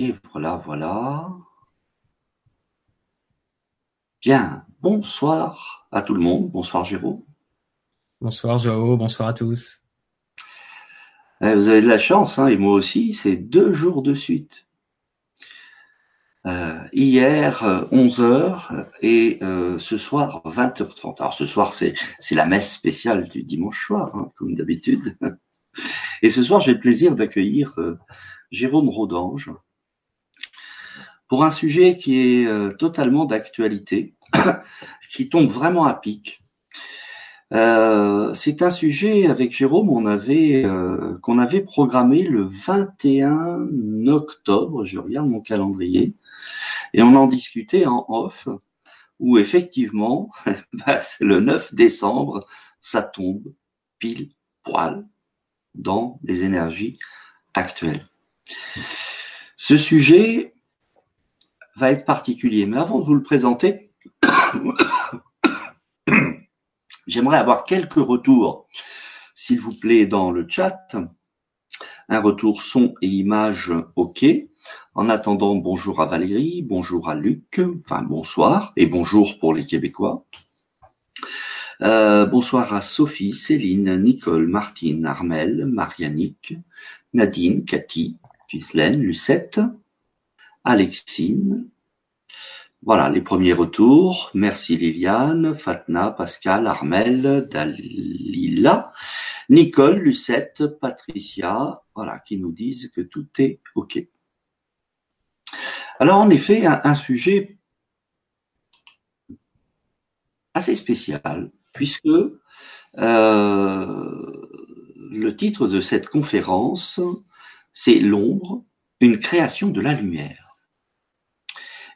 Et voilà, voilà. Bien, bonsoir à tout le monde. Bonsoir Jérôme. Bonsoir Joao, bonsoir à tous. Eh, vous avez de la chance, hein, et moi aussi, c'est deux jours de suite. Euh, hier, 11h euh, et euh, ce soir, 20h30. Alors ce soir, c'est, c'est la messe spéciale du dimanche soir, hein, comme d'habitude. Et ce soir, j'ai le plaisir d'accueillir Jérôme Rodange pour un sujet qui est totalement d'actualité, qui tombe vraiment à pic. Euh, c'est un sujet avec Jérôme on avait euh, qu'on avait programmé le 21 octobre, je regarde mon calendrier, et on en discutait en off, où effectivement, bah, le 9 décembre, ça tombe pile poil dans les énergies actuelles. Ce sujet va être particulier, mais avant de vous le présenter, J'aimerais avoir quelques retours, s'il vous plaît, dans le chat. Un retour son et image OK. En attendant, bonjour à Valérie, bonjour à Luc, enfin bonsoir et bonjour pour les Québécois. Euh, bonsoir à Sophie, Céline, Nicole, Martine, Armel, Marianique, Nadine, Cathy, Ghislaine, Lucette, Alexine, voilà les premiers retours. Merci Liviane, Fatna, Pascal, Armel, Dalila, Nicole, Lucette, Patricia, voilà, qui nous disent que tout est OK. Alors en effet, un, sujet assez spécial, puisque euh, le titre de cette conférence, c'est L'ombre, une création de la lumière.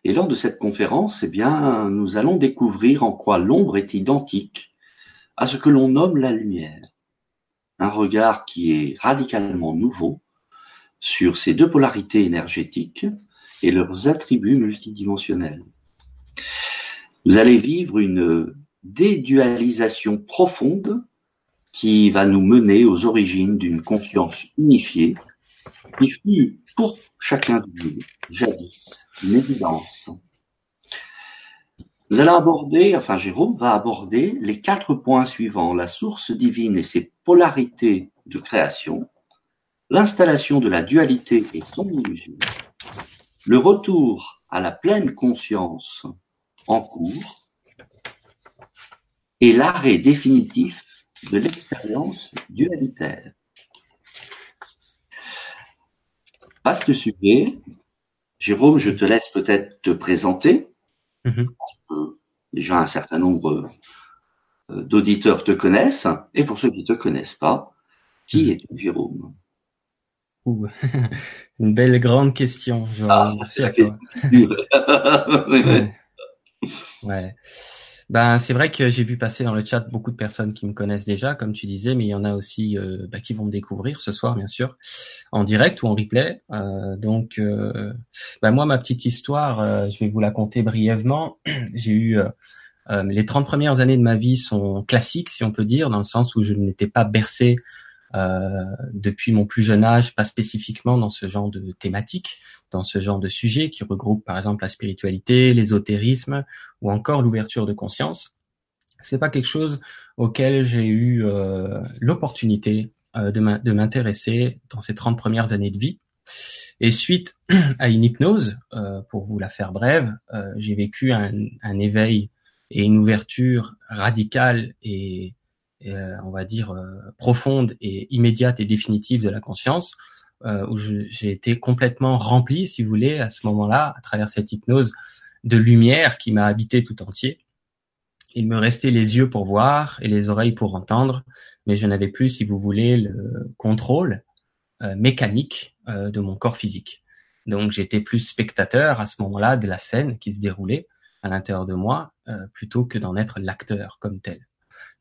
Et lors de cette conférence, eh bien, nous allons découvrir en quoi l'ombre est identique à ce que l'on nomme la lumière. Un regard qui est radicalement nouveau sur ces deux polarités énergétiques et leurs attributs multidimensionnels. Vous allez vivre une dédualisation profonde qui va nous mener aux origines d'une conscience unifiée qui fut pour chacun de nous, jadis, une évidence. Aborder, enfin Jérôme va aborder les quatre points suivants, la source divine et ses polarités de création, l'installation de la dualité et son illusion, le retour à la pleine conscience en cours et l'arrêt définitif de l'expérience dualitaire. Vaste sujet. Jérôme, je te laisse peut-être te présenter. Mhm. déjà un certain nombre euh, d'auditeurs te connaissent. Et pour ceux qui ne te connaissent pas, qui mhm. est Jérôme? Une belle grande question. Ah, merci à toi. ouais. Ben, c'est vrai que j'ai vu passer dans le chat beaucoup de personnes qui me connaissent déjà, comme tu disais, mais il y en a aussi euh, bah, qui vont me découvrir ce soir, bien sûr, en direct ou en replay. Euh, donc, euh, ben, moi, ma petite histoire, je vais vous la conter brièvement. j'ai eu les 30 premières années de ma vie sont classiques, si on peut dire, dans le sens où je n'étais pas bercé euh, depuis mon plus jeune âge, pas spécifiquement dans ce genre de thématique, dans ce genre de sujet qui regroupe par exemple la spiritualité, l'ésotérisme ou encore l'ouverture de conscience. C'est pas quelque chose auquel j'ai eu euh, l'opportunité euh, de m'intéresser dans ces 30 premières années de vie. Et suite à une hypnose, pour vous la faire brève, j'ai vécu un, un, éveil et une ouverture radicale et euh, on va dire, euh, profonde et immédiate et définitive de la conscience, euh, où j'ai été complètement rempli, si vous voulez, à ce moment-là, à travers cette hypnose, de lumière qui m'a habité tout entier. Il me restait les yeux pour voir et les oreilles pour entendre, mais je n'avais plus, si vous voulez, le contrôle mécanique de mon corps physique. Donc j'étais plus spectateur à ce moment-là de la scène qui se déroulait à l'intérieur de moi, plutôt que d'en être l'acteur comme tel.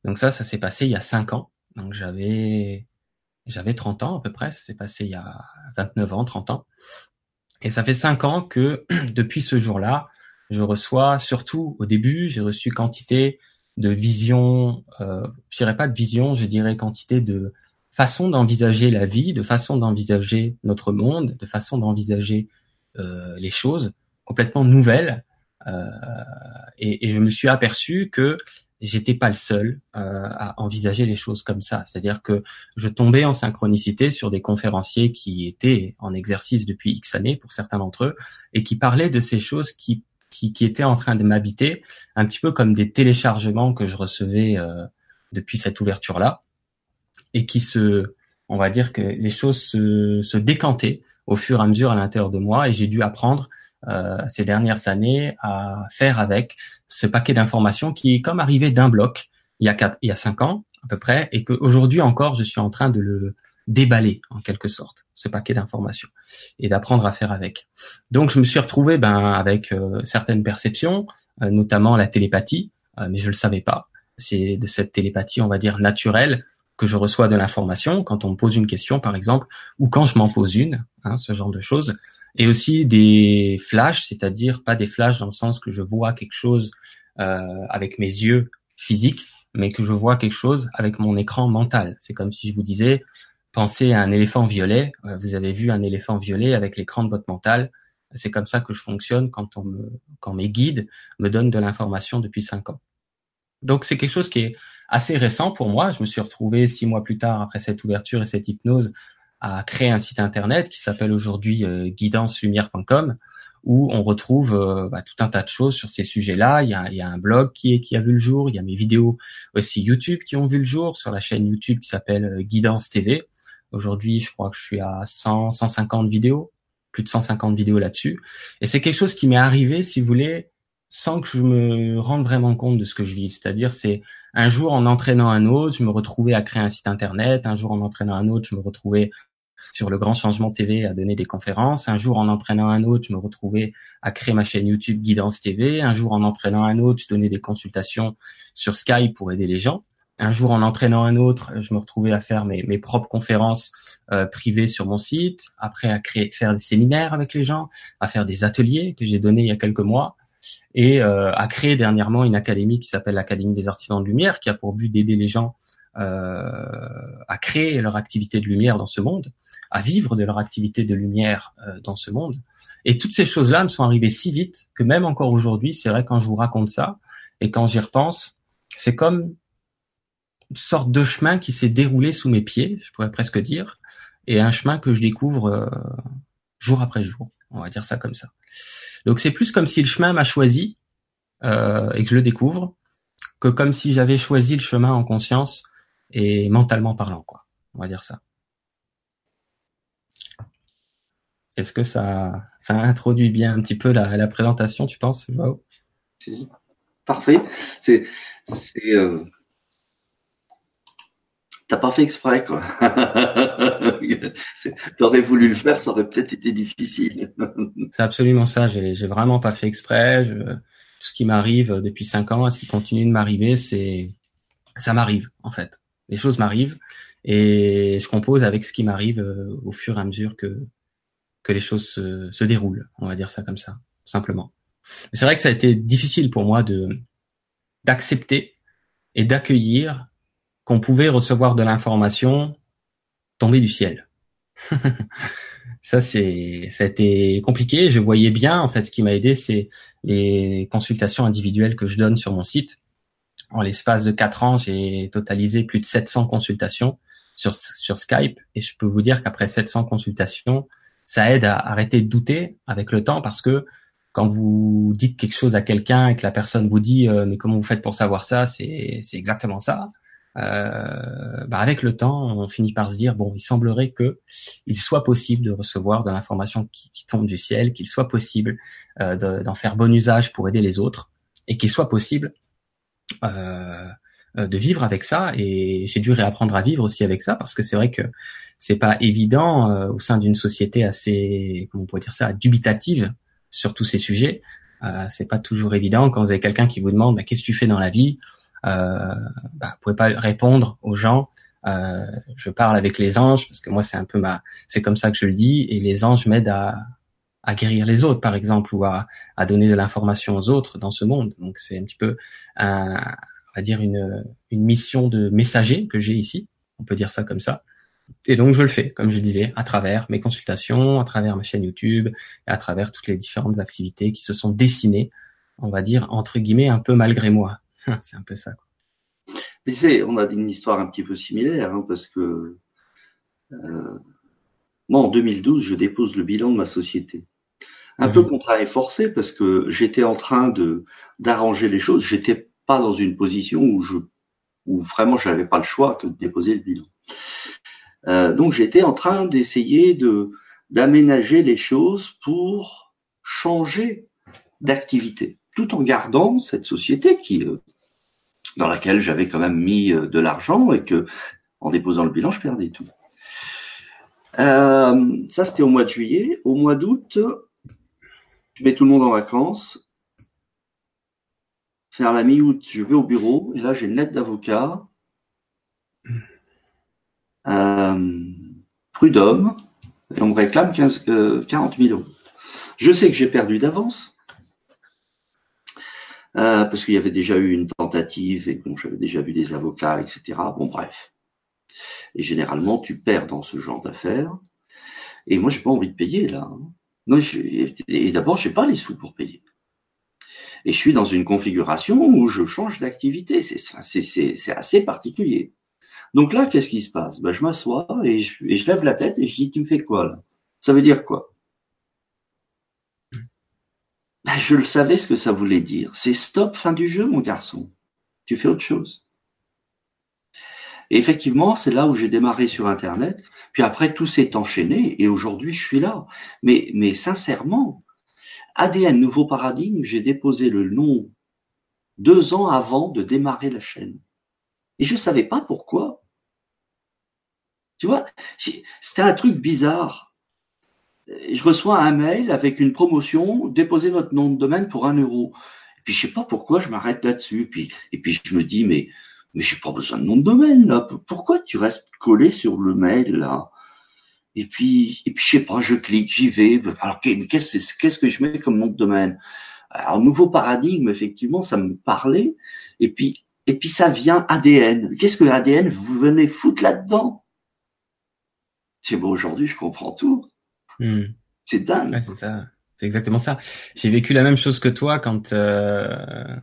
Donc ça, ça s'est passé il y a cinq ans. Donc j'avais j'avais 30 ans à peu près, ça s'est passé il y a 29 ans, 30 ans. Et ça fait cinq ans que depuis ce jour-là, je reçois, surtout au début, j'ai reçu quantité de visions, euh, je dirais pas de vision, je dirais quantité de façon d'envisager la vie, de façon d'envisager notre monde, de façon d'envisager les choses complètement nouvelles. Et, et, je me suis aperçu que j'étais pas le seul euh, à envisager les choses comme ça. C'est-à-dire que je tombais en synchronicité sur des conférenciers qui étaient en exercice depuis X années pour certains d'entre eux et qui parlaient de ces choses qui, qui, qui étaient en train de m'habiter, un petit peu comme des téléchargements que je recevais euh, depuis cette ouverture-là et qui se, on va dire que les choses se, se décantaient au fur et à mesure à l'intérieur de moi et j'ai dû apprendre euh, ces dernières années à faire avec ce paquet d'informations qui est comme arrivé d'un bloc il y a quatre, il y a cinq ans à peu près, et qu'aujourd'hui encore je suis en train de le déballer en quelque sorte ce paquet d'informations et d'apprendre à faire avec. Donc je me suis retrouvé ben avec euh, certaines perceptions, euh, notamment la télépathie, euh, mais je le savais pas. C'est de cette télépathie, on va dire naturelle, que je reçois de l'information quand on me pose une question, par exemple, ou quand je m'en pose une, hein, ce genre de choses et aussi des flashs, c'est-à-dire pas des flashs dans le sens que je vois quelque chose euh, avec mes yeux physiques, mais que je vois quelque chose avec mon écran mental. C'est comme si je vous disais, pensez à un éléphant violet. Euh, vous avez vu un éléphant violet avec l'écran de votre mental. C'est comme ça que je fonctionne quand on me, quand mes guides me donnent de l'information depuis cinq ans. Donc c'est quelque chose qui est assez récent pour moi. Je me suis retrouvé six mois plus tard après cette ouverture et cette hypnose a créé un site internet qui s'appelle aujourd'hui euh, guidancelumière.com où on retrouve euh, bah, tout un tas de choses sur ces sujets-là. Il il y a un blog qui, est, qui a vu le jour, il y a mes vidéos aussi YouTube qui ont vu le jour sur la chaîne YouTube qui s'appelle euh, Guidance TV. Aujourd'hui, je crois que je suis à 100, 150 vidéos, plus de 150 vidéos là-dessus. Et c'est quelque chose qui m'est arrivé, si vous voulez, sans que je me rende vraiment compte de ce que je vis. C'est-à-dire, c'est un jour en entraînant un autre, je me retrouvais à créer un site internet. Un jour en entraînant un autre, je me retrouvais sur le Grand Changement TV à donner des conférences. Un jour, en entraînant un autre, je me retrouvais à créer ma chaîne YouTube Guidance TV. Un jour, en entraînant un autre, je donnais des consultations sur Skype pour aider les gens. Un jour, en entraînant un autre, je me retrouvais à faire mes, mes propres conférences euh, privées sur mon site. Après, à créer, faire des séminaires avec les gens, à faire des ateliers que j'ai donnés il y a quelques mois et euh, à créer dernièrement une académie qui s'appelle l'Académie des artisans de lumière, qui a pour but d'aider les gens euh, à créer leur activité de lumière dans ce monde à vivre de leur activité de lumière euh, dans ce monde. Et toutes ces choses-là me sont arrivées si vite que même encore aujourd'hui, c'est vrai quand je vous raconte ça et quand j'y repense, c'est comme une sorte de chemin qui s'est déroulé sous mes pieds, je pourrais presque dire, et un chemin que je découvre euh, jour après jour. On va dire ça comme ça. Donc c'est plus comme si le chemin m'a choisi euh, et que je le découvre, que comme si j'avais choisi le chemin en conscience et mentalement parlant, quoi. On va dire ça. Est-ce que ça, ça introduit bien un petit peu la, la présentation, tu penses, Joao Parfait. C'est, c'est, euh... t'as pas fait exprès, quoi. T'aurais voulu le faire, ça aurait peut-être été difficile. c'est absolument ça. J'ai, j'ai vraiment pas fait exprès. Je, tout ce qui m'arrive depuis cinq ans, ce qui continue de m'arriver, c'est, ça m'arrive en fait. Les choses m'arrivent et je compose avec ce qui m'arrive euh, au fur et à mesure que que les choses se, se déroulent, on va dire ça comme ça, simplement. C'est vrai que ça a été difficile pour moi de d'accepter et d'accueillir qu'on pouvait recevoir de l'information tomber du ciel. ça c'est ça a été compliqué. Je voyais bien en fait ce qui m'a aidé, c'est les consultations individuelles que je donne sur mon site. En l'espace de quatre ans, j'ai totalisé plus de 700 consultations sur sur Skype et je peux vous dire qu'après 700 consultations, ça aide à arrêter de douter avec le temps parce que quand vous dites quelque chose à quelqu'un et que la personne vous dit euh, mais comment vous faites pour savoir ça c'est c'est exactement ça. Euh, bah avec le temps on finit par se dire bon il semblerait que il soit possible de recevoir de l'information qui, qui, tombe du ciel qu'il soit possible euh, d'en faire bon usage pour aider les autres et qu'il soit possible euh, de vivre avec ça et j'ai dû réapprendre à vivre aussi avec ça parce que c'est vrai que c'est pas évident euh, au sein d'une société assez, comment on pourrait dire ça, dubitative sur tous ces sujets. Euh, c'est pas toujours évident quand vous avez quelqu'un qui vous demande bah, qu'est-ce que tu fais dans la vie? Euh, bah, vous pouvez pas répondre aux gens. Euh, je parle avec les anges parce que moi c'est un peu ma, c'est comme ça que je le dis et les anges m'aident à, à guérir les autres par exemple ou à, à donner de l'information aux autres dans ce monde. Donc c'est un petit peu un, on va dire une, une mission de messager que j'ai ici. On peut dire ça comme ça Et donc je le fais, comme je disais, à travers mes consultations, à travers ma chaîne YouTube, et à travers toutes les différentes activités qui se sont dessinées, on va dire entre guillemets un peu malgré moi. C'est un peu ça. Quoi. Mais on a une histoire un petit peu similaire, hein, parce que euh, moi en 2012, je dépose le bilan de ma société. Un peu mhm. contraint et forcé parce que j'étais en train de d'arranger les choses. J'étais dans une position où je où vraiment pas le choix que de déposer le bilan. Euh, donc j'étais en train d'essayer de d'aménager les choses pour changer d'activité, tout en gardant cette société qui euh, dans laquelle j'avais quand même mis euh, de l'argent et que en déposant le bilan je perdais tout. Ça c'était au mois de juillet. Au mois d'août, je mets tout le monde en vacances. Faire la mi-août, je vais au bureau et là j'ai une lettre d'avocat euh, prud'homme, et on me réclame 15, 40 000 euros. Je sais que j'ai perdu d'avance, euh, parce qu'il y avait déjà eu une tentative et bon, j'avais déjà vu des avocats, etc. Bon, bref. Et généralement, tu perds dans ce genre d'affaires. Et moi, j'ai pas envie de payer là. Hein. Non, et d'abord, j'ai pas les sous pour payer. Et je suis dans une configuration où je change d'activité. C'est assez particulier. Donc là, qu'est-ce qui se passe? Ben, Je m'assois et je, lève la tête et je dis, tu me fais quoi là? Ça veut dire quoi? Ben, Je le savais ce que ça voulait dire. C'est stop, fin du jeu, mon garçon. Tu fais autre chose. Et effectivement, c'est là où j'ai démarré sur Internet. Puis après, tout s'est enchaîné et aujourd'hui, je suis là. Mais, mais sincèrement, ADN Nouveau Paradigme, j'ai déposé le nom deux ans avant de démarrer la chaîne. Et je ne savais pas pourquoi. Tu vois, c'était un truc bizarre. Je reçois un mail avec une promotion, déposez votre nom de domaine pour un euro. Et puis je sais pas pourquoi je m'arrête là-dessus. Et puis je me dis mais mais j'ai pas besoin de nom de domaine. Pourquoi tu restes collé sur le mail là? Et puis et puis je sais pas, je clique, j'y vais. Alors qu'est-ce qu'est-ce que je mets comme nom de domaine? Alors nouveau paradigme, effectivement, ça me parlait. Et puis et puis ça vient ADN. Qu'est-ce que ADN vous venez foutre là-dedans c'est bon, aujourd'hui, je comprends tout. Hmm. C'est dingue. c'est ça. C'est exactement ça. J'ai vécu la même chose que toi quand euh,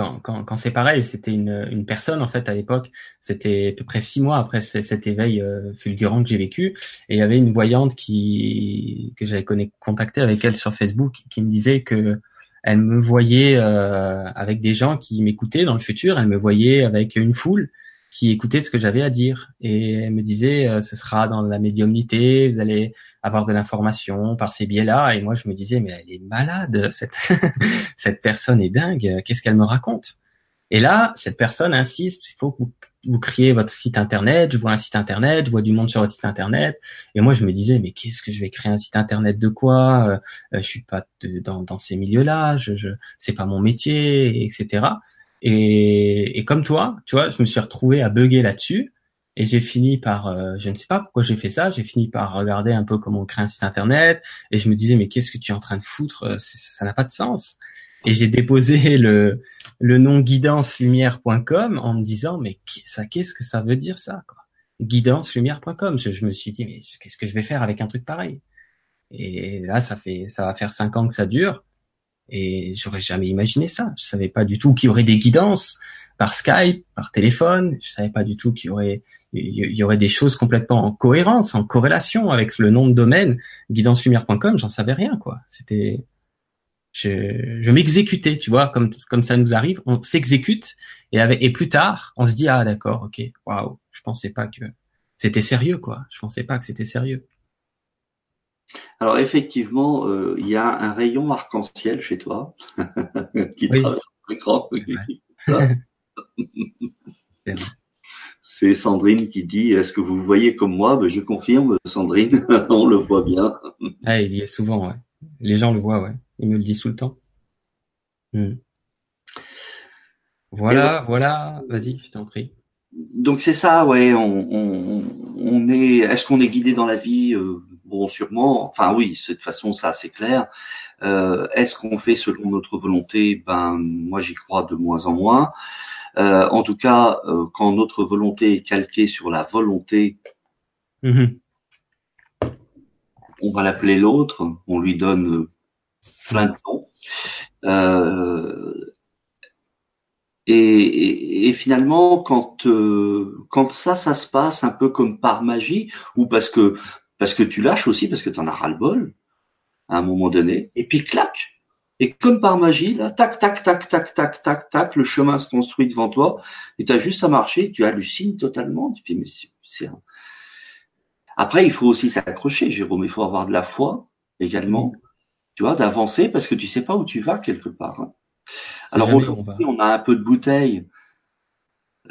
quand, quand, quand c'est pareil. C'était une, une personne en fait à l'époque. C'était à peu près six mois après cet éveil euh, fulgurant que j'ai vécu. Et il y avait une voyante qui que j'avais contacté avec elle sur Facebook qui me disait que elle me voyait euh, avec des gens qui m'écoutaient dans le futur. Elle me voyait avec une foule qui écoutait ce que j'avais à dire. Et me disait euh, ce sera dans la médiumnité, vous allez avoir de l'information par ces biais-là. Et moi je me disais mais elle est malade cette cette personne est dingue, qu'est-ce qu'elle me raconte? Et là cette personne insiste, il faut que vous, vous créez votre site internet, je vois un site internet, je vois du monde sur votre site internet. Et moi je me disais mais qu'est-ce que je vais créer un site internet de quoi? Euh, Je suis pas dans dans ces milieux-là, je, je c'est pas mon métier etc. Et, et, comme toi, tu vois, je me suis retrouvé à bugger là-dessus. Et j'ai fini par, euh, je ne sais pas pourquoi j'ai fait ça, j'ai fini par regarder un peu comment on crée un site internet. Et je me disais, mais qu'est-ce que tu es en train de foutre? Euh, Ça n'a pas de sens. Et j'ai déposé le, le nom guidancelumière.com en me disant, mais ça, qu'est-ce que ça veut dire ça quoi? Guidancelumière.com. Je, je me suis dit, mais qu'est-ce que je vais faire avec un truc pareil? Et là, ça fait, ça va faire cinq ans que ça dure. Et j'aurais jamais imaginé ça. Je savais pas du tout qu'il y aurait des guidances par Skype, par téléphone. Je savais pas du tout qu'il y aurait des choses complètement en cohérence, en corrélation avec le nom de domaine guidancelumière.com. J'en savais rien quoi. C'était je, m'exécutais, tu vois, comme comme ça nous arrive, on s'exécute et et plus tard on se dit ah d'accord, ok, waouh, je pensais pas que c'était sérieux quoi. Je pensais pas que c'était sérieux. Alors effectivement, euh, il y a un rayon arc-en-ciel chez toi qui traverse l'écran. C'est Sandrine qui dit Est-ce que vous voyez comme moi? Ben, Je confirme, Sandrine, on le voit bien. ah, il y est souvent, ouais. Les gens le voient, ouais. Ils me le disent tout le temps. Hmm. Voilà, voilà. Vas-y, je t'en prie. Donc c'est ça, ouais. On, on, on est. Est-ce qu'on est guidé dans la vie? Euh, Bon, sûrement. Enfin, oui, de toute façon, ça, c'est clair. Euh, Est-ce qu'on fait selon notre volonté? Ben, moi, j'y crois de moins en moins. Euh, en tout cas, euh, quand notre volonté est calquée sur la volonté Mhm. On va l'appeler l'autre, on lui donne plein de temps. Euh, et, finalement, quand euh, quand ça, ça se passe un peu comme par magie, ou parce que parce que tu lâches aussi, parce que tu en as ras le bol à un moment donné, et puis clac. Et comme par magie, là, tac, tac, tac, tac, tac, tac, tac, le chemin se construit devant toi, et tu as juste à marcher, tu hallucines totalement. Tu fais, mais c'est un... Après, il faut aussi s'accrocher, Jérôme. Il faut avoir de la foi également, tu vois, d'avancer parce que tu sais pas où tu vas quelque part. Hein. Alors aujourd'hui, on a un peu de bouteille.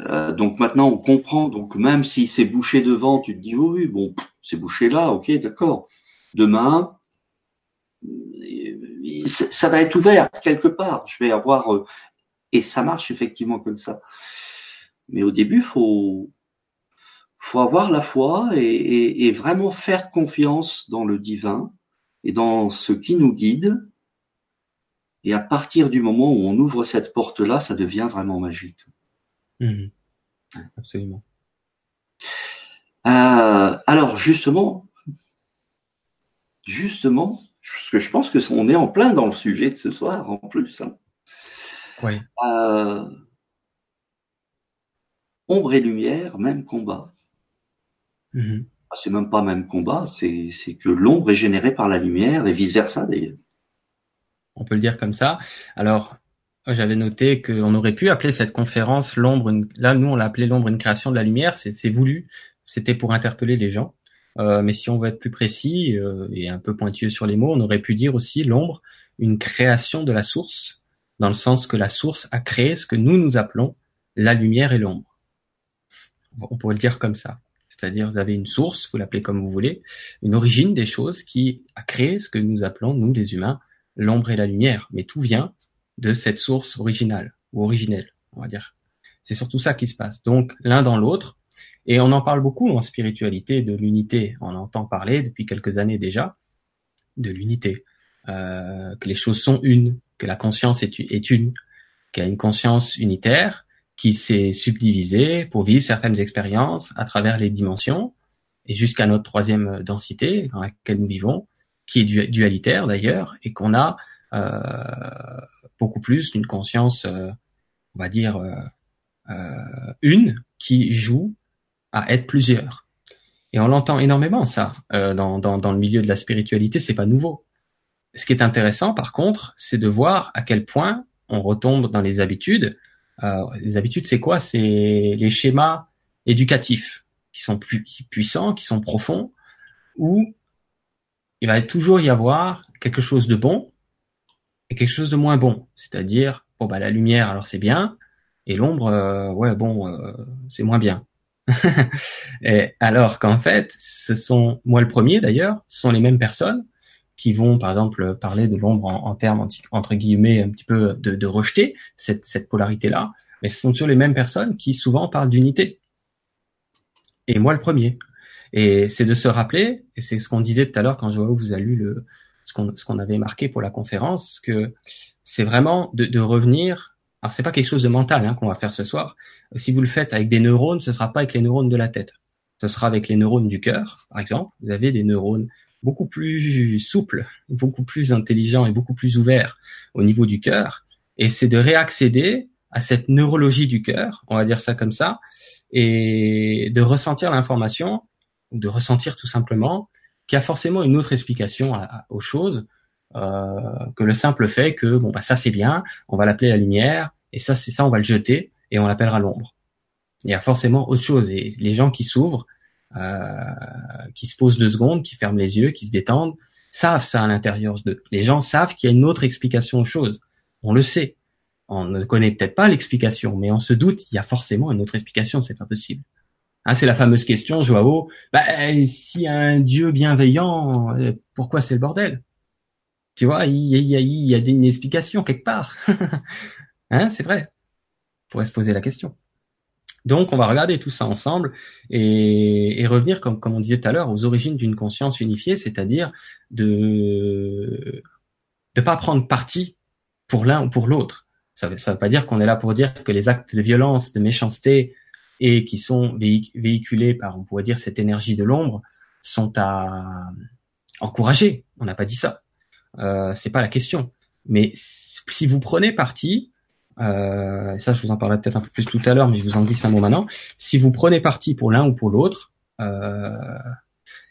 Euh, donc maintenant, on comprend. Donc même si c'est bouché devant, tu te dis oh oui, bon, c'est bouché là, ok, d'accord. Demain, ça va être ouvert quelque part. Je vais avoir euh, et ça marche effectivement comme ça. Mais au début, faut faut avoir la foi et, et vraiment faire confiance dans le divin et dans ce qui nous guide et à partir du moment où on ouvre cette porte-là, ça devient vraiment magique. Mmh. Absolument. Euh, alors justement, justement, parce que je pense que on est en plein dans le sujet de ce soir en plus. Hein. Oui. Euh, ombre et lumière, même combat. Mmh. Ah, c'est même pas même combat, c'est que l'ombre est générée par la lumière et vice versa d'ailleurs on peut le dire comme ça. Alors, j'avais noté qu'on aurait pu appeler cette conférence l'ombre. Là, nous, on l'a appelé l'ombre une création de la lumière. C'est voulu. C'était pour interpeller les gens. Euh, mais si on veut être plus précis euh, et un peu pointueux sur les mots, on aurait pu dire aussi l'ombre une création de la source, dans le sens que la source a créé ce que nous nous appelons la lumière et l'ombre. On pourrait le dire comme ça. C'est-à-dire, vous avez une source, vous l'appelez comme vous voulez, une origine des choses qui a créé ce que nous appelons, nous les humains, l'ombre et la lumière, mais tout vient de cette source originale ou originelle, on va dire. C'est surtout ça qui se passe. Donc l'un dans l'autre, et on en parle beaucoup en spiritualité de l'unité. On entend parler depuis quelques années déjà de l'unité, euh, que les choses sont une, que la conscience est, est une, qu'il y a une conscience unitaire qui s'est subdivisée pour vivre certaines expériences à travers les dimensions et jusqu'à notre troisième densité dans laquelle nous vivons, qui est dualitaire d'ailleurs, et qu'on a beaucoup plus d'une conscience, euh, on va dire, euh, une, qui joue à être plusieurs. Et on l'entend énormément ça dans, dans, dans le milieu de la spiritualité, c'est pas nouveau. Ce qui est intéressant, par contre, c'est de voir à quel point on retombe dans les habitudes. les habitudes, c'est quoi? C'est les schémas éducatifs qui sont plus puissants, qui sont profonds, où il va toujours y avoir quelque chose de bon quelque chose de moins bon. C'est-à-dire, bon bah la lumière, alors c'est bien, et l'ombre, euh, ouais bon, euh, c'est moins bien. alors qu'en fait, ce sont, moi le premier d'ailleurs, ce sont les mêmes personnes qui vont par exemple parler de l'ombre en, termes entre guillemets un petit peu de, de rejeter cette, cette polarité-là, mais ce sont toujours les mêmes personnes qui souvent parlent d'unité. Et moi le premier. Et c'est de se rappeler, et c'est ce qu'on disait tout à l'heure quand Joao vous a lu le, ce qu'on ce qu'on avait marqué pour la conférence, que c'est vraiment de, de revenir. Alors c'est pas quelque chose de mental hein, qu'on va faire ce soir. Si vous le faites avec des neurones, ce sera pas avec les neurones de la tête. Ce sera avec les neurones du cœur, par exemple. Vous avez des neurones beaucoup plus souples, beaucoup plus intelligents et beaucoup plus ouverts au niveau du cœur. Et c'est de réaccéder à cette neurologie du cœur, on va dire ça comme ça, et de ressentir l'information de ressentir tout simplement qu'il y a forcément une autre explication aux choses euh, que le simple fait que bon bah ça c'est bien, on va l'appeler la lumière et ça c'est ça on va le jeter et on l'appellera l'ombre. Il y a forcément autre chose et les gens qui s'ouvrent, euh, qui se posent deux secondes, qui ferment les yeux, qui se détendent, savent ça à l'intérieur d'eux. Les gens savent qu'il y a une autre explication aux choses. On le sait. On ne connaît peut-être pas l'explication, mais on se doute, il y a forcément une autre explication, c'est pas possible. Hein, c'est la fameuse question, Joao. Bah, si un Dieu bienveillant, euh, pourquoi c'est le bordel? Tu vois, il y y a, une explication quelque part. hein, c'est vrai. On pourrait se poser la question. Donc, on va regarder tout ça ensemble et, revenir, comme, comme on disait tout à l'heure, aux origines d'une conscience unifiée, c'est-à-dire de ne pas prendre parti pour l'un ou pour l'autre. Ça ne veut pas dire qu'on est là pour dire que les actes de violence, de méchanceté, et qui sont véhiculés par, on pourrait dire, cette énergie de l'ombre, sont à encourager. On n'a pas dit ça. Euh, c'est pas la question. Mais si vous prenez parti, euh, ça je vous en parlerai peut-être un peu plus tout à l'heure, mais je vous en glisse un mot maintenant. Si vous prenez parti pour l'un ou pour l'autre, euh,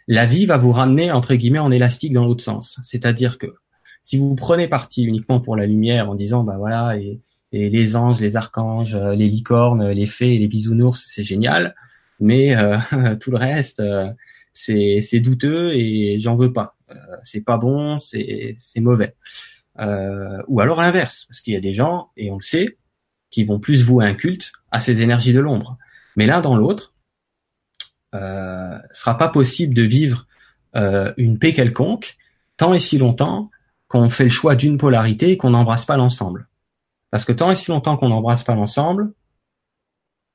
la vie va vous ramener entre guillemets en élastique dans l'autre sens. C'est-à-dire que si vous prenez parti uniquement pour la lumière en disant bah voilà et, les anges, les archanges, les licornes, les fées, les bisounours, c'est génial, mais euh, tout le reste euh, c'est douteux et j'en veux pas. Euh, c'est pas bon, c'est mauvais. ou alors l'inverse, parce qu'il y a des gens et on le sait qui vont plus vouer un culte à ces énergies de l'ombre. Mais l'un dans l'autre, euh, sera pas possible de vivre euh, une paix quelconque tant et si longtemps qu'on fait le choix d'une polarité et qu'on n'embrasse pas l'ensemble. Parce que tant et si longtemps qu'on n'embrasse pas l'ensemble,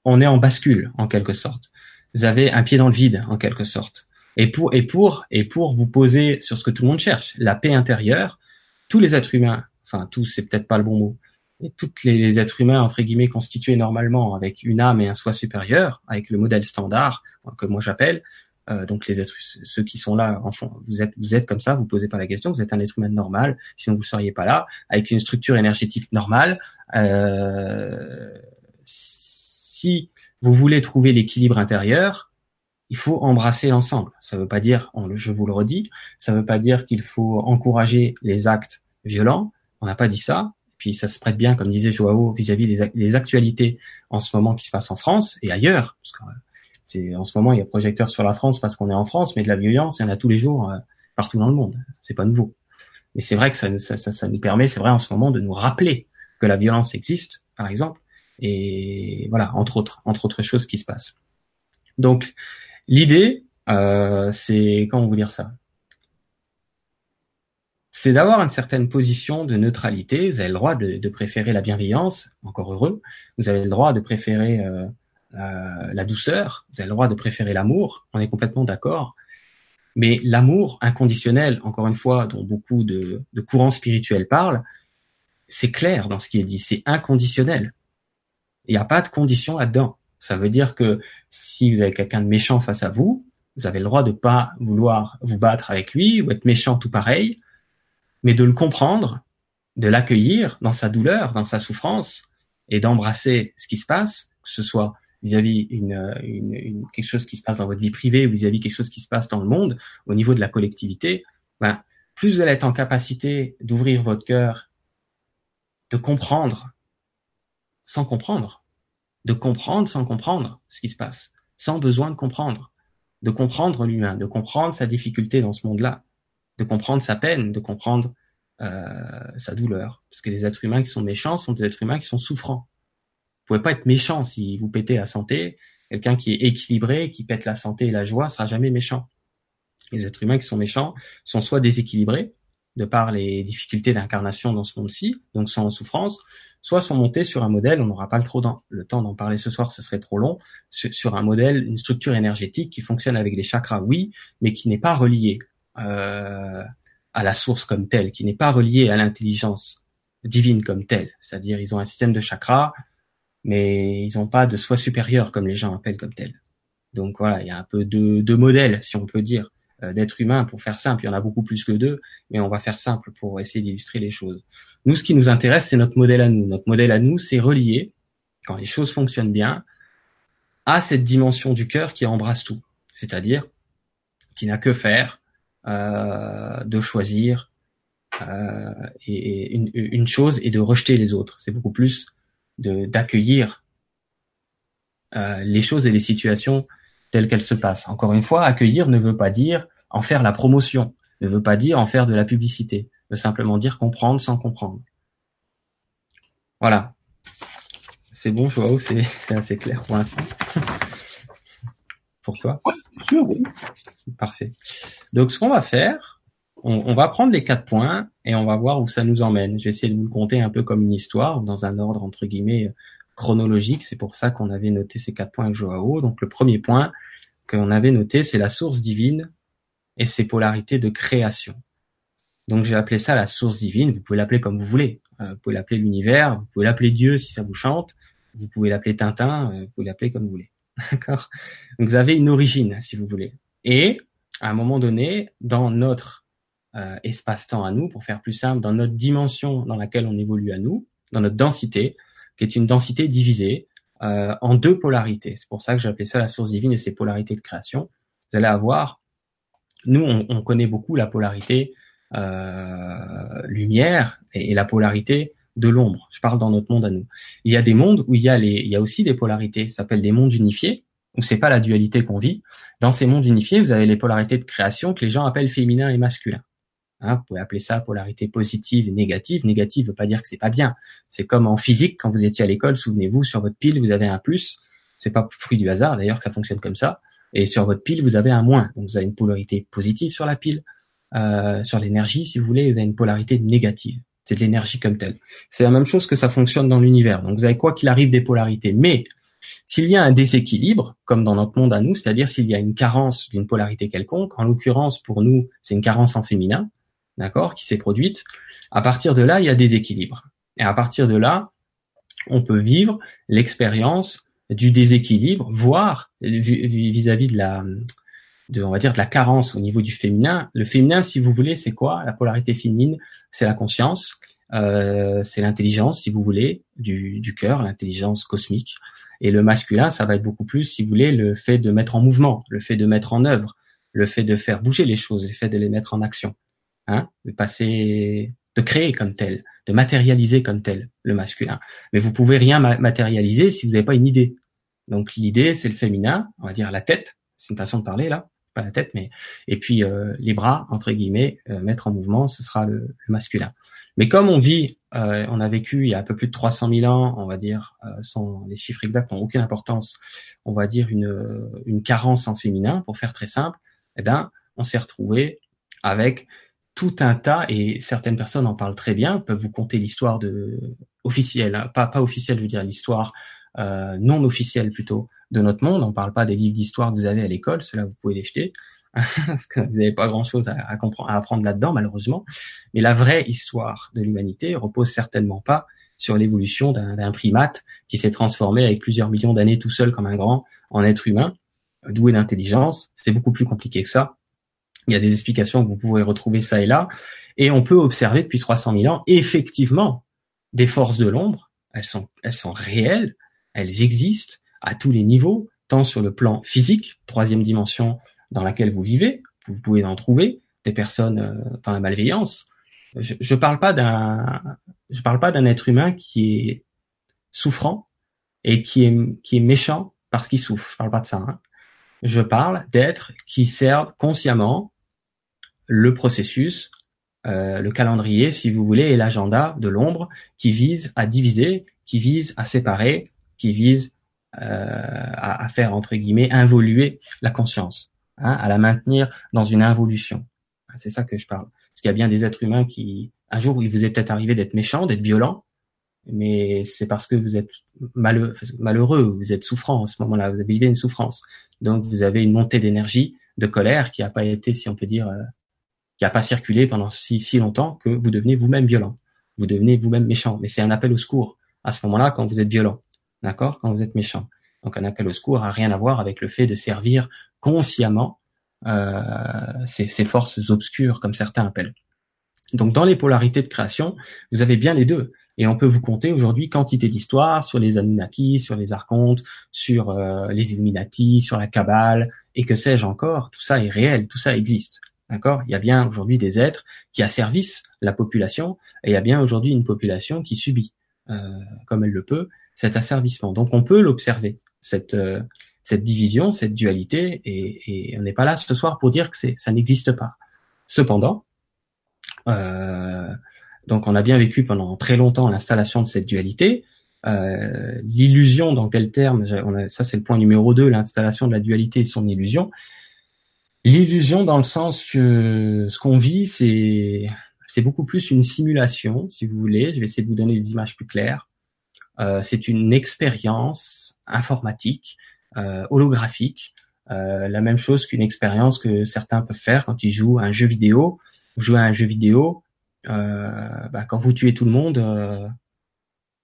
on est en bascule en quelque sorte. Vous avez un pied dans le vide en quelque sorte. Et pour et pour et pour vous poser sur ce que tout le monde cherche, la paix intérieure, tous les êtres humains, enfin tous, c'est peut-être pas le bon mot, et tous les êtres humains entre guillemets constitués normalement avec une âme et un soi supérieur, avec le modèle standard que moi j'appelle, euh, donc les êtres, ceux qui sont là, enfin, vous êtes, vous êtes comme ça, vous posez pas la question, vous êtes un être humain normal, sinon vous seriez pas là, avec une structure énergétique normale. Euh, si vous voulez trouver l'équilibre intérieur, il faut embrasser l'ensemble. Ça veut pas dire, je vous le redis, ça veut pas dire qu'il faut encourager les actes violents. On n'a pas dit ça. Puis ça se prête bien, comme disait Joao, vis-à-vis des, actualités en ce moment qui se passent en France et ailleurs. Parce que c'est en ce moment il y a projecteur sur la France parce qu'on est en France, mais de la violence il y en a tous les jours euh, partout dans le monde. C'est pas nouveau. Mais c'est vrai que ça, ça, ça, nous permet, c'est vrai en ce moment, de nous rappeler que la violence existe, par exemple, et voilà, entre autres, entre autres choses qui se passent. Donc l'idée, euh, c'est comment vous dire ça? C'est d'avoir une certaine position de neutralité. Vous avez le droit de, préférer la bienveillance, encore heureux. Vous avez le droit de préférer euh, la douceur. Vous avez le droit de préférer l'amour. On est complètement d'accord. Mais l'amour inconditionnel, encore une fois, dont beaucoup de, de courants spirituels parlent, c'est clair dans ce qui est dit. C'est inconditionnel. Il n'y a pas de condition là-dedans. Ça veut dire que si vous avez quelqu'un de méchant face à vous, vous avez le droit de pas vouloir vous battre avec lui ou être méchant tout pareil mais de le comprendre, de l'accueillir dans sa douleur, dans sa souffrance, et d'embrasser ce qui se passe, que ce soit vis-à-vis une, quelque chose qui se passe dans votre vie privée vis-à-vis quelque chose qui se passe dans le monde, au niveau de la collectivité, ben, plus vous allez être en capacité d'ouvrir votre cœur, de comprendre sans comprendre, de comprendre sans comprendre ce qui se passe, sans besoin de comprendre, de comprendre l'humain, de comprendre sa difficulté dans ce monde-là, de comprendre sa peine, de comprendre euh, sa douleur. Parce que les êtres humains qui sont méchants sont des êtres humains qui sont souffrants. Vous pouvez pas être méchant si vous pétez la santé. Quelqu'un qui est équilibré, qui pète la santé et la joie, sera jamais méchant. Les êtres humains qui sont méchants sont soit déséquilibrés, de par les difficultés d'incarnation dans ce monde-ci, donc sont en souffrance, soit sont montés sur un modèle, on n'aura pas le, trop le temps d'en parler ce soir, ce serait trop long, sur, un modèle, une structure énergétique qui fonctionne avec des chakras, oui, mais qui n'est pas relié euh, à la source comme telle, qui n'est pas reliée à l'intelligence divine comme telle. C'est-à-dire, ils ont un système de chakras, mais ils n'ont pas de soi supérieur comme les gens appellent comme tel. Donc voilà, il y a un peu de, de modèles, si on peut dire, euh, d'êtres humains pour faire simple. Il y en a beaucoup plus que deux, mais on va faire simple pour essayer d'illustrer les choses. Nous, ce qui nous intéresse, c'est notre modèle à nous. Notre modèle à nous, c'est relié, quand les choses fonctionnent bien, à cette dimension du cœur qui embrasse tout. C'est-à-dire, qui n'a que faire euh, de choisir euh, et, une, chose et de rejeter les autres. C'est beaucoup plus d'accueillir euh, les choses et les situations telles qu'elles se passent. Encore une fois, accueillir ne veut pas dire en faire la promotion, ne veut pas dire en faire de la publicité, veut simplement dire comprendre sans comprendre. Voilà. C'est bon, Joao, c'est assez clair pour l'instant? pour toi? Oui. Parfait. Donc, ce qu'on va faire, on, va prendre les quatre points et on va voir où ça nous emmène. Je vais essayer de vous le compter un peu comme une histoire, dans un ordre entre guillemets chronologique. C'est pour ça qu'on avait noté ces quatre points avec Joao. Donc, le premier point qu'on avait noté, c'est la source divine et ses polarités de création. Donc, j'ai appelé ça la source divine. Vous pouvez l'appeler comme vous voulez. Euh, vous pouvez l'appeler l'univers, vous pouvez l'appeler Dieu si ça vous chante. Vous pouvez l'appeler Tintin, euh, vous pouvez l'appeler comme vous voulez. D'accord? Vous avez une origine, si vous voulez. Et à un moment donné, dans notre euh, espace-temps à nous, pour faire plus simple, dans notre dimension dans laquelle on évolue à nous, dans notre densité, qui est une densité divisée euh, en deux polarités. C'est pour ça que j'ai appelé ça la source divine et ses polarités de création. Vous allez avoir, nous, on, connaît beaucoup la polarité euh, lumière et, la polarité de l'ombre. Je parle dans notre monde à nous. Il y a des mondes où il y a, les, il y a aussi des polarités. Ça s'appelle des mondes unifiés où c'est pas la dualité qu'on vit. Dans ces mondes unifiés, vous avez les polarités de création que les gens appellent féminin et masculin. Hein, vous pouvez appeler ça polarité positive et négative. Négative veut pas dire que c'est pas bien. C'est comme en physique, quand vous étiez à l'école, souvenez-vous, sur votre pile, vous avez un plus. C'est pas fruit du hasard, d'ailleurs, que ça fonctionne comme ça. Et sur votre pile, vous avez un moins. Donc, vous avez une polarité positive sur la pile. Euh, sur l'énergie, si vous voulez, vous avez une polarité négative. C'est de l'énergie comme telle. C'est la même chose que ça fonctionne dans l'univers. Donc, vous avez quoi qu'il arrive des polarités. Mais, s'il y a un déséquilibre, comme dans notre monde à nous, c'est-à-dire s'il y a une carence d'une polarité quelconque, en l'occurrence pour nous, c'est une carence en féminin, d'accord, qui s'est produite, à partir de là, il y a des équilibres. Et à partir de là, on peut vivre l'expérience du déséquilibre, voire vis-à-vis de la, de, on va dire, de la carence au niveau du féminin. Le féminin, si vous voulez, c'est quoi? La polarité féminine, c'est la conscience, euh, c'est l'intelligence, si vous voulez, du, du cœur, l'intelligence cosmique. Et le masculin, ça va être beaucoup plus, si vous voulez, le fait de mettre en mouvement, le fait de mettre en œuvre, le fait de faire bouger les choses, le fait de les mettre en action, hein, de passer, de créer comme tel, de matérialiser comme tel le masculin. Mais vous pouvez rien matérialiser si vous n'avez pas une idée. Donc l'idée, c'est le féminin, on va dire la tête, c'est une façon de parler là, pas la tête, mais et puis euh, les bras entre guillemets, euh, mettre en mouvement, ce sera le, le masculin. Mais comme on vit, euh, on a vécu il y a un peu plus de 300 000 ans, on va dire, euh, sans les chiffres exacts n'ont aucune importance, on va dire une, une carence en féminin, pour faire très simple, eh ben, on s'est retrouvé avec tout un tas, et certaines personnes en parlent très bien, peuvent vous conter l'histoire de officielle, hein, pas pas officielle, je veux dire l'histoire euh, non officielle plutôt de notre monde. On parle pas des livres d'histoire que vous avez à l'école, cela vous pouvez les jeter. parce que vous n'avez pas grand-chose à, à, à apprendre là-dedans, malheureusement. Mais la vraie histoire de l'humanité repose certainement pas sur l'évolution d'un primate qui s'est transformé avec plusieurs millions d'années tout seul comme un grand en être humain, doué d'intelligence. C'est beaucoup plus compliqué que ça. Il y a des explications que vous pouvez retrouver ça et là. Et on peut observer depuis 300 000 ans, effectivement, des forces de l'ombre. Elles sont, elles sont réelles. Elles existent à tous les niveaux, tant sur le plan physique, troisième dimension dans laquelle vous vivez. Vous pouvez en trouver des personnes euh, dans la malveillance. Je, je parle pas d'un, je parle pas d'un être humain qui est souffrant et qui est qui est méchant parce qu'il souffre. Je parle pas de ça. Hein. Je parle d'êtres qui servent consciemment le processus, euh, le calendrier, si vous voulez, et l'agenda de l'ombre qui vise à diviser, qui vise à séparer, qui vise euh, à, à, faire entre guillemets involuer la conscience hein, à la maintenir dans une involution. C'est ça que je parle. Parce qu'il y a bien des êtres humains qui, un jour, il vous est peut-être arrivé d'être méchant, d'être violent, mais c'est parce que vous êtes malheureux, vous êtes souffrant en ce moment-là, vous avez vécu une souffrance. Donc vous avez une montée d'énergie, de colère qui n'a pas été, si on peut dire, euh, qui n'a pas circulé pendant si, longtemps que vous devenez vous-même violent. Vous devenez vous-même méchant. Mais c'est un appel au secours à ce moment-là quand vous êtes violent. D'accord? Quand vous êtes méchant. Donc un appel au secours a rien à voir avec le fait de servir consciemment euh, ces, ces, forces obscures, comme certains appellent. Donc dans les polarités de création, vous avez bien les deux. Et on peut vous compter aujourd'hui quantité d'histoires sur les Anunnaki, sur les archontes, sur euh, les Illuminati, sur la Kabbale, et que sais-je encore? Tout ça est réel, tout ça existe. D'accord? Il y a bien aujourd'hui des êtres qui asservissent la population, et il y a bien aujourd'hui une population qui subit, euh, comme elle le peut, cet asservissement. Donc on peut l'observer, cette, euh, cette division, cette dualité, et, et on n'est pas là ce soir pour dire que ça n'existe pas. Cependant, euh, donc on a bien vécu pendant très longtemps l'installation de cette dualité. L'illusion, dans quel terme? Ça c'est le point numéro 2, l'installation de la dualité et son illusion. L'illusion dans le sens que ce qu'on vit, c'est c'est beaucoup plus une simulation, si vous voulez. Je vais essayer de vous donner des images plus claires. Euh, c'est une expérience informatique euh, holographique, euh, la même chose qu'une expérience que certains peuvent faire quand ils jouent à un jeu vidéo. Vous jouez à un jeu vidéo, bah, quand vous tuez tout le monde,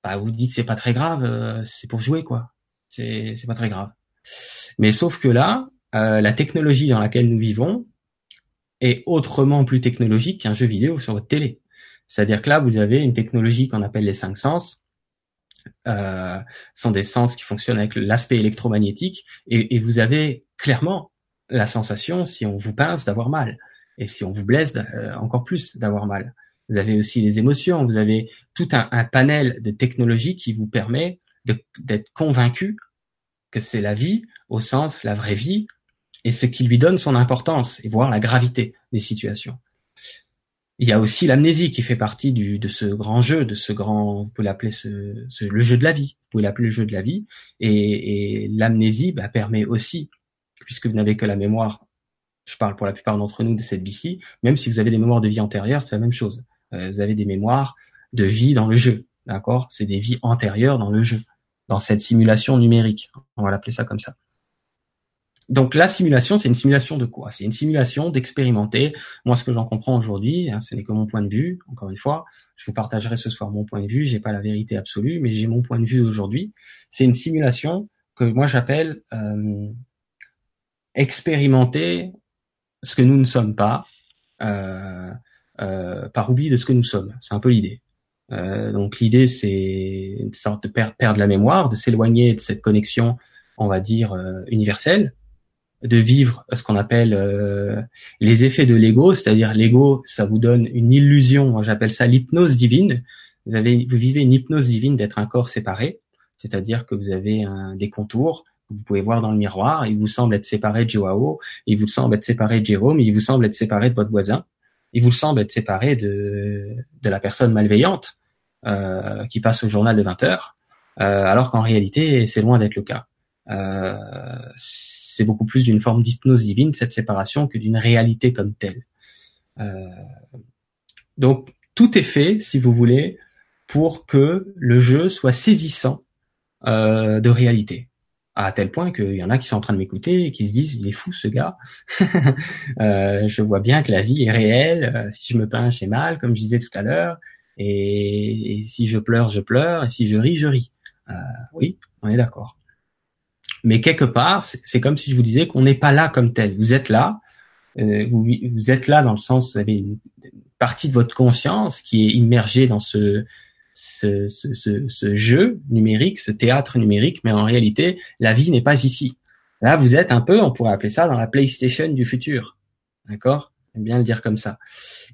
bah, vous dites c'est pas très grave, c'est pour jouer quoi. C'est pas très grave. Mais sauf que là, euh, la technologie dans laquelle nous vivons est autrement plus technologique qu'un jeu vidéo sur votre télé. C'est-à-dire que là, vous avez une technologie qu'on appelle les cinq sens, euh, sont des sens qui fonctionnent avec l'aspect électromagnétique, et, vous avez clairement la sensation, si on vous pince, d'avoir mal, et si on vous blesse, euh, encore plus d'avoir mal. Vous avez aussi les émotions, vous avez tout un panel de technologies qui vous permet d'être convaincu que c'est la vie au sens la vraie vie et ce qui lui donne son importance et voir la gravité des situations. Il y a aussi l'amnésie qui fait partie du, de ce grand jeu, de ce grand, vous pouvez l'appeler ce, ce, le jeu de la vie, vous pouvez l'appeler le jeu de la vie, et, et l'amnésie bah, permet aussi, puisque vous n'avez que la mémoire, je parle pour la plupart d'entre nous de cette vie même si vous avez des mémoires de vie antérieures, c'est la même chose. Euh, vous avez des mémoires de vie dans le jeu, d'accord? C'est des vies antérieures dans le jeu, dans cette simulation numérique, on va l'appeler ça comme ça. Donc la simulation, c'est une simulation de quoi? C'est une simulation d'expérimenter. Moi, ce que j'en comprends aujourd'hui, hein, ce n'est que mon point de vue. Encore une fois, je vous partagerai ce soir mon point de vue. J'ai pas la vérité absolue, mais j'ai mon point de vue aujourd'hui. C'est une simulation que moi j'appelle euh, expérimenter ce que nous ne sommes pas euh, euh, par oubli de ce que nous sommes. C'est un peu l'idée. Euh, donc l'idée, c'est une sorte de perdre la mémoire, de s'éloigner de cette connexion, on va dire euh, universelle de vivre ce qu'on appelle euh, les effets de l'ego, c'est-à-dire l'ego, ça vous donne une illusion, j'appelle ça l'hypnose divine. Vous avez, vous vivez une hypnose divine d'être un corps séparé, c'est-à-dire que vous avez des contours que vous pouvez voir dans le miroir. Il vous semble être séparé de Joao, il vous semble être séparé de Jérôme, il vous semble être séparé de votre voisin, il vous semble être séparé de, de la personne malveillante euh, qui passe au journal de 20 heures, euh, alors qu'en réalité, c'est loin d'être le cas. Euh, c'est beaucoup plus d'une forme d'hypnose divine, cette séparation, que d'une réalité comme telle. Euh, donc, tout est fait, si vous voulez, pour que le jeu soit saisissant euh, de réalité. À tel point qu'il y en a qui sont en train de m'écouter et qui se disent, il est fou ce gars. euh, je vois bien que la vie est réelle. Si je me pince, j'ai mal, comme je disais tout à l'heure. Et, et, si je pleure, je pleure. Et si je ris, je ris. Oui, on est d'accord. Mais quelque part, c'est comme si je vous disais qu'on n'est pas là comme tel. Vous êtes là, euh, vous, êtes là dans le sens, vous avez une partie de votre conscience qui est immergée dans ce, ce, ce, ce, ce jeu numérique, ce théâtre numérique, mais en réalité, la vie n'est pas ici. Là, vous êtes un peu, on pourrait appeler ça dans la PlayStation du futur. D'accord? J'aime bien le dire comme ça.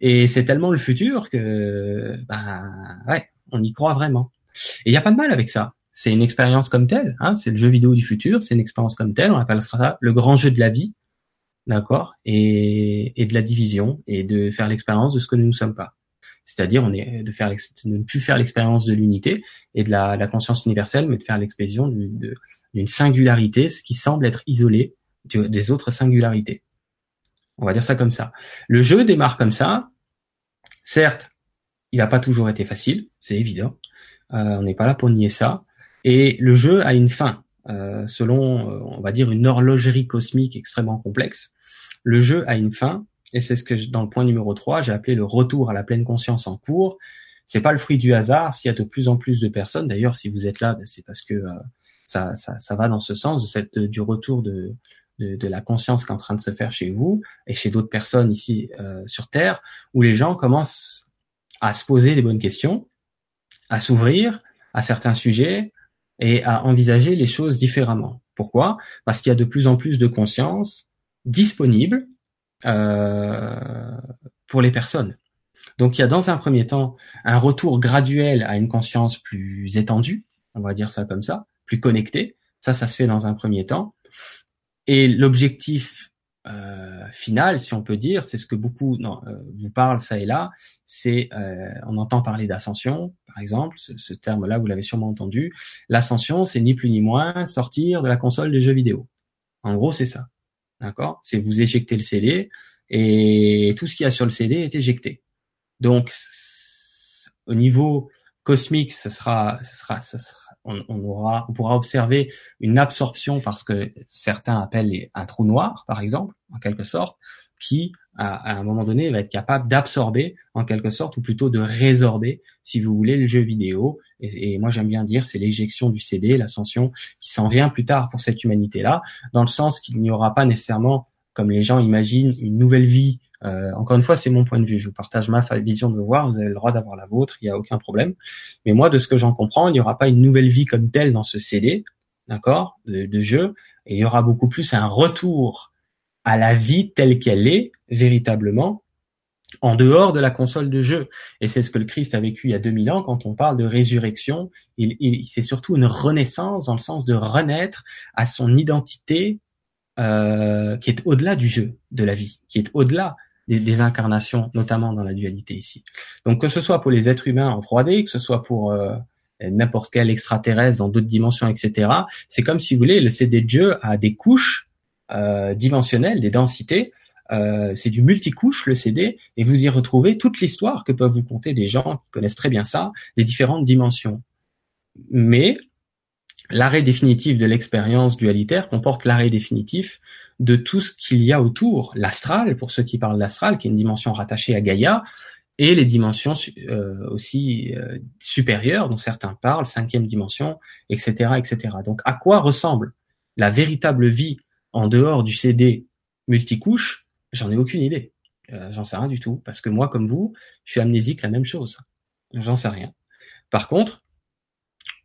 Et c'est tellement le futur que, bah, ouais, on y croit vraiment. Et il n'y a pas de mal avec ça c'est une expérience comme telle, hein, c'est le jeu vidéo du futur, c'est une expérience comme telle, on appelle ça le grand jeu de la vie, d'accord, et, de la division, et de faire l'expérience de ce que nous ne sommes pas. C'est-à-dire, on est de faire ne plus faire l'expérience de l'unité et de la, conscience universelle, mais de faire l'expression d'une singularité, ce qui semble être isolé des autres singularités. On va dire ça comme ça. Le jeu démarre comme ça. Certes, il n'a pas toujours été facile, c'est évident. Euh, on n'est pas là pour nier ça. Et le jeu a une fin, euh, selon, euh, on va dire, une horlogerie cosmique extrêmement complexe. Le jeu a une fin, et c'est ce que dans le point numéro 3, j'ai appelé le retour à la pleine conscience en cours. C'est pas le fruit du hasard s'il y a de plus en plus de personnes. D'ailleurs, si vous êtes là, ben, c'est parce que euh, ça, ça, ça, va dans ce sens du retour de, de, de, la conscience qui est en train de se faire chez vous et chez d'autres personnes ici euh, sur Terre, où les gens commencent à se poser des bonnes questions, à s'ouvrir à certains sujets, et à envisager les choses différemment. Pourquoi? Parce qu'il y a de plus en plus de conscience disponible euh, pour les personnes. Donc il y a dans un premier temps un retour graduel à une conscience plus étendue, on va dire ça comme ça, plus connectée. Ça, ça se fait dans un premier temps. Et l'objectif euh, final, si on peut dire, c'est ce que beaucoup non, euh, vous parlent ça et là. C'est, euh, on entend parler d'ascension, par exemple, ce, ce terme-là, vous l'avez sûrement entendu. L'ascension, c'est ni plus ni moins sortir de la console des jeux vidéo. En gros, c'est ça, d'accord? C'est vous éjecter le CD et tout ce qu'il y a sur le CD est éjecté. Donc, au niveau cosmique, ce sera, ce sera, ce sera on, aura, pourra observer une absorption parce que certains appellent un trou noir, par exemple, en quelque sorte, qui, à, un moment donné, va être capable d'absorber, en quelque sorte, ou plutôt de résorber, si vous voulez, le jeu vidéo. Et, moi, j'aime bien dire, c'est l'éjection du CD, l'ascension qui s'en vient plus tard pour cette humanité-là, dans le sens qu'il n'y aura pas nécessairement, comme les gens imaginent, une nouvelle vie. Euh, encore une fois, c'est mon point de vue. Je vous partage ma vision de voir. Vous avez le droit d'avoir la vôtre. Il n'y a aucun problème. Mais moi, de ce que j'en comprends, il n'y aura pas une nouvelle vie comme telle dans ce CD, d'accord, de, jeu. Il y aura beaucoup plus un retour à la vie telle qu'elle est véritablement en dehors de la console de jeu. Et c'est ce que le Christ a vécu il y a 2000 ans quand on parle de résurrection. Il, il c'est surtout une renaissance dans le sens de renaître à son identité euh, qui est au-delà du jeu, de la vie, qui est au-delà des, incarnations, notamment dans la dualité ici. Donc que ce soit pour les êtres humains en 3D, que ce soit pour euh, n'importe quel extraterrestre dans d'autres dimensions, etc., c'est comme si vous voulez, le CD de jeu a des couches euh, dimensionnelles, des densités. Euh, c'est du multicouche le CD et vous y retrouvez toute l'histoire que peuvent vous conter des gens qui connaissent très bien ça, des différentes dimensions. Mais l'arrêt définitif de l'expérience dualitaire comporte l'arrêt définitif de tout ce qu'il y a autour, l'astral, pour ceux qui parlent d'astral, qui est une dimension rattachée à Gaïa, et les dimensions euh, aussi euh, supérieures, dont certains parlent, cinquième dimension, etc., etc. Donc, à quoi ressemble la véritable vie en dehors du CD multicouche, j'en ai aucune idée. Euh, j'en sais rien du tout. Parce que moi, comme vous, je suis amnésique la même chose. J'en sais rien. Par contre,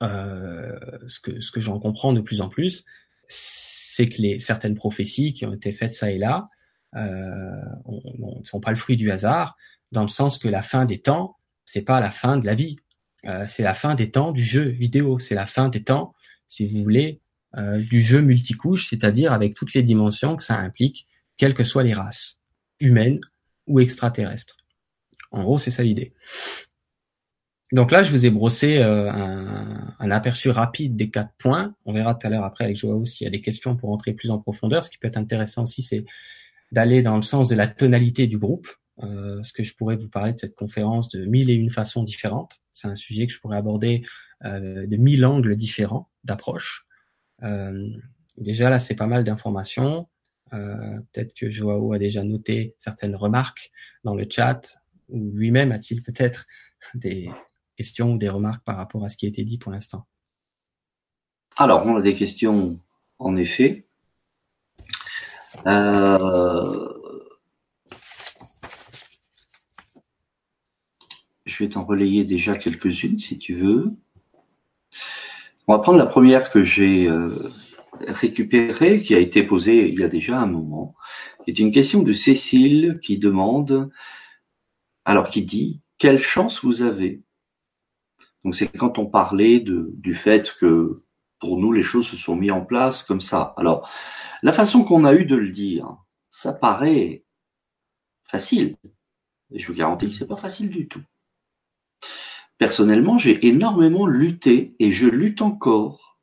euh, ce que, ce que j'en comprends de plus en plus, c'est que les certaines prophéties qui ont été faites ça et là euh, ne sont pas le fruit du hasard, dans le sens que la fin des temps, c'est pas la fin de la vie, euh, c'est la fin des temps du jeu vidéo, c'est la fin des temps, si vous voulez, euh, du jeu multicouche, c'est-à-dire avec toutes les dimensions que ça implique, quelles que soient les races, humaines ou extraterrestres. En gros, c'est ça l'idée. Donc là, je vous ai brossé euh, un, un, aperçu rapide des quatre points. On verra tout à l'heure après avec Joao s'il y a des questions pour entrer plus en profondeur. Ce qui peut être intéressant aussi, c'est d'aller dans le sens de la tonalité du groupe. Euh, ce que je pourrais vous parler de cette conférence de mille et une façons différentes. C'est un sujet que je pourrais aborder euh, de mille angles différents d'approche. Euh, déjà là, c'est pas mal d'informations. Euh, peut-être que Joao a déjà noté certaines remarques dans le chat, ou lui-même a-t-il peut-être des questions ou des remarques par rapport à ce qui a été dit pour l'instant? Alors, on a des questions, en effet. Euh... Je vais t'en relayer déjà quelques-unes si tu veux. On va prendre la première que j'ai euh, récupérée, qui a été posée il y a déjà un moment, qui est une question de Cécile qui demande, alors qui dit, quelle chance vous avez Donc c'est quand on parlait du fait que pour nous les choses se sont mises en place comme ça. Alors la façon qu'on a eu de le dire, ça paraît facile. Je vous garantis que c'est pas facile du tout. Personnellement, j'ai énormément lutté et je lutte encore.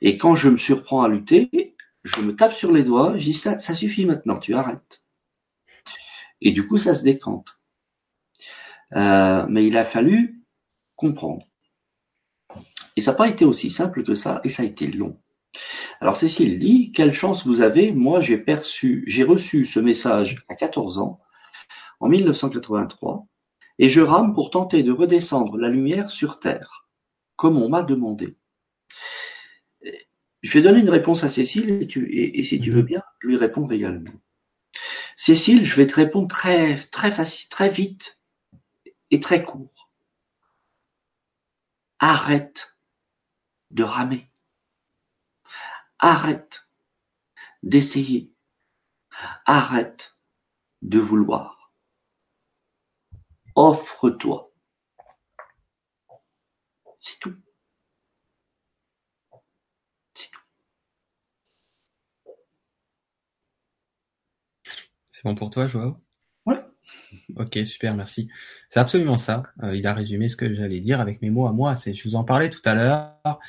Et quand je me surprends à lutter, je me tape sur les doigts, je dis ça, ça suffit maintenant, tu arrêtes. Et du coup, ça se décante. Euh, mais il a fallu comprendre. Et ça n'a pas été aussi simple que ça, et ça a été long. Alors Cécile dit, quelle chance vous avez, moi j'ai perçu, j'ai reçu ce message à 14 ans, en 1983, et je rame pour tenter de redescendre la lumière sur Terre, comme on m'a demandé. Je vais donner une réponse à Cécile et, si tu veux bien, lui répondre également. Cécile, je vais te répondre très, très facile, très vite et très court. Arrête de ramer. Arrête d'essayer. Arrête de vouloir offre-toi. C'est tout. C'est tout. C'est bon pour toi, Joao? Ok, super, merci. C'est absolument ça. Euh, il a résumé ce que j'allais dire avec mes mots à moi. C'est, je vous en parlais tout à l'heure.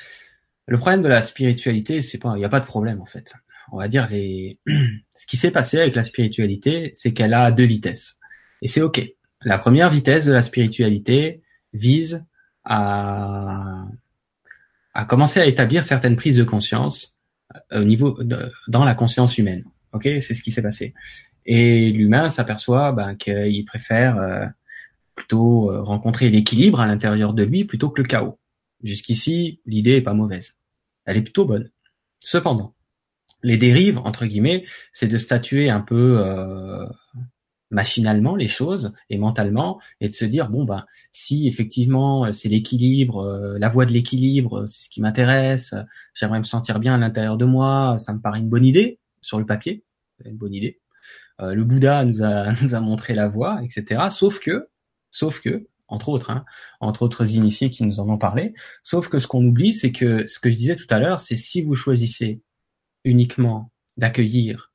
Le problème de la spiritualité, c'est pas, il n'y a pas de problème en fait. On va dire les, ce qui s'est passé avec la spiritualité, c'est qu'elle a deux vitesses. Et c'est ok. La première vitesse de la spiritualité vise à, à commencer à établir certaines prises de conscience euh, au niveau dans la conscience humaine. Ok, c'est ce qui s'est passé. Et l'humain s'aperçoit ben, qu'il préfère euh, plutôt euh, rencontrer l'équilibre à l'intérieur de lui plutôt que le chaos. Jusqu'ici, l'idée est pas mauvaise. Elle est plutôt bonne. Cependant, les dérives, entre guillemets, c'est de statuer un peu euh, machinalement les choses et mentalement et de se dire bon ben si effectivement c'est l'équilibre, la voie de l'équilibre, c'est ce qui m'intéresse, j'aimerais me sentir bien à l'intérieur de moi, ça me paraît une bonne idée sur le papier, une bonne idée. Euh, le Bouddha nous a montré la voie, etc. Sauf que, sauf que, entre autres, hein, entre autres initiés qui nous en ont parlé, sauf que ce qu'on oublie, c'est que ce que je disais tout à l'heure, c'est si vous choisissez uniquement d'accueillir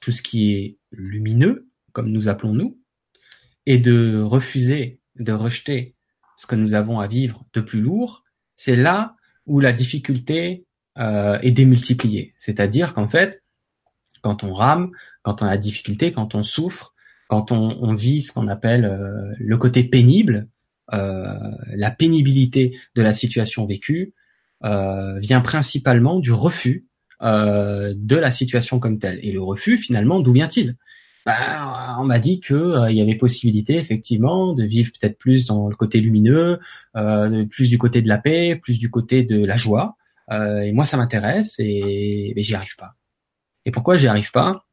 tout ce qui est lumineux, comme nous appelons nous, et de refuser, de rejeter ce que nous avons à vivre de plus lourd, c'est là où la difficulté euh, est démultipliée. C'est-à-dire qu'en fait, quand on rame, quand on a difficulté, quand on souffre, quand on, on vit ce qu'on appelle euh, le côté pénible, euh, la pénibilité de la situation vécue euh, vient principalement du refus euh, de la situation comme telle. Et le refus, finalement, d'où vient-il? Bah, on m'a dit que euh, il y avait possibilité effectivement de vivre peut-être plus dans le côté lumineux, euh, plus du côté de la paix, plus du côté de la joie. Euh, et moi, ça m'intéresse et, et j'y arrive pas. Et pourquoi j'y arrive pas?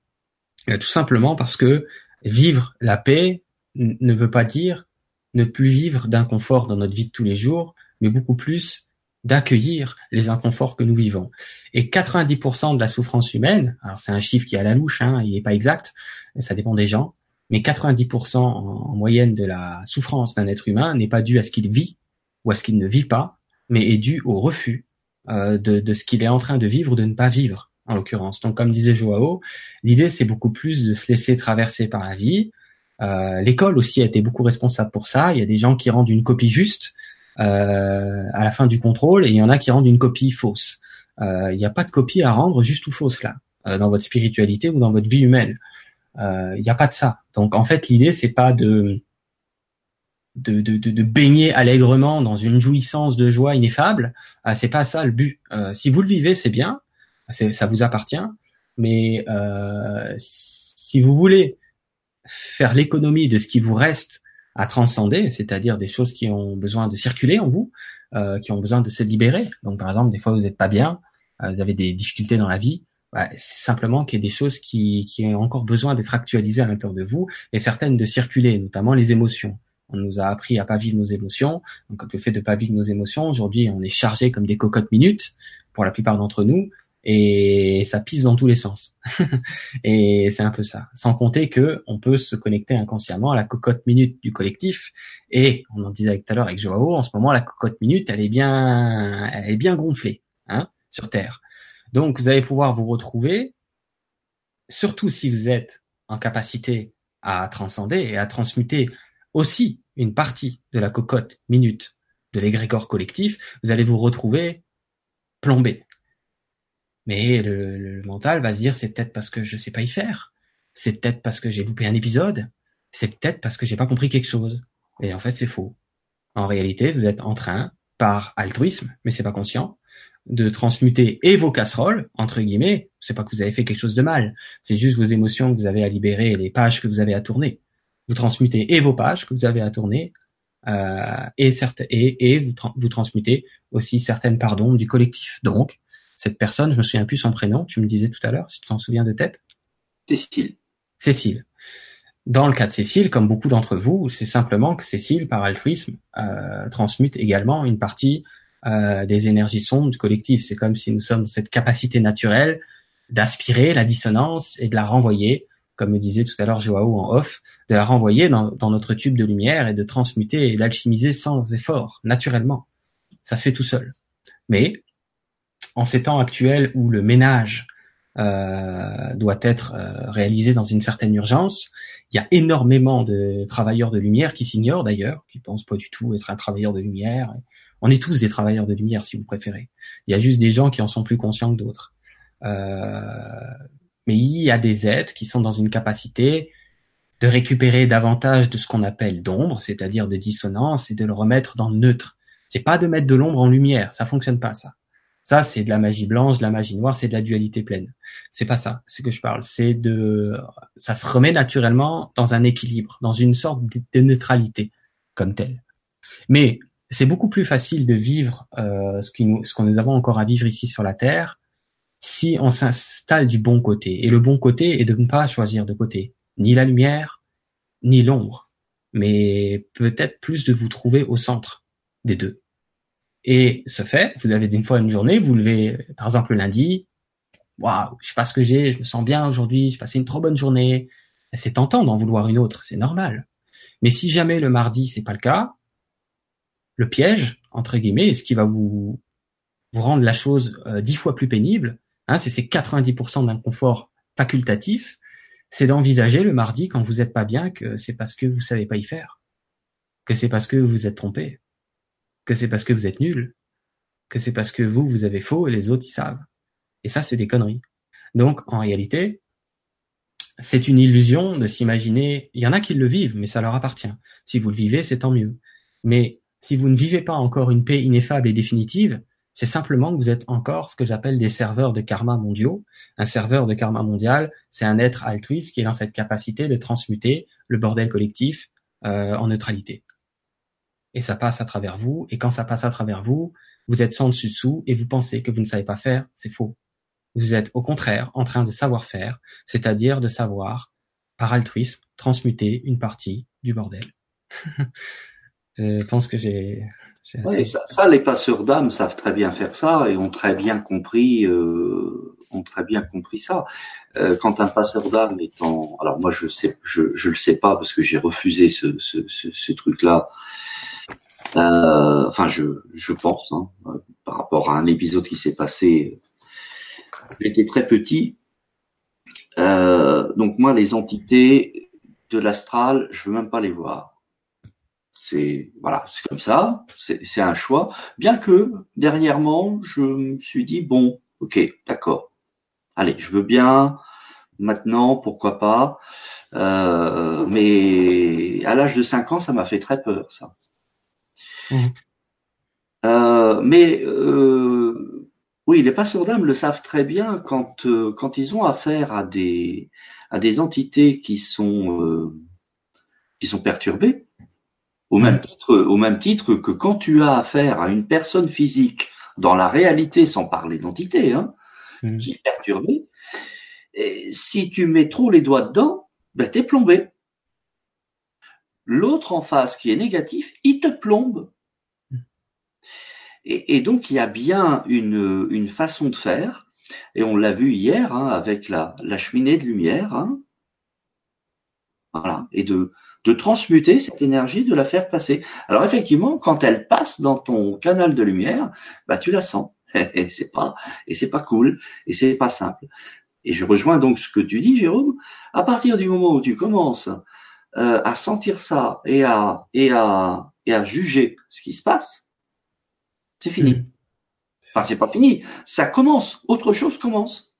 Euh, Tout simplement parce que vivre la paix ne veut pas dire ne plus vivre d'inconfort dans notre vie de tous les jours, mais beaucoup plus d'accueillir les inconforts que nous vivons. Et 90% de la souffrance humaine, alors c'est un chiffre qui est à la louche, hein, il n'est pas exact, ça dépend des gens, mais 90% en, moyenne de la souffrance d'un être humain n'est pas dû à ce qu'il vit ou à ce qu'il ne vit pas, mais est dû au refus euh, de, ce qu'il est en train de vivre ou de ne pas vivre, en l'occurrence. Donc comme disait Joao, l'idée c'est beaucoup plus de se laisser traverser par la vie. Euh, L'école aussi a été beaucoup responsable pour ça. Il y a des gens qui rendent une copie juste, euh, à la fin du contrôle et il y en a qui rendent une copie fausse. Euh, il n'y a pas de copie à rendre juste ou fausse là, dans votre spiritualité ou dans votre vie humaine. Il n'y a pas de ça. Donc en fait, l'idée c'est pas de de, de, baigner allègrement dans une jouissance de joie ineffable. Euh, c'est pas ça le but. Si vous le vivez, c'est bien, ça vous appartient. Mais euh, si vous voulez faire l'économie de ce qui vous reste à transcender, c'est-à-dire des choses qui ont besoin de circuler en vous, euh, qui ont besoin de se libérer. Donc par exemple, des fois vous n'êtes pas bien, euh, vous avez des difficultés dans la vie, bah, simplement qu'il y ait des choses qui, qui ont encore besoin d'être actualisées à l'intérieur de vous et certaines de circuler, notamment les émotions. On nous a appris à pas vivre nos émotions. Donc le fait de pas vivre nos émotions, aujourd'hui on est chargé comme des cocottes minutes pour la plupart d'entre nous et ça pisse dans tous les sens. et c'est un peu ça. Sans compter que on peut se connecter inconsciemment à la cocotte minute du collectif. Et on en disait tout à l'heure avec Joao, en ce moment la cocotte minute, elle est bien, elle est bien gonflée, hein, sur Terre. Donc vous allez pouvoir vous retrouver, surtout si vous êtes en capacité à transcender et à transmuter aussi une partie de la cocotte minute de l'égrégore collectif, vous allez vous retrouver plombé mais le, mental va se dire c'est peut-être parce que je sais pas y faire, c'est peut-être parce que j'ai loupé un épisode, c'est peut-être parce que j'ai pas compris quelque chose. Et en fait, c'est faux. En réalité, vous êtes en train, par altruisme, mais c'est pas conscient, de transmuter et vos casseroles, entre guillemets, c'est pas que vous avez fait quelque chose de mal, c'est juste vos émotions que vous avez à libérer et les pages que vous avez à tourner. Vous transmutez et vos pages que vous avez à tourner, euh, et, et, et vous, vous transmutez aussi certaines pardons du collectif. Donc, cette personne, je me souviens plus son prénom, tu me disais tout à l'heure, si tu t'en souviens de tête. Cécile. Cécile. Dans le cas de Cécile, comme beaucoup d'entre vous, c'est simplement que Cécile, par altruisme, euh, transmute également une partie euh, des énergies sombres du collectif. C'est comme si nous sommes cette capacité naturelle d'aspirer la dissonance et de la renvoyer, comme me disait tout à l'heure Joao en off, de la renvoyer dans, dans notre tube de lumière et de transmuter et d'alchimiser sans effort, naturellement. Ça se fait tout seul. Mais en ces temps actuels où le ménage euh, doit être euh, réalisé dans une certaine urgence. Il y a énormément de travailleurs de lumière qui s'ignorent d'ailleurs, qui pensent pas du tout être un travailleur de lumière. On est tous des travailleurs de lumière si vous préférez. Il y a juste des gens qui en sont plus conscients que d'autres. Euh, mais il y a des êtres qui sont dans une capacité de récupérer davantage de ce qu'on appelle d'ombre, c'est-à-dire de dissonance, et de le remettre dans le neutre. C'est pas de mettre de l'ombre en lumière, ça fonctionne pas ça Ça, c'est de la magie blanche, de la magie noire, c'est de la dualité pleine. C'est pas ça, c'est que je parle. C'est de, ça se remet naturellement dans un équilibre, dans une sorte de neutralité comme telle. Mais c'est beaucoup plus facile de vivre euh, ce, nous, qu'on nous avons encore à vivre ici sur la Terre si on s'installe du bon côté. Et le bon côté est de ne pas choisir de côté, ni la lumière, ni l'ombre, mais peut-être plus de vous trouver au centre des deux. Et ce fait, vous avez une fois une journée, vous levez, par exemple le lundi, waouh, je sais pas ce que j'ai, je me sens bien aujourd'hui, j'ai passé une trop bonne journée. C'est tentant d'en vouloir une autre, c'est normal. Mais si jamais le mardi c'est pas le cas, le piège entre guillemets, ce qui va vous vous rendre la chose euh, dix fois plus pénible, hein, c'est ces 90% d'inconfort facultatif, c'est d'envisager le mardi quand vous n'êtes pas bien que c'est parce que vous savez pas y faire, que c'est parce que vous êtes trompé, que c'est parce que vous êtes nul, que c'est parce que vous, vous avez faux et les autres, ils savent. Et ça, c'est des conneries. Donc, en réalité, c'est une illusion de s'imaginer, il y en a qui le vivent, mais ça leur appartient. Si vous le vivez, c'est tant mieux. Mais si vous ne vivez pas encore une paix ineffable et définitive, c'est simplement que vous êtes encore ce que j'appelle des serveurs de karma mondiaux. Un serveur de karma mondial, c'est un être altruiste qui est dans cette capacité de transmuter le bordel collectif euh, en neutralité et ça passe à travers vous. Et quand ça passe à travers vous, vous êtes sans dessus dessous et vous pensez que vous ne savez pas faire, c'est faux. Vous êtes au contraire en train de savoir faire, c'est-à-dire de savoir, par altruisme, transmuter une partie du bordel. Je pense que j'ai. Oui, ça, ça, les passeurs d'âme savent très bien faire ça et ont très bien compris, euh, ont très bien compris ça. Euh, quand un passeur d'âme est en, alors moi je sais, je, je le sais pas parce que j'ai refusé ce, ce, ce, ce truc-là enfin, je, pense, hein, par rapport à un épisode qui s'est passé, j'étais très petit. Euh, donc moi, les entités de l'astral, je veux même pas les voir. C'est voilà, c'est comme ça, c'est un choix. Bien que dernièrement, je me suis dit bon, ok, d'accord. Allez, je veux bien. Maintenant, pourquoi pas. Euh, mais à l'âge de 5 ans, ça m'a fait très peur, ça. Mmh. Euh, mais euh, oui, les passeurs d'âme le savent très bien quand euh, quand ils ont affaire à des à des entités qui sont euh, qui sont perturbées, au même mmh. titre au même titre que quand tu as affaire à une personne physique dans la réalité, sans parler d'entité, hein, mmh. qui est perturbée, et si tu mets trop les doigts dedans, ben t'es plombé. L'autre en face qui est négatif, il te plombe. Et, donc il y a bien une, façon de faire, et on l'a vu hier hein, avec la, cheminée de lumière, hein, voilà, et de, de transmuter cette énergie, de la faire passer. Alors effectivement, quand elle passe dans ton canal de lumière, bah tu la sens, et c'est pas et c'est pas cool, et c'est pas simple. Et je rejoins donc ce que tu dis, Jérôme. À partir du moment où tu commences euh, à sentir ça et à et à et à juger ce qui se passe, c'est fini. Hmm. Enfin, c'est pas fini. Ça commence. Autre chose commence.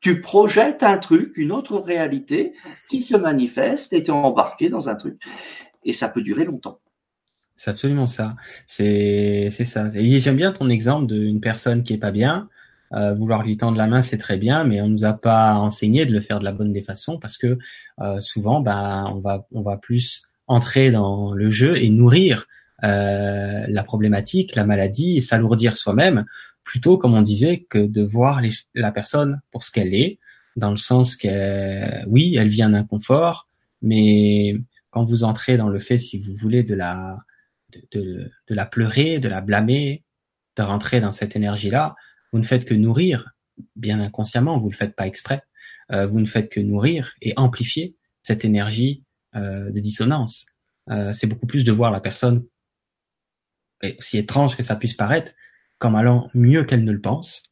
Tu projettes un truc, une autre réalité qui se manifeste et tu es embarqué dans un truc. Et ça peut durer longtemps. C'est absolument ça. C'est, c'est ça. Et j'aime bien ton exemple d'une personne qui est pas bien. Euh, vouloir lui tendre la main, c'est très bien, mais on nous a pas enseigné de le faire de la bonne des façons parce que euh, souvent, ben, on va, on va plus entrer dans le jeu et nourrir euh, la problématique, la maladie et s'alourdir soi-même, plutôt comme on disait que de voir la personne pour ce qu'elle est, dans le sens que oui, elle vit un inconfort, mais quand vous entrez dans le fait, si vous voulez, de la de, de, la pleurer, de la blâmer, de rentrer dans cette énergie-là, vous ne faites que nourrir, bien inconsciemment, vous ne le faites pas exprès, euh, vous ne faites que nourrir et amplifier cette énergie euh, de dissonance. Euh, c'est beaucoup plus de voir la personne si étrange que ça puisse paraître, comme allant mieux qu'elle ne le pense,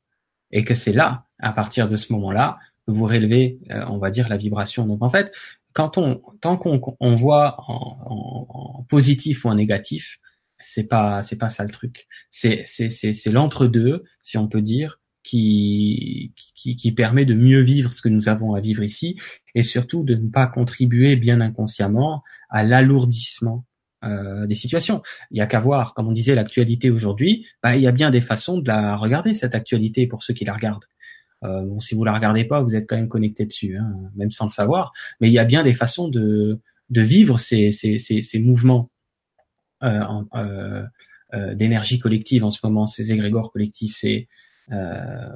et que c'est là, à partir de ce moment-là, que vous relevez, euh, on va dire, la vibration. Donc en fait, quand on, tant qu'on on voit en, en, en, positif ou en négatif, c'est pas, c'est pas ça le truc. C'est, c'est, c'est, c'est l'entre-deux, si on peut dire, qui, qui, qui permet de mieux vivre ce que nous avons à vivre ici, et surtout de ne pas contribuer bien inconsciemment à l'alourdissement euh, des situations. Il y a qu'à voir, comme on disait, l'actualité aujourd'hui. Bah, il y a bien des façons de la regarder cette actualité pour ceux qui la regardent. Euh, bon, si vous la regardez pas, vous êtes quand même connecté dessus, hein, même sans le savoir. Mais il y a bien des façons de, de vivre ces, ces, ces, ces mouvements euh, euh, euh, d'énergie collective en ce moment, ces égrégores collectifs. C'est euh,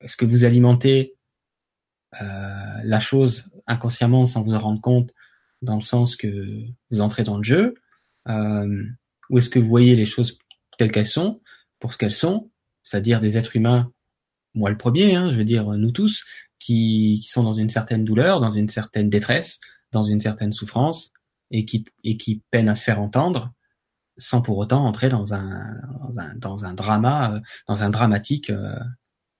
est-ce que vous alimentez la chose inconsciemment sans vous en rendre compte, dans le sens que vous entrez dans le jeu, ou est-ce que vous voyez les choses telles qu'elles sont, pour ce qu'elles sont, c'est-à-dire des êtres humains moi le premier, hein, je veux dire nous tous, qui, qui, sont dans une certaine douleur, dans une certaine détresse, dans une certaine souffrance, et qui, et qui peinent à se faire entendre, sans pour autant entrer dans un, dans un, dans un drama, euh, dans un dramatique euh,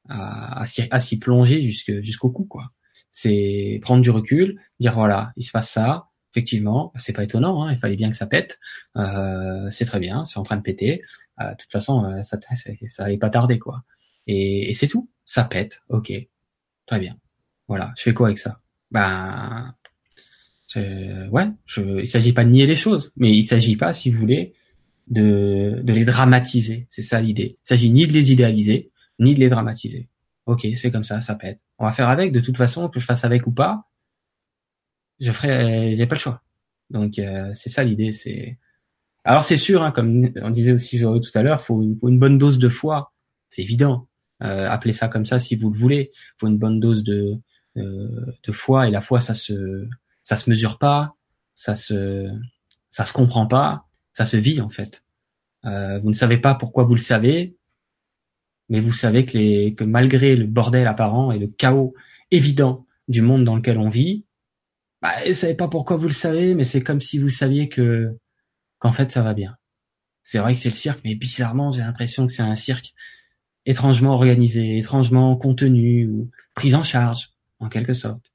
à, à s'y plonger jusqu'au cou, quoi. C'est prendre du recul, dire voilà, il se passe ça, effectivement, c'est pas étonnant, hein, il fallait bien que ça pète, euh, c'est très bien, c'est en train de péter. Euh, de toute façon, euh, ça, ça allait pas tarder, quoi. Et, c'est tout. Ça pète. Ok. Très bien. Voilà. Je fais quoi avec ça? Ben, ouais. Je, il s'agit pas de nier les choses, mais il s'agit pas, si vous voulez, de, de les dramatiser. C'est ça l'idée. Il s'agit ni de les idéaliser, ni de les dramatiser. Ok, c'est comme ça, ça pète. On va faire avec. De toute façon, que je fasse avec ou pas, je ferai. J'ai pas le choix. Donc euh, c'est ça l'idée. C'est alors c'est sûr, hein, comme on disait aussi tout à l'heure, faut, faut une bonne dose de foi. C'est évident. Euh, appelez ça comme ça si vous le voulez. Faut une bonne dose de, euh, de foi et la foi ça se ça se mesure pas, ça se ça se comprend pas, ça se vit en fait. Euh, vous ne savez pas pourquoi vous le savez, mais vous savez que, les, que malgré le bordel apparent et le chaos évident du monde dans lequel on vit, bah, vous savez pas pourquoi vous le savez, mais c'est comme si vous saviez que qu'en fait ça va bien. C'est vrai que c'est le cirque, mais bizarrement j'ai l'impression que c'est un cirque étrangement organisé, étrangement contenu ou prise en charge, en quelque sorte.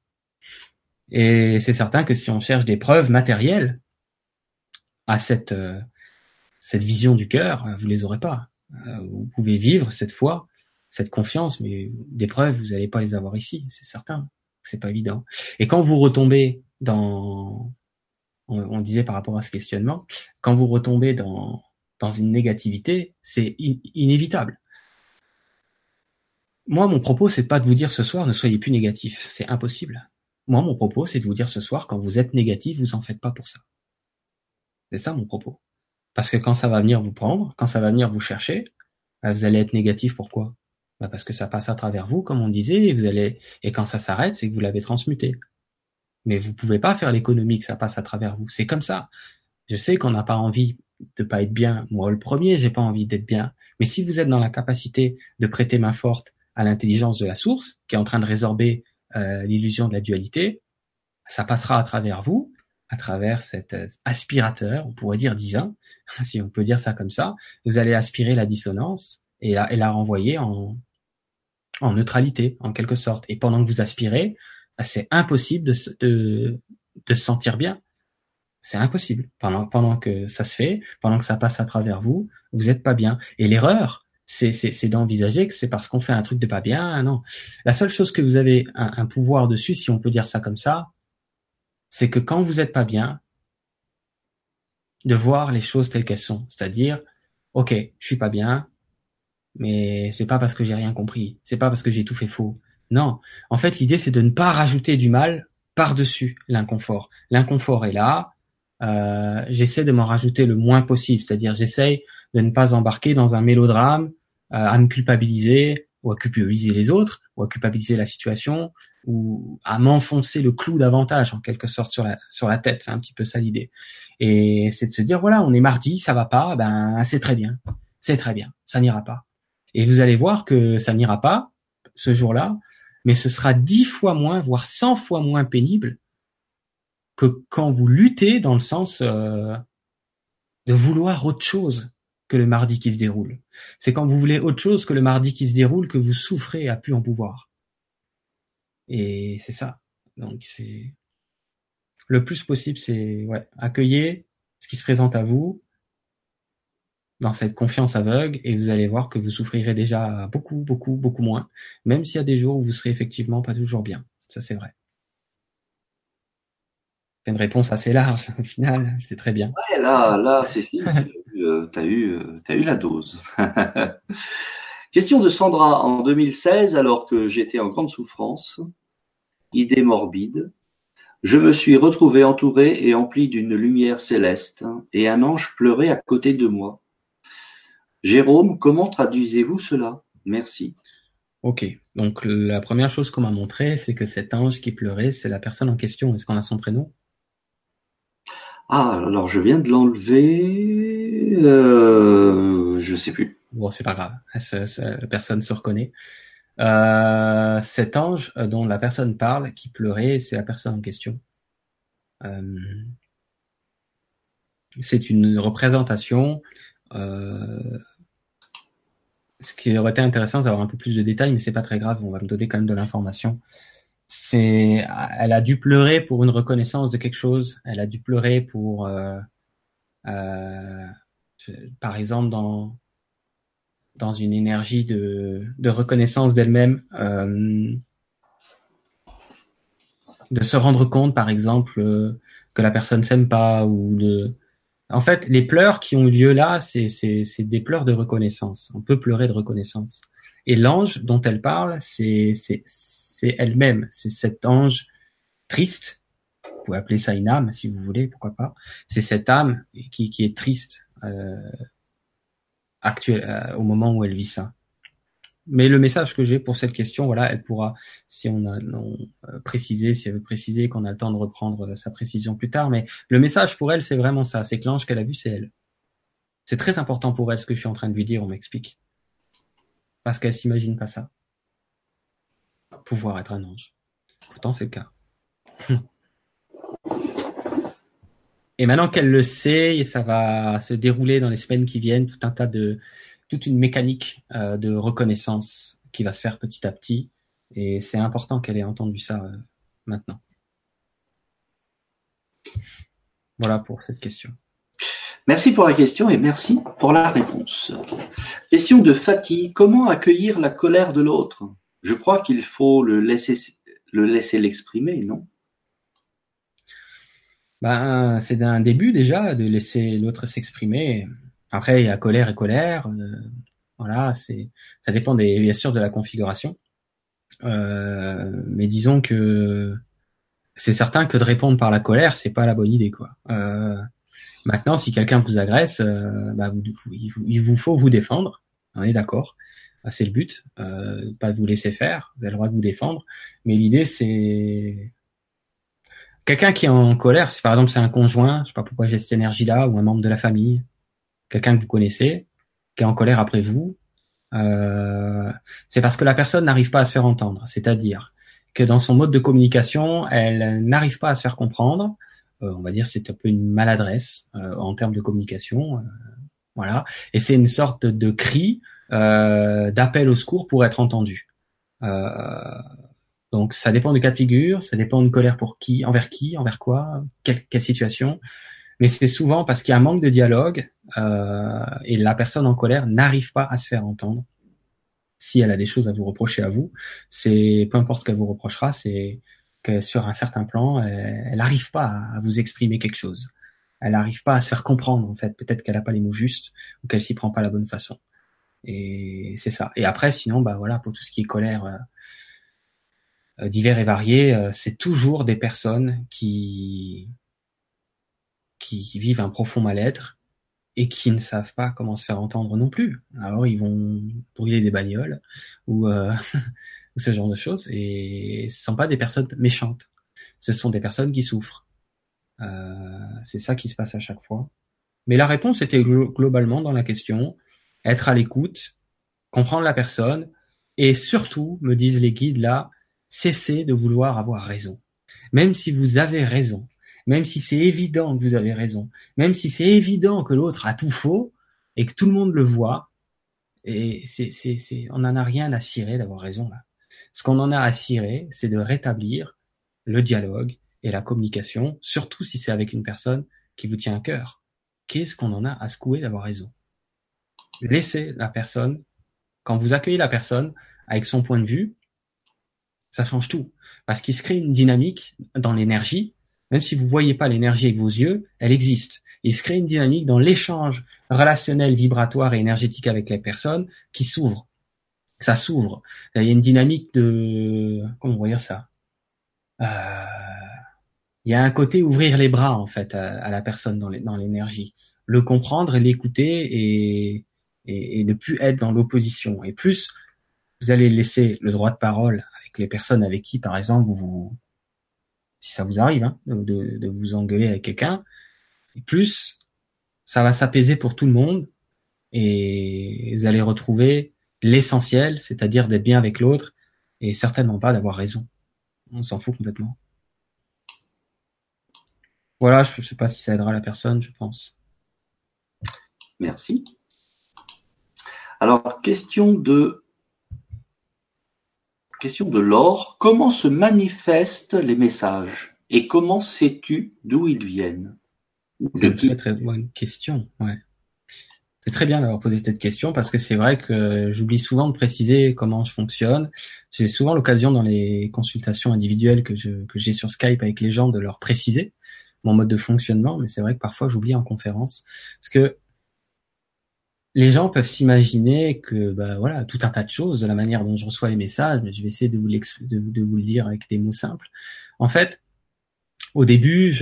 Et c'est certain que si on cherche des preuves matérielles à cette euh, cette vision du cœur, euh, vous les aurez pas. Euh, vous pouvez vivre cette foi, cette confiance, mais des preuves, vous n'allez pas les avoir ici, c'est certain. C'est pas évident. Et quand vous retombez dans, on, disait par rapport à ce questionnement, quand vous retombez dans dans une négativité, c'est inévitable. Moi, mon propos, c'est pas de vous dire ce soir ne soyez plus négatif. C'est impossible. Moi, mon propos, c'est de vous dire ce soir, quand vous êtes négatif, vous en faites pas pour ça. C'est ça mon propos. Parce que quand ça va venir vous prendre, quand ça va venir vous chercher, bah, vous allez être négatif. Pourquoi? Bah, Parce que ça passe à travers vous, comme on disait, et vous allez et quand ça s'arrête, c'est que vous l'avez transmuté. Mais vous pouvez pas faire l'économie que ça passe à travers vous. C'est comme ça. Je sais qu'on n'a pas envie de pas être bien. Moi, le premier, j'ai pas envie d'être bien. Mais si vous êtes dans la capacité de prêter main forte à l'intelligence de la source, qui est en train de résorber euh, l'illusion de la dualité, ça passera à travers vous, à travers cet euh, aspirateur, on pourrait dire divin, si on peut dire ça comme ça. Vous allez aspirer la dissonance et la, et la renvoyer en, en neutralité, en quelque sorte. Et pendant que vous aspirez, bah, c'est impossible de, de, de se sentir bien. C'est impossible. Pendant, pendant que ça se fait, pendant que ça passe à travers vous, vous n'êtes pas bien. Et l'erreur, c'est d'envisager que c'est parce qu'on fait un truc de pas bien. Non. La seule chose que vous avez un, pouvoir dessus, si on peut dire ça comme ça, c'est que quand vous êtes pas bien, de voir les choses telles qu'elles sont. C'est-à-dire, ok, je suis pas bien, mais c'est pas parce que j'ai rien compris. C'est pas parce que j'ai tout fait faux. Non. En fait, l'idée, c'est de ne pas rajouter du mal par-dessus l'inconfort. L'inconfort est là. Euh, j'essaie de m'en rajouter le moins possible. C'est-à-dire, j'essaie de ne pas embarquer dans un mélodrame euh, à me culpabiliser ou à culpabiliser les autres ou à culpabiliser la situation ou à m'enfoncer le clou davantage en quelque sorte sur la sur la tête c'est un petit peu ça l'idée et c'est de se dire voilà on est mardi ça va pas ben c'est très bien c'est très bien ça n'ira pas et vous allez voir que ça n'ira pas ce jour-là mais ce sera dix fois moins voire cent fois moins pénible que quand vous luttez dans le sens euh, de vouloir autre chose que le mardi qui se déroule. C'est quand vous voulez autre chose que le mardi qui se déroule que vous souffrez à plus en pouvoir. Et c'est ça. Donc c'est le plus possible, c'est accueillir ce qui se présente à vous dans cette confiance aveugle et vous allez voir que vous souffrirez déjà beaucoup, beaucoup, beaucoup moins, même s'il y a des jours où vous serez effectivement pas toujours bien. Ça c'est vrai. C'est une réponse assez large au final, c'est très bien. Ouais, là, là, c'est fini. tu as eu, as eu la dose. Question de Sandra en 2016, alors que j'étais en grande souffrance, idée morbide, je me suis retrouvé entouré et empli d'une lumière céleste, et un ange pleurait à côté de moi. Jérôme, comment traduisez-vous cela? Merci. Ok, donc la première chose qu'on m'a montré, c'est que cet ange qui pleurait, c'est la personne en question. Est-ce qu'on a son prénom? Ah, alors je viens de l'enlever. Euh, je sais plus. Bon, c'est pas grave. La personne se reconnaît. Euh, cet ange euh, dont la personne parle, qui pleurait, c'est la personne en question. Euh, c'est une représentation. Ce qui aurait été intéressant, d'avoir un peu plus de détails, mais c'est pas très grave. On va me donner quand même de l'information. C'est, elle a dû pleurer pour une reconnaissance de quelque chose. Elle a dû pleurer pour, par exemple, dans dans une énergie de, de reconnaissance d'elle-même, euh, de se rendre compte, par exemple, euh, que la personne s'aime pas ou de. En fait, les pleurs qui ont eu lieu là, c'est des pleurs de reconnaissance. On peut pleurer de reconnaissance. Et l'ange dont elle parle, c'est elle-même. C'est cet ange triste. Vous pouvez appeler ça une âme si vous voulez, pourquoi pas. C'est cette âme qui qui est triste. Euh, actuel, euh, au moment où elle vit ça. Mais le message que j'ai pour cette question, voilà, elle pourra, si on a non, euh, précisé, si elle veut préciser, qu'on a le temps de reprendre sa précision plus tard. Mais le message pour elle, c'est vraiment ça. C'est que l'ange qu'elle a vu, c'est elle. C'est très important pour elle ce que je suis en train de lui dire. On m'explique parce qu'elle s'imagine pas ça. Pouvoir être un ange. Pourtant, c'est le cas. Et maintenant qu'elle le sait, ça va se dérouler dans les semaines qui viennent tout un tas de, toute une mécanique euh, de reconnaissance qui va se faire petit à petit. Et c'est important qu'elle ait entendu ça euh, maintenant. Voilà pour cette question. Merci pour la question et merci pour la réponse. Question de Fatih. Comment accueillir la colère de l'autre? Je crois qu'il faut le laisser le laisser l'exprimer, non? Ben, c'est un début déjà de laisser l'autre s'exprimer. Après, il y a colère et colère. Euh, voilà, c'est ça dépend des, bien sûr de la configuration. Euh, mais disons que c'est certain que de répondre par la colère, c'est pas la bonne idée, quoi. Euh, maintenant, si quelqu'un vous agresse, bah, il, vous, faut vous défendre. On est d'accord. c'est le but. Pas de vous laisser faire. Vous avez le droit de vous défendre. Mais l'idée, c'est Quelqu'un qui est en colère, si par exemple c'est un conjoint, je sais pas pourquoi j'ai cette énergie-là, ou un membre de la famille, quelqu'un que vous connaissez, qui est en colère après vous, euh, c'est parce que la personne n'arrive pas à se faire entendre. C'est-à-dire que dans son mode de communication, elle n'arrive pas à se faire comprendre. Euh, on va dire c'est un peu une maladresse euh, en termes de communication. Euh, voilà. Et c'est une sorte de cri euh, d'appel au secours pour être entendu. Euh, donc ça dépend du cas de figure, ça dépend de colère pour qui, envers qui, envers quoi, quelle, quelle situation. Mais c'est souvent parce qu'il y a un manque de dialogue euh, et la personne en colère n'arrive pas à se faire entendre. Si elle a des choses à vous reprocher à vous, c'est peu importe ce qu'elle vous reprochera, c'est que sur un certain plan, elle n'arrive pas à vous exprimer quelque chose. Elle n'arrive pas à se faire comprendre en fait. Peut-être qu'elle n'a pas les mots justes ou qu'elle s'y prend pas la bonne façon. Et c'est ça. Et après, sinon, bah voilà, pour tout ce qui est colère. Euh, euh, divers et variés, euh, c'est toujours des personnes qui qui vivent un profond mal-être et qui ne savent pas comment se faire entendre non plus. Alors ils vont brûler des bagnoles ou, euh, ce genre de choses et ce sont pas des personnes méchantes. Ce sont des personnes qui souffrent. Euh, c'est ça qui se passe à chaque fois. Mais la réponse était globalement dans la question être à l'écoute, comprendre la personne et surtout, me disent les guides là, cessez de vouloir avoir raison. Même si vous avez raison, même si c'est évident que vous avez raison, même si c'est évident que l'autre a tout faux et que tout le monde le voit, et c'est, c'est, c'est, on n'en a rien à cirer d'avoir raison là. Ce qu'on en a à cirer, c'est de rétablir le dialogue et la communication, surtout si c'est avec une personne qui vous tient à cœur. Qu'est-ce qu'on en a à secouer d'avoir raison? Laissez la personne, quand vous accueillez la personne avec son point de vue, ça change tout. Parce qu'il se crée une dynamique dans l'énergie même si vous voyez pas l'énergie avec vos yeux, elle existe. Il se crée une dynamique dans l'échange relationnel, vibratoire et énergétique avec les personnes qui s'ouvre. Ça s'ouvre. Il y a une dynamique de, comment on va dire ça? Euh, il y a un côté ouvrir les bras, en fait, à, la personne dans l'énergie. Le comprendre, l'écouter et, et, et ne plus être dans l'opposition. Et plus vous allez laisser le droit de parole avec les personnes avec qui, par exemple, vous, si ça vous arrive, hein, de, de, vous engueuler avec quelqu'un, plus ça va s'apaiser pour tout le monde et vous allez retrouver l'essentiel, c'est-à-dire d'être bien avec l'autre et certainement pas d'avoir raison. On s'en fout complètement. Voilà, je ne sais pas si ça aidera la personne, je pense. Merci. Alors, question de question de l'or. Comment se manifestent les messages et comment sais-tu d'où ils viennent? C'est une très très bonne question. Ouais. C'est très bien d'avoir posé cette question parce que c'est vrai que j'oublie souvent de préciser comment je fonctionne. J'ai souvent l'occasion dans les consultations individuelles que j'ai sur Skype avec les gens de leur préciser mon mode de fonctionnement, mais c'est vrai que parfois j'oublie en conférence parce que les gens peuvent s'imaginer que bah voilà tout un tas de choses de la manière dont je reçois les messages mais je vais essayer de vous, de, vous le dire avec des mots simples. En fait au début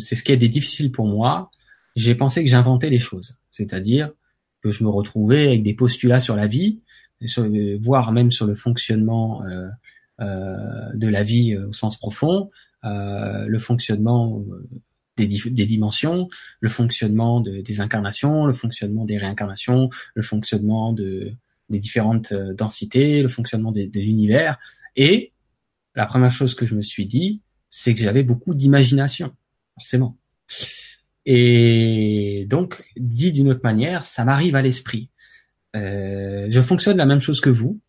c'est ce qui est des difficile pour moi. J'ai pensé que j'inventais les choses. C'est-à-dire que je me retrouvais avec des postulats sur la vie voire même sur le fonctionnement euh, euh, de la vie euh, au sens profond. Euh, le fonctionnement des, des, dimensions, le fonctionnement de, des incarnations, le fonctionnement des réincarnations, le fonctionnement de, des différentes euh, densités, le fonctionnement de, de l'univers. Et la première chose que je me suis dit, c'est que j'avais beaucoup d'imagination, forcément. Et donc, dit d'une autre manière, ça m'arrive à l'esprit. Euh, je fonctionne la même chose que vous.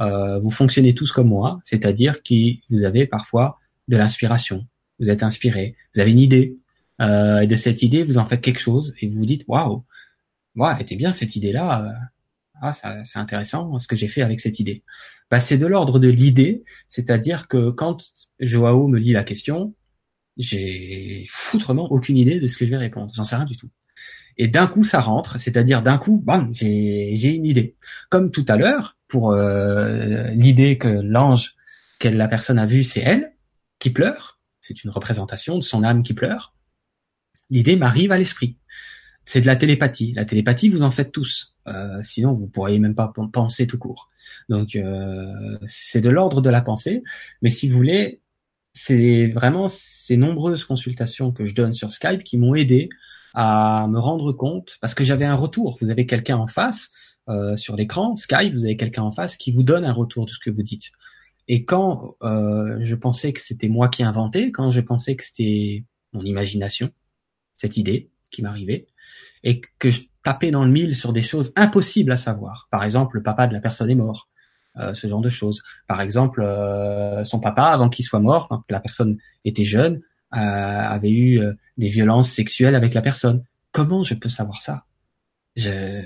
Euh, vous fonctionnez tous comme moi, c'est-à-dire que vous avez parfois de l'inspiration. Vous êtes inspiré, vous avez une idée, euh, et de cette idée, vous en faites quelque chose et vous vous dites waouh, ouais, était bien cette idée-là. Euh, ah, c'est intéressant ce que j'ai fait avec cette idée. Bah, c'est de l'ordre de l'idée, c'est-à-dire que quand Joao me lit la question, j'ai foutrement aucune idée de ce que je vais répondre. J'en sais rien du tout. Et d'un coup, ça rentre, c'est-à-dire d'un coup, bam, j'ai une idée. Comme tout à l'heure, pour euh, l'idée que l'ange, que la personne a vue, c'est elle qui pleure. C'est une représentation de son âme qui pleure l'idée m'arrive à l'esprit. C'est de la télépathie. La télépathie, vous en faites tous. Euh, sinon, vous pourriez même pas penser tout court. Donc, euh, c'est de l'ordre de la pensée. Mais si vous voulez, c'est vraiment ces nombreuses consultations que je donne sur Skype qui m'ont aidé à me rendre compte, parce que j'avais un retour. Vous avez quelqu'un en face euh, sur l'écran, Skype, vous avez quelqu'un en face qui vous donne un retour de ce que vous dites. Et quand je pensais que c'était moi qui inventais, quand je pensais que c'était mon imagination, cette idée qui m'arrivait, et que je tapais dans le mille sur des choses impossibles à savoir. Par exemple, le papa de la personne est mort, euh, ce genre de choses. Par exemple, euh, son papa, avant qu'il soit mort, quand la personne était jeune, euh, avait eu des violences sexuelles avec la personne. Comment je peux savoir ça? Je...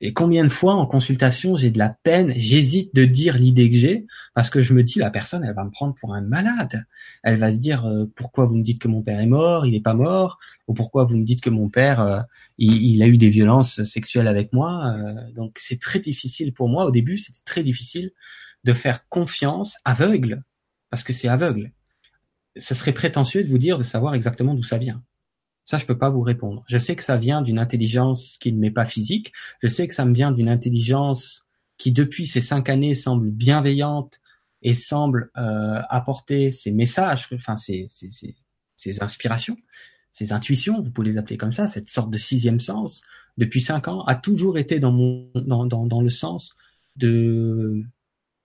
Et combien de fois en consultation j'ai de la peine, j'hésite de dire l'idée que j'ai parce que je me dis la personne elle va me prendre pour un malade. Elle va se dire euh, pourquoi vous me dites que mon père est mort, il est pas mort, ou pourquoi vous me dites que mon père euh, il, a eu des violences sexuelles avec moi. Euh, donc c'est très difficile pour moi au début, c'était très difficile de faire confiance aveugle parce que c'est aveugle. Ce serait prétentieux de vous dire de savoir exactement d'où ça vient. Ça, je peux pas vous répondre. Je sais que ça vient d'une intelligence qui ne m'est pas physique. Je sais que ça me vient d'une intelligence qui, depuis ces cinq années, semble bienveillante et semble euh, apporter ces messages, enfin ces, ces, inspirations, ces intuitions, vous pouvez les appeler comme ça, cette sorte de sixième sens, depuis cinq ans, a toujours été dans mon dans, dans, dans le sens de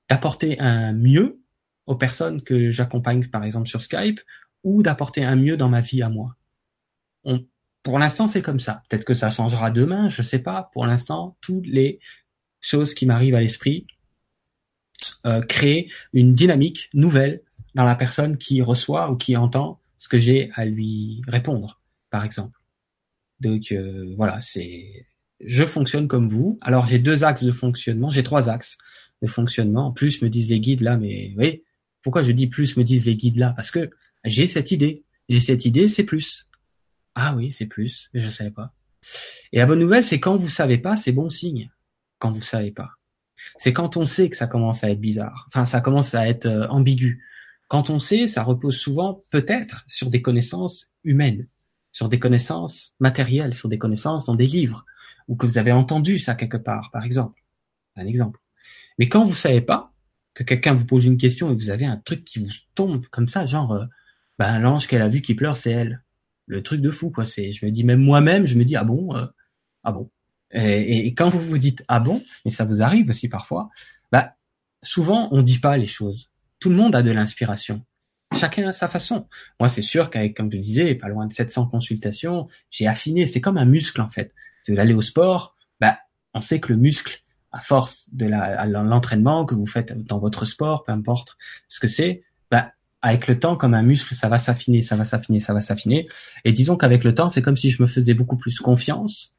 d'apporter un mieux aux personnes que j'accompagne, par exemple sur Skype, ou d'apporter un mieux dans ma vie à moi pour l'instant, c'est comme ça. Peut-être que ça changera demain, je sais pas. Pour l'instant, toutes les choses qui m'arrivent à l'esprit euh, créent une dynamique nouvelle dans la personne qui reçoit ou qui entend ce que j'ai à lui répondre, par exemple. Donc euh, voilà, c'est je fonctionne comme vous. Alors j'ai deux axes de fonctionnement, j'ai trois axes de fonctionnement. En plus me disent les guides là, mais oui, pourquoi je dis plus me disent les guides là? Parce que j'ai cette idée, j'ai cette idée, c'est plus. Ah oui, c'est plus, mais je ne savais pas. Et la bonne nouvelle, c'est quand vous savez pas, c'est bon signe. Quand vous savez pas. C'est quand on sait que ça commence à être bizarre. Enfin, ça commence à être euh, ambigu. Quand on sait, ça repose souvent peut-être sur des connaissances humaines, sur des connaissances matérielles, sur des connaissances dans des livres, ou que vous avez entendu ça quelque part, par exemple. Un exemple. Mais quand vous savez pas, que quelqu'un vous pose une question et vous avez un truc qui vous tombe comme ça, genre, euh, ben, l'ange qu'elle a vu qui pleure, c'est elle. Le truc de fou, quoi. C'est, je me dis, même moi-même, je me dis, ah bon, euh, ah bon. Et, quand vous vous dites, ah bon, et ça vous arrive aussi parfois, bah, souvent, on dit pas les choses. Tout le monde a de l'inspiration. Chacun à sa façon. Moi, c'est sûr qu'avec, comme je disais, pas loin de 700 consultations, j'ai affiné. C'est comme un muscle, en fait. C'est d'aller au sport, bah, on sait que le muscle, à force de l'entraînement que vous faites dans votre sport, peu importe ce que c'est, avec le temps, comme un muscle, ça va s'affiner, ça va s'affiner, ça va s'affiner. Et disons qu'avec le temps, c'est comme si je me faisais beaucoup plus confiance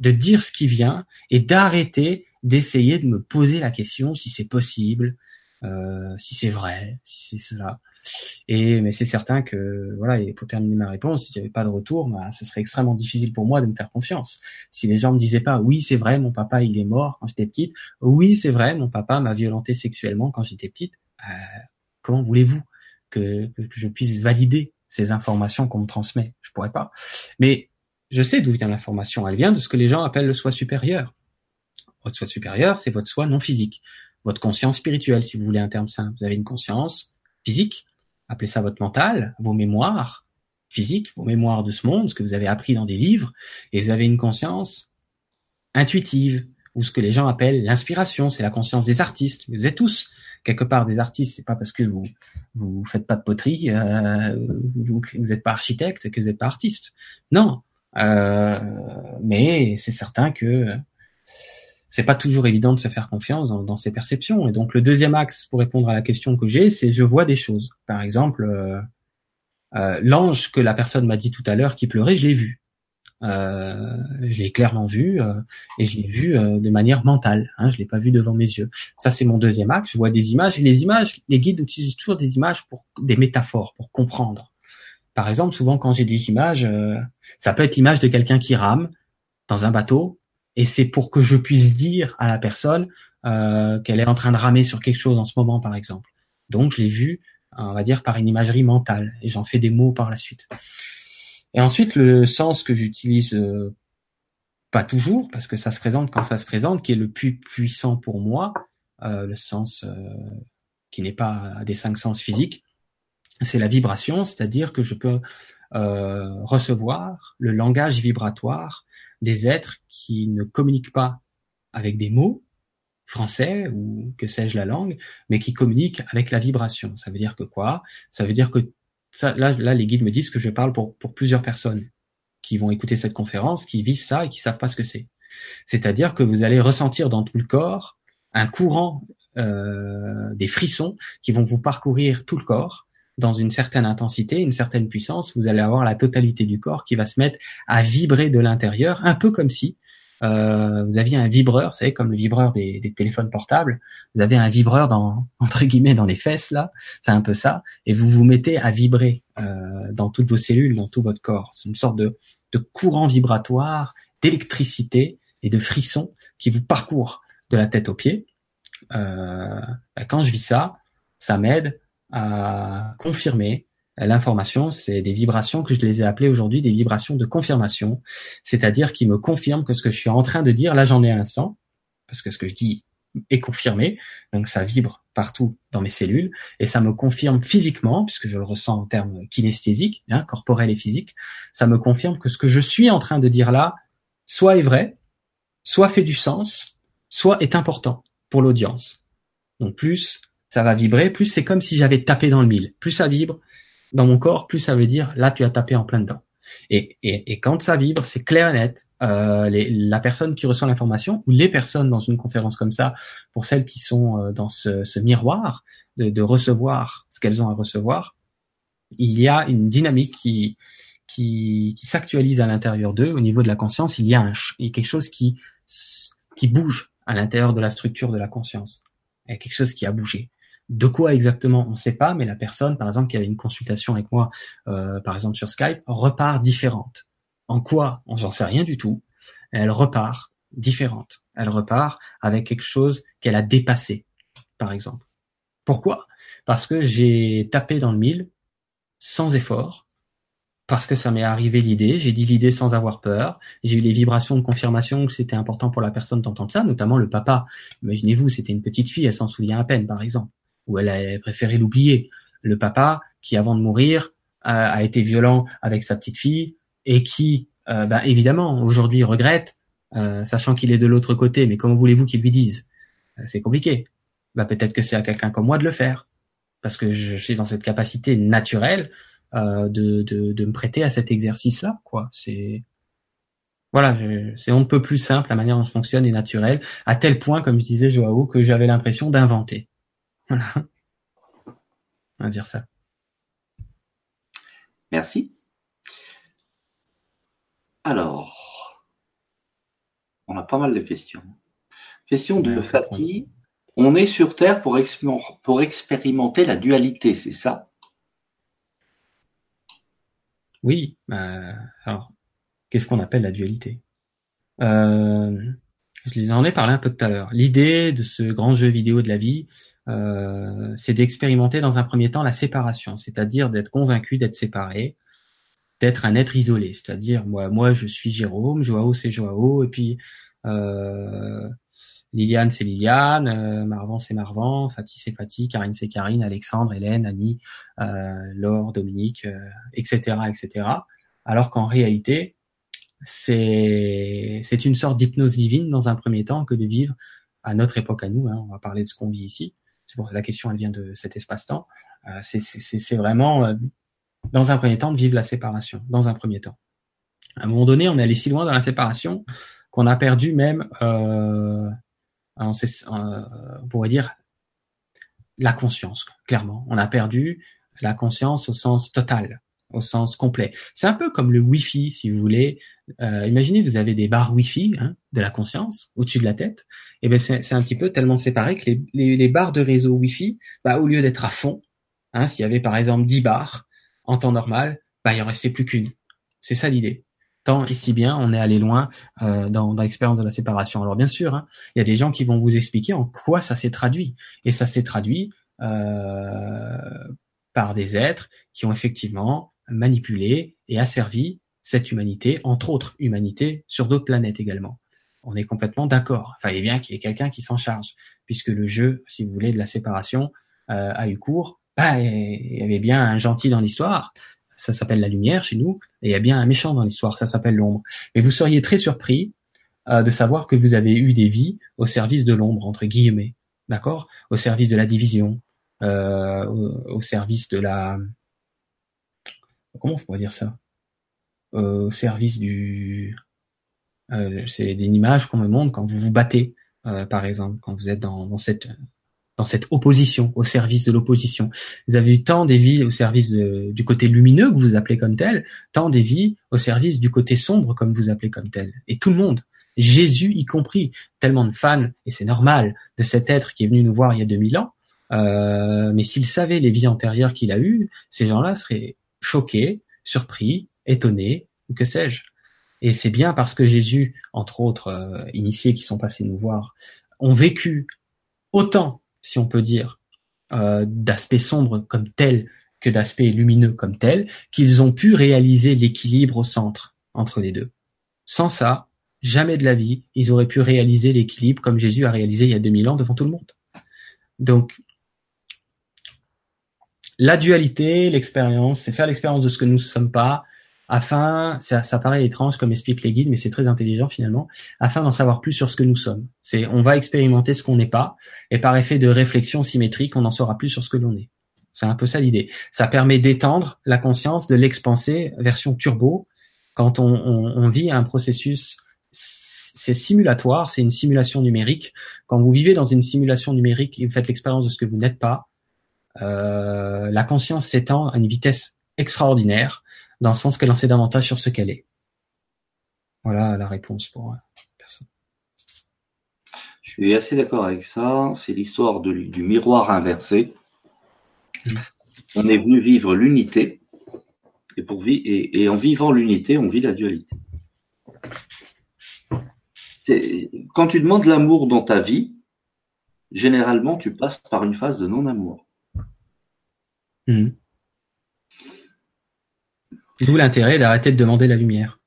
de dire ce qui vient et d'arrêter d'essayer de me poser la question si c'est possible, euh, si c'est vrai, si c'est cela. Et mais c'est certain que voilà, et pour terminer ma réponse, si j'avais pas de retour, bah, ce serait extrêmement difficile pour moi de me faire confiance. Si les gens me disaient pas oui, c'est vrai, mon papa il est mort quand j'étais petite, oui, c'est vrai, mon papa m'a violenté sexuellement quand j'étais petite, euh, comment voulez-vous que, je puisse valider ces informations qu'on me transmet Je pourrais pas. Mais je sais d'où vient l'information. Elle vient de ce que les gens appellent le soi supérieur. Votre soi supérieur, c'est votre soi non physique, votre conscience spirituelle, si vous voulez un terme simple. Vous avez une conscience physique, appelez ça votre mental, vos mémoires physiques, vos mémoires de ce monde, ce que vous avez appris dans des livres, et vous avez une conscience intuitive, ou ce que les gens appellent l'inspiration, c'est la conscience des artistes. Vous êtes tous quelque part des artistes, c'est pas parce que vous vous faites pas de poterie, euh, vous n'êtes pas architecte que vous n'êtes pas artiste. Non, euh, mais c'est certain que c'est pas toujours évident de se faire confiance dans, dans, ses perceptions. Et donc le deuxième axe pour répondre à la question que j'ai, c'est je vois des choses. Par exemple, euh, euh, l'ange que la personne m'a dit tout à l'heure qui pleurait, je l'ai vu. Euh, je l'ai clairement vu euh, et je l'ai vu euh, de manière mentale. Hein, je l'ai pas vu devant mes yeux. Ça c'est mon deuxième axe. Je vois des images et les images, les guides utilisent toujours des images pour des métaphores pour comprendre. Par exemple, souvent quand j'ai des images, ça peut être l'image de quelqu'un qui rame dans un bateau et c'est pour que je puisse dire à la personne euh, qu'elle est en train de ramer sur quelque chose en ce moment, par exemple. Donc, je l'ai vu, on va dire, par une imagerie mentale, et j'en fais des mots par la suite. Et ensuite, le sens que j'utilise euh, pas toujours, parce que ça se présente quand ça se présente, qui est le plus puissant pour moi, euh, le sens euh, qui n'est pas des cinq sens physiques, c'est la vibration, c'est-à-dire que je peux euh, recevoir le langage vibratoire des êtres qui ne communiquent pas avec des mots français ou que sais-je la langue, mais qui communiquent avec la vibration. Ça veut dire que quoi? Ça veut dire que ça, là, là, les guides me disent que je parle pour, pour plusieurs personnes qui vont écouter cette conférence, qui vivent ça et qui savent pas ce que c'est. C'est-à-dire que vous allez ressentir dans tout le corps un courant euh, des frissons qui vont vous parcourir tout le corps dans une certaine intensité, une certaine puissance, vous allez avoir la totalité du corps qui va se mettre à vibrer de l'intérieur, un peu comme si euh, vous aviez un vibreur, vous savez, comme le vibreur des, des, téléphones portables, vous avez un vibreur dans entre guillemets dans les fesses là, c'est un peu ça, et vous vous mettez à vibrer euh, dans toutes vos cellules, dans tout votre corps. C'est une sorte de, de courant vibratoire, d'électricité et de frisson qui vous parcourt de la tête aux pieds. Euh, quand je vis ça, ça m'aide à confirmer l'information. C'est des vibrations que je les ai appelées aujourd'hui des vibrations de confirmation, c'est-à-dire qui me confirment que ce que je suis en train de dire, là j'en ai un instant, parce que ce que je dis est confirmé, donc ça vibre partout dans mes cellules, et ça me confirme physiquement, puisque je le ressens en termes kinesthésiques, hein, corporels et physiques, ça me confirme que ce que je suis en train de dire là, soit est vrai, soit fait du sens, soit est important pour l'audience. Donc plus ça va vibrer, plus c'est comme si j'avais tapé dans le mille. Plus ça vibre dans mon corps, plus ça veut dire là tu as tapé en plein dedans. Et, quand ça vibre, c'est clair et net. Euh, la personne qui reçoit l'information ou les personnes dans une conférence comme ça, pour celles qui sont euh, dans ce, miroir de, recevoir ce qu'elles ont à recevoir, il y a une dynamique qui s'actualise à l'intérieur d'eux au niveau de la conscience. Il y a, un, il y a quelque chose qui bouge à l'intérieur de la structure de la conscience. Il y a quelque chose qui a bougé. De quoi exactement, on ne sait pas, mais la personne, par exemple, qui avait une consultation avec moi, euh, par exemple sur Skype, repart différente. En quoi? On n'en sait rien du tout. Elle repart différente. Elle repart avec quelque chose qu'elle a dépassé, par exemple. Pourquoi? Parce que j'ai tapé dans le mille sans effort, parce que ça m'est arrivé l'idée, j'ai dit l'idée sans avoir peur, j'ai eu les vibrations de confirmation que c'était important pour la personne d'entendre ça, notamment le papa. Imaginez-vous, c'était une petite fille, elle s'en souvient à peine, par exemple, ou elle a préféré l'oublier. Le papa qui, avant de mourir, a, été violent avec sa petite fille et qui, euh, bah, évidemment, aujourd'hui regrette, euh, sachant qu'il est de l'autre côté, mais comment voulez-vous qu'il lui dise? Euh, C'est compliqué. Bah, peut-être que c'est à quelqu'un comme moi de le faire, parce que je suis dans cette capacité naturelle euh, de, de, me prêter à cet exercice-là. quoi. C'est voilà, c'est on ne peut plus simple, la manière dont ça fonctionne est naturelle, à tel point, comme je disais Joao, que j'avais l'impression d'inventer. Voilà. On va dire ça. Merci. Alors, on a pas mal de questions. Question de Fatih. On est sur Terre pour, pour expérimenter la dualité, c'est ça? Oui, bah, alors, qu'est-ce qu'on appelle la dualité? Euh, Je en ai parlé un peu tout à l'heure. L'idée de ce grand jeu vidéo de la vie, euh, c'est d'expérimenter dans un premier temps la séparation, c'est-à-dire d'être convaincu d'être séparé, d'être un être isolé, c'est-à-dire moi, moi je suis Jérôme, Joao c'est Joao, et puis euh, Liliane, c'est Liliane, euh, Marvan, c'est Marvan, Fatih, c'est Fatih, Karine, c'est Karine, Alexandre, Hélène, Annie, euh, Laure, Dominique, etc., etc. Alors qu'en réalité, c'est c'est une sorte d'hypnose divine dans un premier temps que de vivre à notre époque à nous. Hein, on va parler de ce qu'on vit ici. C'est pour la question, elle vient de cet espace-temps. Euh, c'est vraiment euh, dans un premier temps de vivre la séparation. Dans un premier temps. À un moment donné, on est allé si loin dans la séparation qu'on a perdu même euh, on, on pourrait dire la conscience, clairement. On a perdu la conscience au sens total, au sens complet. C'est un peu comme le Wi-Fi, si vous voulez. Euh, imaginez, vous avez des barres Wi-Fi hein, de la conscience au-dessus de la tête. Et eh ben c'est un petit peu tellement séparé que les, les, barres de réseau Wi-Fi, bah, au lieu d'être à fond, hein, s'il y avait par exemple 10 barres en temps normal, bah, il en restait plus qu'une. C'est ça l'idée tant et si bien on est allé loin euh, dans, dans l'expérience de la séparation. Alors bien sûr, hein, il y a des gens qui vont vous expliquer en quoi ça s'est traduit. Et ça s'est traduit euh, par des êtres qui ont effectivement manipulé et asservi cette humanité, entre autres humanités, sur d'autres planètes également. On est complètement d'accord. Enfin, il bien qu'il y ait quelqu'un qui s'en charge, puisque le jeu, si vous voulez, de la séparation euh, a eu cours. Bah, il y avait bien un gentil dans l'histoire ça s'appelle la lumière chez nous, et il y a bien un méchant dans l'histoire, ça s'appelle l'ombre. Mais vous seriez très surpris euh, de savoir que vous avez eu des vies au service de l'ombre, entre guillemets, d'accord? Au service de la division, euh, au, service de la... Comment on pourrait dire ça? Au service du... Euh, c'est une image qu'on me montre quand vous vous battez, par exemple, quand vous êtes dans, dans cette dans cette opposition, au service de l'opposition. Vous avez eu tant des vies au service du côté lumineux que vous appelez comme tel, tant des vies au service du côté sombre comme vous appelez comme tel. Et tout le monde, Jésus y compris, tellement de fans, et c'est normal, de cet être qui est venu nous voir il y a 2000 ans, euh, mais s'il savait les vies antérieures qu'il a eues, ces gens-là seraient choqués, surpris, étonnés, ou que sais-je. Et c'est bien parce que Jésus, entre autres euh, initiés qui sont passés nous voir, ont vécu autant si on peut dire, euh, d'aspect sombre comme tel que d'aspect lumineux comme tel, qu'ils ont pu réaliser l'équilibre au centre entre les deux. Sans ça, jamais de la vie, ils auraient pu réaliser l'équilibre comme Jésus a réalisé il y a 2000 ans devant tout le monde. Donc, la dualité, l'expérience, c'est faire l'expérience de ce que nous ne sommes pas, afin, ça, ça paraît étrange comme expliquent les guides, mais c'est très intelligent finalement, afin d'en savoir plus sur ce que nous sommes. C'est, on va expérimenter ce qu'on n'est pas, et par effet de réflexion symétrique, on en saura plus sur ce que l'on est. C'est un peu ça l'idée. Ça permet d'étendre la conscience, de l'expanser, version turbo, quand on, on, vit un processus, c'est simulatoire, c'est une simulation numérique. Quand vous vivez dans une simulation numérique et vous faites l'expérience de ce que vous n'êtes pas, la conscience s'étend à une vitesse extraordinaire dans le sens qu'elle en sait davantage sur ce qu'elle est. Voilà la réponse pour euh, personne. Je suis assez d'accord avec ça. C'est l'histoire du miroir inversé. Mm. On est venu vivre l'unité, et, pour et, en vivant l'unité, on vit la dualité. Quand tu demandes l'amour dans ta vie, généralement, tu passes par une phase de non-amour. Mm. D'où l'intérêt d'arrêter de demander la lumière.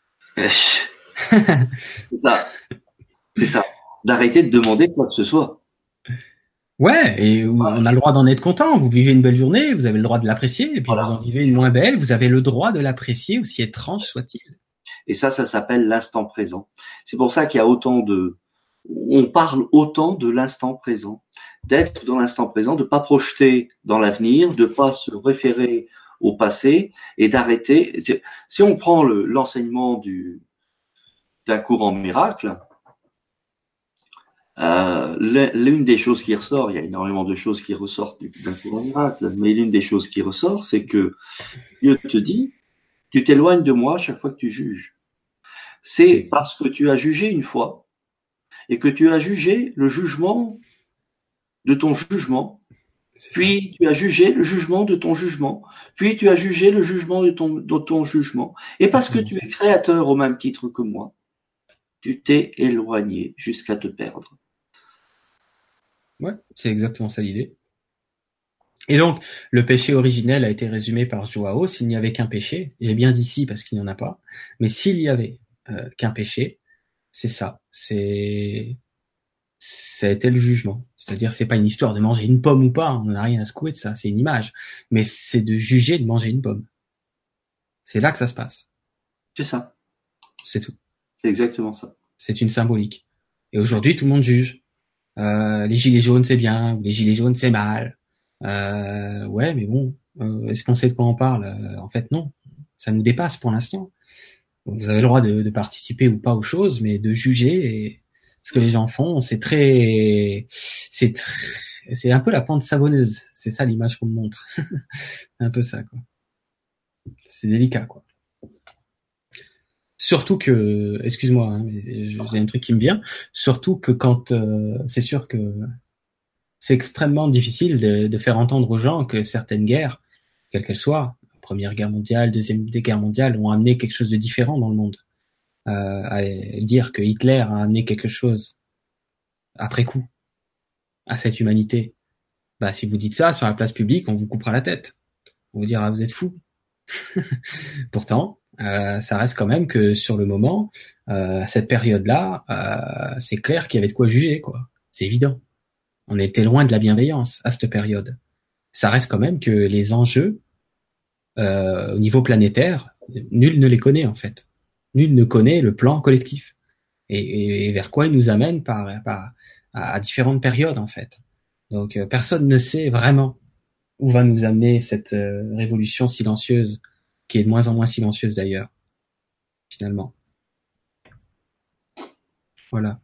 c'est ça. C'est ça. D'arrêter de demander quoi que ce soit. Ouais, et on a le droit d'en être content. Vous vivez une belle journée, vous avez le droit de l'apprécier, et puis vous en vivez une moins belle, vous avez le droit de l'apprécier, aussi étrange soit-il. Et ça, ça s'appelle l'instant présent. C'est pour ça qu'il y a autant de, on parle autant de l'instant présent, d'être dans l'instant présent, de pas projeter dans l'avenir, de pas se référer au passé et d'arrêter. Si on prend l'enseignement du d'un courant miracle, euh, l'une des choses qui ressort, il y a énormément de choses qui ressortent d'un courant miracle, mais l'une des choses qui ressort, c'est que Dieu te dit, tu t'éloignes de moi chaque fois que tu juges. C'est parce que tu as jugé une fois et que tu as jugé le jugement de ton jugement, puis tu as jugé le jugement de ton jugement, puis tu as jugé le jugement de ton, de ton jugement. Et parce que tu es créateur au même titre que moi, tu t'es éloigné jusqu'à te perdre. Ouais, c'est exactement ça l'idée. Et donc, le péché originel a été résumé par Joao, s'il n'y avait qu'un péché, j'ai bien dit si parce qu'il n'y en a pas, mais s'il y avait euh, qu'un péché, c'est ça, c'est ça a été le jugement. C'est-à-dire, c'est pas une histoire de manger une pomme ou pas, on n'a rien à secouer de ça, c'est une image, mais c'est de juger de manger une pomme. C'est là que ça se passe. C'est ça. C'est tout. C'est exactement ça. C'est une symbolique. Et aujourd'hui, tout le monde juge. Euh, les gilets jaunes, c'est bien, ou les gilets jaunes, c'est mal. Euh, ouais, mais bon, euh, est-ce qu'on sait de quoi on parle? En fait, non. Ça nous dépasse pour l'instant. Vous avez le droit de, de, participer ou pas aux choses, mais de juger et ce que les gens font, c'est très, c'est c'est un peu la pente savonneuse. C'est ça l'image qu'on me montre. un peu ça, quoi. C'est délicat, quoi. Surtout que, excuse-moi, hein, j'ai un truc qui me vient. Surtout que quand, euh, c'est sûr que c'est extrêmement difficile de, de, faire entendre aux gens que certaines guerres, quelles qu'elles soient, Première Guerre mondiale, Deuxième Guerre mondiale, ont amené quelque chose de différent dans le monde. Euh, à dire que Hitler a amené quelque chose après coup à cette humanité. Bah, si vous dites ça sur la place publique, on vous coupera la tête. On vous dira vous êtes fou. Pourtant, euh, ça reste quand même que sur le moment, euh, à cette période-là, c'est clair qu'il y avait de quoi juger, quoi. C'est évident. On était loin de la bienveillance à cette période. Ça reste quand même que les enjeux au niveau planétaire, nul ne les connaît en fait. Nul ne connaît le plan collectif et, vers quoi il nous amène par, à, différentes périodes en fait. Donc personne ne sait vraiment où va nous amener cette révolution silencieuse qui est de moins en moins silencieuse d'ailleurs, finalement. Voilà.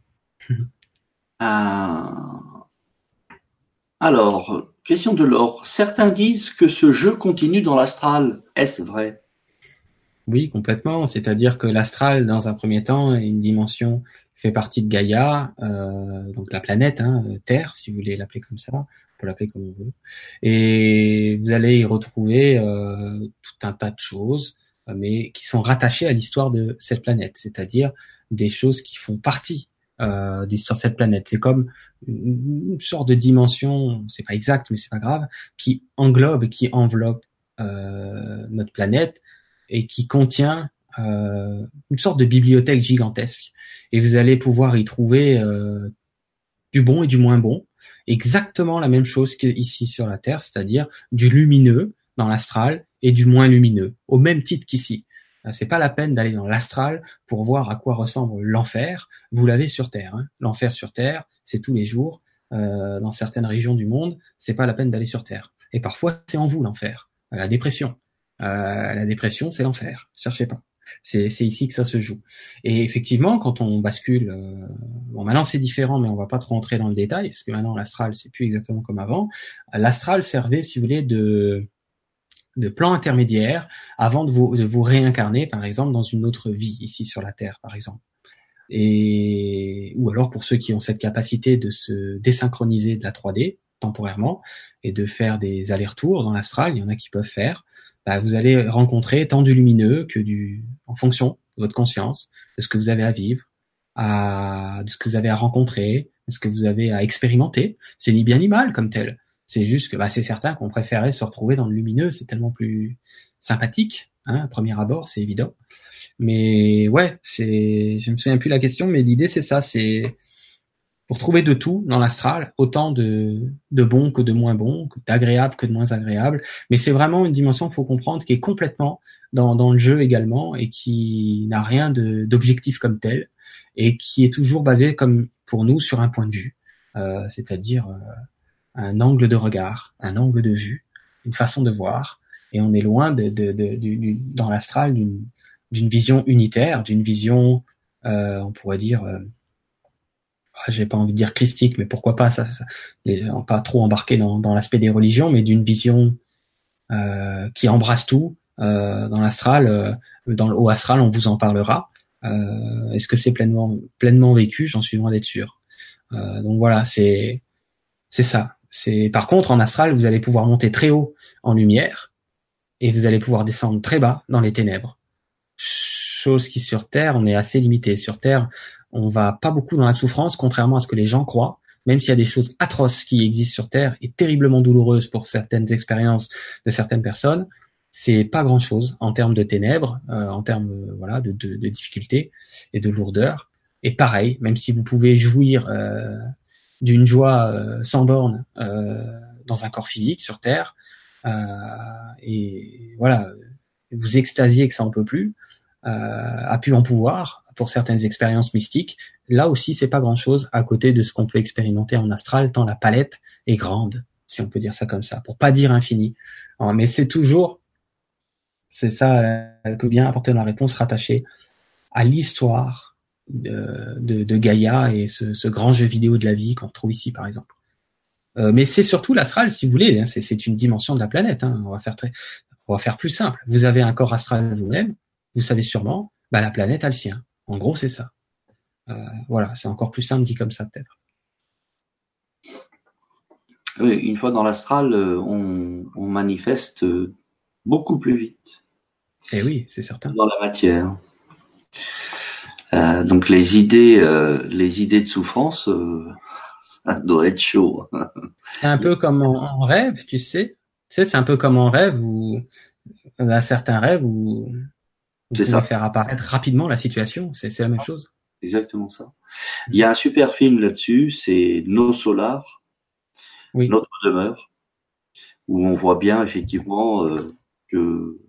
Euh, alors, question de l'or. Certains disent que ce jeu continue dans l'astral. Est-ce vrai? Oui, complètement. C'est-à-dire que l'astral, dans un premier temps, est une dimension fait partie de Gaïa, euh, donc la planète, hein, Terre, si vous voulez l'appeler comme ça, on peut l'appeler comme on veut. Et vous allez y retrouver euh, tout un tas de choses, mais qui sont rattachées à l'histoire de cette planète, c'est-à-dire des choses qui font partie euh, d'histoire de cette planète. C'est comme une, sorte de dimension, c'est pas exact, mais c'est pas grave, qui englobe, qui enveloppe euh, notre planète et qui contient euh, une sorte de bibliothèque gigantesque et vous allez pouvoir y trouver euh, du bon et du moins bon, exactement la même chose qu'ici sur la Terre, c'est-à-dire du lumineux dans l'astral et du moins lumineux, au même titre qu'ici. Euh, c'est pas la peine d'aller dans l'astral pour voir à quoi ressemble l'enfer. Vous l'avez sur Terre. Hein. L'enfer sur Terre, c'est tous les jours. Euh, dans certaines régions du monde, c'est pas la peine d'aller sur Terre. Et parfois, c'est en vous l'enfer. La dépression. Euh, la dépression, c'est l'enfer. Cherchez pas. C'est ici que ça se joue. Et effectivement, quand on bascule, euh, bon maintenant c'est différent, mais on va pas trop rentrer dans le détail parce que maintenant l'astral c'est plus exactement comme avant. L'astral servait, si vous voulez, de de plan intermédiaire avant de vous, de vous réincarner, par exemple, dans une autre vie ici sur la Terre, par exemple. et ou alors pour ceux qui ont cette capacité de se désynchroniser de la 3D temporairement et de faire des allers-retours dans l'astral, il y en a qui peuvent faire. Bah, vous allez rencontrer tant du lumineux que du, en fonction de votre conscience, de ce que vous avez à vivre, à, de ce que vous avez à rencontrer, de ce que vous avez à expérimenter. C'est ni bien ni mal comme tel. C'est juste que bah, c'est certain qu'on préférait se retrouver dans le lumineux, c'est tellement plus sympathique, hein, premier abord, c'est évident. Mais ouais, c'est, je me souviens plus la question, mais l'idée c'est ça, c'est pour trouver de tout dans l'astral, autant de, de bon que de moins bon, d'agréable que de moins agréable. Mais c'est vraiment une dimension, faut comprendre, qui est complètement dans, dans le jeu également et qui n'a rien d'objectif comme tel et qui est toujours basé comme pour nous sur un point de vue, euh, c'est-à-dire euh, un angle de regard, un angle de vue, une façon de voir. Et on est loin de, de, de, dans l'astral d'une vision unitaire, d'une vision, euh, on pourrait dire, euh, j'ai pas envie de dire christique, mais pourquoi pas ça, ça pas trop embarqué dans, dans l'aspect des religions, mais d'une vision euh, qui embrasse tout. Euh, dans l'astral, euh, dans le haut astral, on vous en parlera. Euh, est-ce que c'est pleinement pleinement vécu? J'en suis loin d'être sûr. donc voilà, c'est c'est ça. C'est par contre en astral, vous allez pouvoir monter très haut en lumière et vous allez pouvoir descendre très bas dans les ténèbres chose qui sur Terre, on est assez limité. Sur Terre, on va pas beaucoup dans la souffrance, contrairement à ce que les gens croient. Même s'il y a des choses atroces qui existent sur Terre et terriblement douloureuses pour certaines expériences de certaines personnes, c'est pas grand chose en termes de ténèbres, euh, en termes euh, voilà de, de, de, difficultés et de lourdeur. Et pareil, même si vous pouvez jouir euh, d'une joie sans borne dans un corps physique sur Terre, et voilà, vous extasiez que ça en peut plus, euh, a pu en pouvoir pour certaines expériences mystiques. Là aussi, c'est pas grand-chose à côté de ce qu'on peut expérimenter en astral, tant la palette est grande, si on peut dire ça comme ça, pour pas dire infini. Mais c'est toujours, c'est ça euh, que vient apporter la réponse rattachée à l'histoire de, Gaïa et ce, grand jeu vidéo de la vie qu'on retrouve ici, par exemple. Euh, mais c'est surtout l'astral, si vous voulez. Hein, c'est une dimension de la planète. Hein, on va faire on va faire plus simple. Vous avez un corps astral vous-même, vous savez sûrement, bah, la planète a le sien. En gros, c'est ça. Euh, voilà, c'est encore plus simple dit comme ça peut-être. Oui, une fois dans l'astral, euh, on, manifeste euh, beaucoup plus vite. Eh oui, c'est certain. Dans la matière. donc les idées, les idées de souffrance, ça doit être chaud. c'est un peu comme en, rêve, tu sais. c'est un peu comme en rêve où un certain rêve où c'est ça. faire apparaître rapidement la situation. C'est la même chose. Exactement ça. Il y a un super film là-dessus, c'est Nos Solar, oui. Notre demeure, où on voit bien effectivement euh, que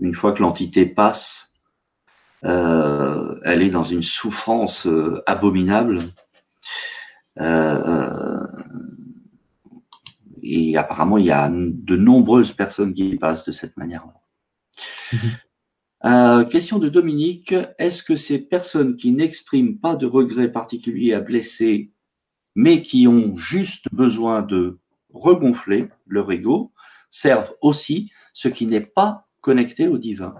une fois que l'entité passe, euh, elle est dans une souffrance euh, abominable. Euh, et apparemment, il y a de nombreuses personnes qui passent de cette manière-là. Mm-hmm. Euh, question de Dominique, est-ce que ces personnes qui n'expriment pas de regrets particuliers à blesser, mais qui ont juste besoin de regonfler leur ego, servent aussi ce qui n'est pas connecté au divin?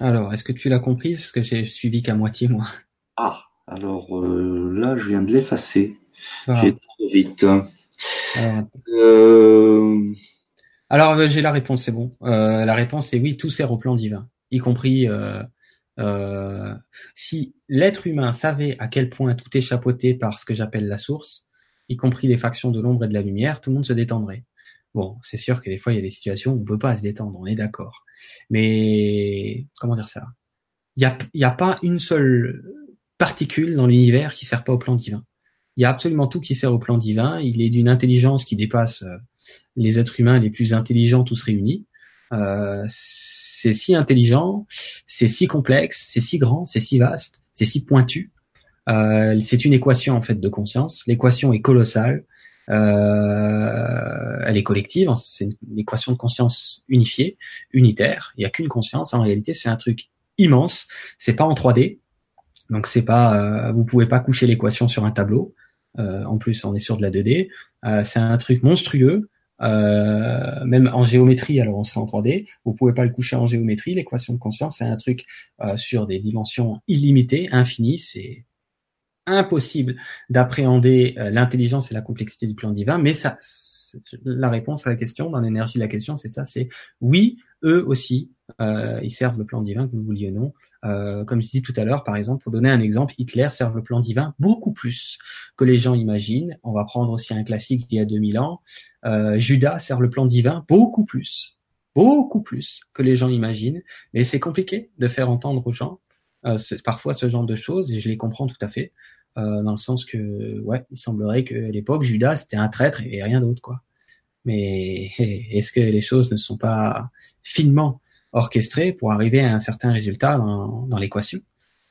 Alors, est-ce que tu l'as comprise Parce que j'ai suivi qu'à moitié, moi. Ah, alors euh, là, je viens de l'effacer. J'ai trop vite. Euh... Alors euh, j'ai la réponse, c'est bon. Euh, la réponse est oui, tout sert au plan divin, y compris euh, si l'être humain savait à quel point tout est chapeauté par ce que j'appelle la source, y compris les factions de l'ombre et de la lumière, tout le monde se détendrait. Bon, c'est sûr que des fois il y a des situations où on peut pas se détendre, on est d'accord. Mais comment dire ça? Il y a, a pas une seule particule dans l'univers qui sert pas au plan divin. Il y a absolument tout qui sert au plan divin. Il est d'une intelligence qui dépasse les êtres humains les plus intelligents tous réunis. Euh, c'est si intelligent, c'est si complexe, c'est si grand, c'est si vaste, c'est si pointu. Euh, c'est une équation en fait de conscience. L'équation est colossale. Euh, elle est collective. C'est une équation de conscience unifiée, unitaire. Il n'y a qu'une conscience. En réalité, c'est un truc immense. C'est pas en 3D. Donc c'est pas, vous pouvez pas coucher l'équation sur un tableau. en plus, on est sur de la 2D. c'est un truc monstrueux euh, même en géométrie, alors on serait en 3D, vous pouvez pas le coucher en géométrie, l'équation de conscience, c'est un truc euh, sur des dimensions illimitées, infinies, c'est impossible d'appréhender euh, l'intelligence et la complexité du plan divin, mais ça, la réponse à la question, dans l'énergie de la question, c'est ça, c'est oui, eux aussi, ils servent le plan divin, que vous vouliez ou non, euh, comme je disais tout à l'heure, par exemple, pour donner un exemple, Hitler sert le plan divin beaucoup plus que les gens imaginent. On va prendre aussi un classique d'il y a 2000 ans. Euh, Judas sert le plan divin beaucoup plus, beaucoup plus que les gens imaginent. Mais c'est compliqué de faire entendre aux gens euh, parfois ce genre de choses, et je les comprends tout à fait, euh, dans le sens que, ouais, il semblerait qu'à l'époque, Judas c'était un traître et rien d'autre, quoi. Mais est-ce que les choses ne sont pas finement orchestré pour arriver à un certain résultat dans, dans l'équation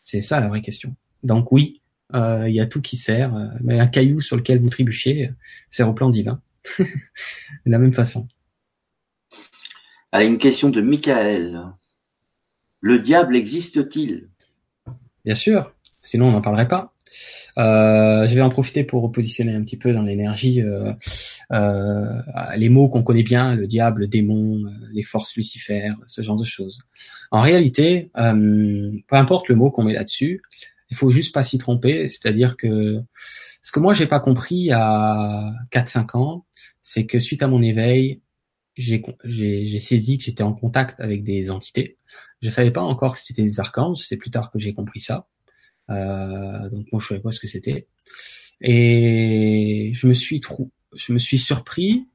C'est ça la vraie question. Donc oui, euh, il y a tout qui sert, euh, mais un caillou sur lequel vous trébuchez sert au plan divin. de la même façon. Allez, une question de Michael. Le diable existe-t-il? Bien sûr, sinon on n'en parlerait pas. Euh, je vais en profiter pour positionner un petit peu dans l'énergie euh, euh, les mots qu'on connaît bien, le diable, le démon, les forces lucifères, ce genre de choses. En réalité, peu importe le mot qu'on met là-dessus, il faut juste pas s'y tromper. C'est-à-dire que ce que moi j'ai pas compris à 4-5 ans, c'est que suite à mon éveil, j'ai saisi que j'étais en contact avec des entités. Je savais pas encore que c'était des archanges, c'est plus tard que j'ai compris ça. Euh, donc moi je savais pas ce que c'était. Et je me suis je me suis surpris.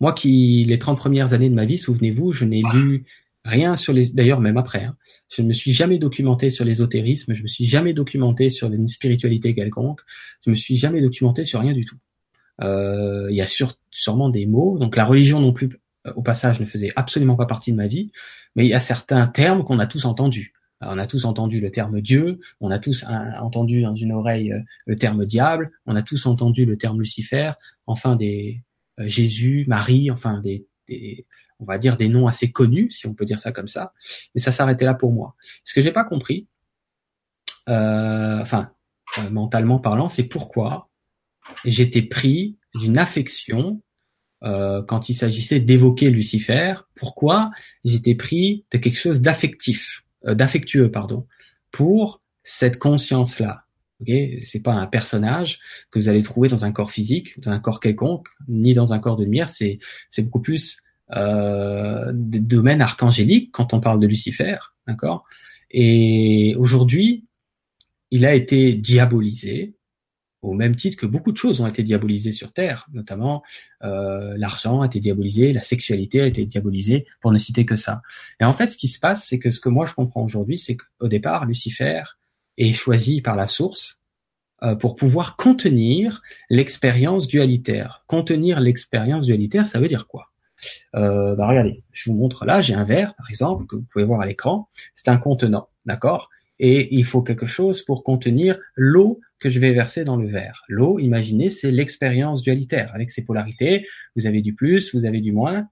Moi qui les 30 premières années de ma vie, souvenez-vous, je n'ai lu rien sur les d'ailleurs même après hein, je ne me suis jamais documenté sur l'ésotérisme. Je me suis jamais documenté sur une spiritualité quelconque. Je me suis jamais documenté sur rien du tout. Euh, il y a sûrement des mots. Donc la religion non plus euh, au passage ne faisait absolument pas partie de ma vie. Mais il y a certains termes qu'on a tous entendus on a tous entendu le terme Dieu, on a tous entendu dans une oreille euh, le terme diable, on a tous entendu le terme Lucifer, enfin des euh, Jésus, Marie, enfin des, on va dire des noms assez connus, si on peut dire ça comme ça. Mais ça s'arrêtait là pour moi. Ce que j'ai pas compris, euh, enfin mentalement parlant, c'est pourquoi j'étais pris d'une affection quand il s'agissait d'évoquer Lucifer. Pourquoi j'étais pris de quelque chose d'affectif euh, d'affectueux, pardon, pour cette conscience-là. Okay c'est pas un personnage que vous allez trouver dans un corps physique, dans un corps quelconque, ni dans un corps de lumière. C'est c'est beaucoup plus euh, des domaines archangéliques quand on parle de Lucifer, d'accord? Et aujourd'hui, il a été diabolisé, au même titre que beaucoup de choses ont été diabolisées sur Terre, notamment euh, l'argent a été diabolisé, la sexualité a été diabolisée, pour ne citer que ça. Et en fait, ce qui se passe, c'est que ce que moi je comprends aujourd'hui, c'est qu'au départ, Lucifer est choisi par la source euh, pour pouvoir contenir l'expérience dualitaire. Contenir l'expérience dualitaire, ça veut dire quoi? Euh, bah regardez, je vous montre là, j'ai un verre, par exemple, que vous pouvez voir à l'écran. C'est un contenant, d'accord? Et il faut quelque chose pour contenir l'eau que je vais verser dans le verre. L'eau, imaginez, c'est l'expérience dualitaire. Avec ses polarités, vous avez du plus, vous avez du moins.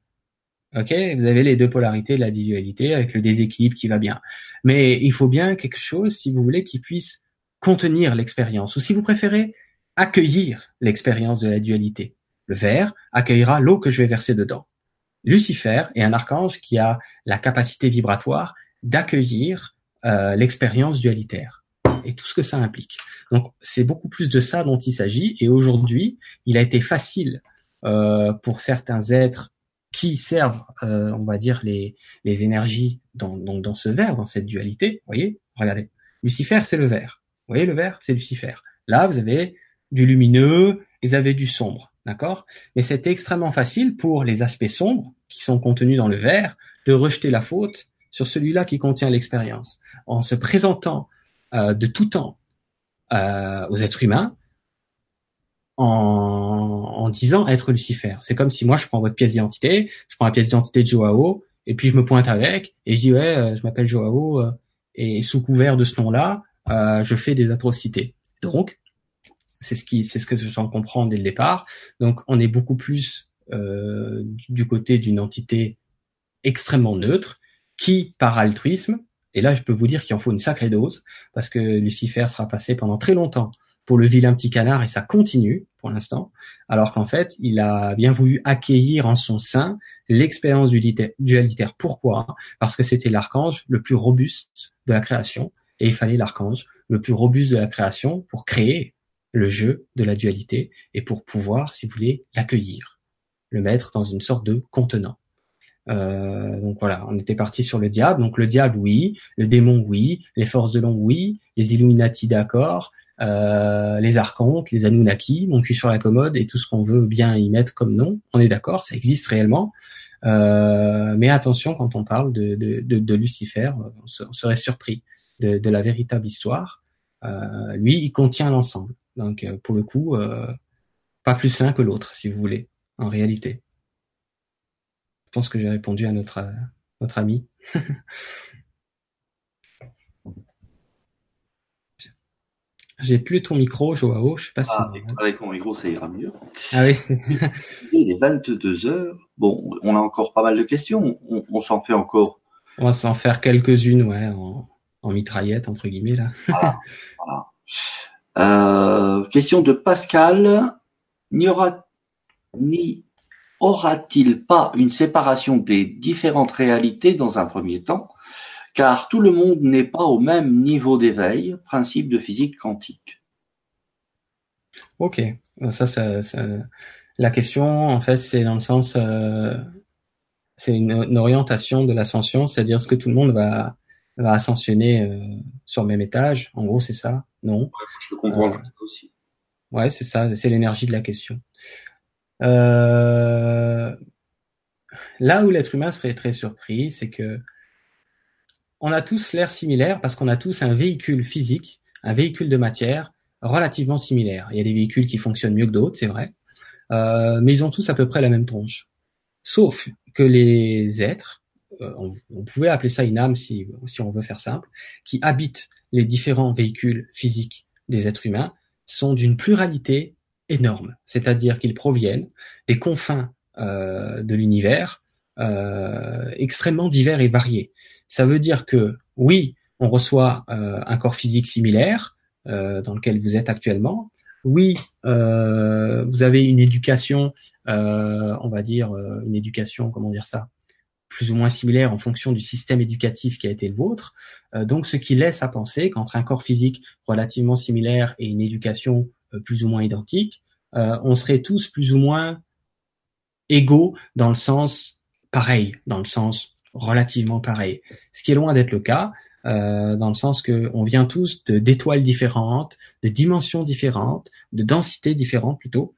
Ok, vous avez les deux polarités de la dualité avec le déséquilibre qui va bien. Mais il faut bien quelque chose, si vous voulez, qui puisse contenir l'expérience, ou si vous préférez, accueillir l'expérience de la dualité. Le verre accueillera l'eau que je vais verser dedans. Lucifer est un archange qui a la capacité vibratoire d'accueillir euh, l'expérience dualitaire et tout ce que ça implique. Donc c'est beaucoup plus de ça dont il s'agit. Et aujourd'hui, il a été facile euh, pour certains êtres qui servent, euh, on va dire, les, les énergies dans, dans, ce verre, dans cette dualité. Vous voyez, regardez. Lucifer, c'est le vert. Vous voyez, le vert, c'est Lucifer. Là, vous avez du lumineux, vous avez du sombre. D'accord? Mais c'est extrêmement facile pour les aspects sombres qui sont contenus dans le verre de rejeter la faute sur celui-là qui contient l'expérience. En se présentant euh, de tout temps euh, aux êtres humains en, en, disant être Lucifer. C'est comme si moi je prends votre pièce d'identité, je prends la pièce d'identité de Joao et puis je me pointe avec et je dis ouais, euh, je m'appelle Joao et sous couvert de ce nom-là, je fais des atrocités. Donc c'est ce qui, c'est ce que j'en comprends dès le départ. Donc on est beaucoup plus euh, du côté d'une entité extrêmement neutre qui, par altruisme, et là, je peux vous dire qu'il en faut une sacrée dose, parce que Lucifer sera passé pendant très longtemps pour le vilain petit canard et ça continue pour l'instant, alors qu'en fait, il a bien voulu accueillir en son sein l'expérience dualitaire. Pourquoi? Parce que c'était l'archange le plus robuste de la création et il fallait l'archange le plus robuste de la création pour créer le jeu de la dualité et pour pouvoir, si vous voulez, l'accueillir, le mettre dans une sorte de contenant. Euh, donc voilà, on était parti sur le diable. Donc le diable, oui. Le démon, oui. Les forces de l'ombre, oui. Les Illuminati, d'accord. Euh, les archontes, les Anunnaki, mon cul sur la commode et tout ce qu'on veut bien y mettre comme nom. On est d'accord, ça existe réellement. Euh, mais attention, quand on parle de, de, de, Lucifer, on, serait surpris de, la véritable histoire. Euh, lui, il contient l'ensemble. Donc, euh, pour le coup, pas plus l'un que l'autre, si vous voulez, en réalité. Je pense que j'ai répondu à notre, notre ami. J'ai plus ton micro, Joao. Je sais pas ah, si. Avec mon micro, ça ira mieux. Ah oui. Il est 22 heures. Bon, on a encore pas mal de questions. On, s'en fait encore. On va s'en faire quelques-unes, ouais, en, en mitraillette, entre guillemets, là. Euh, question de Pascal. N'y aura, n'y aura-t-il pas une séparation des différentes réalités dans un premier temps, car tout le monde n'est pas au même niveau d'éveil, principe de physique quantique. Ok, ça, ça, la question, en fait, c'est dans le sens, euh, c'est une, orientation de l'ascension, c'est-à-dire ce que tout le monde va va ascensionner euh, sur le même étage. En gros, c'est ça Non Je le comprends euh, aussi. Ouais, c'est ça, c'est l'énergie de la question. Euh, là où l'être humain serait très surpris, c'est que on a tous l'air similaire parce qu'on a tous un véhicule physique, un véhicule de matière relativement similaire. Il y a des véhicules qui fonctionnent mieux que d'autres, c'est vrai, euh, mais ils ont tous à peu près la même tronche. Sauf que les êtres, euh, on, pouvait appeler ça une âme si, on veut faire simple, qui habite les différents véhicules physiques des êtres humains, sont d'une pluralité énorme. C'est-à-dire qu'ils proviennent des confins euh, de l'univers euh, extrêmement divers et variés. Ça veut dire que oui, on reçoit un corps physique similaire dans lequel vous êtes actuellement. Oui, vous avez une éducation, on va dire une éducation, comment dire ça, plus ou moins similaire en fonction du système éducatif qui a été le vôtre. Euh, donc, ce qui laisse à penser qu'entre un corps physique relativement similaire et une éducation euh, plus ou moins identique, euh, on serait tous plus ou moins égaux dans le sens pareil, dans le sens relativement pareil. Ce qui est loin d'être le cas, dans le sens que on vient tous d'étoiles différentes, de dimensions différentes, de densités différentes plutôt,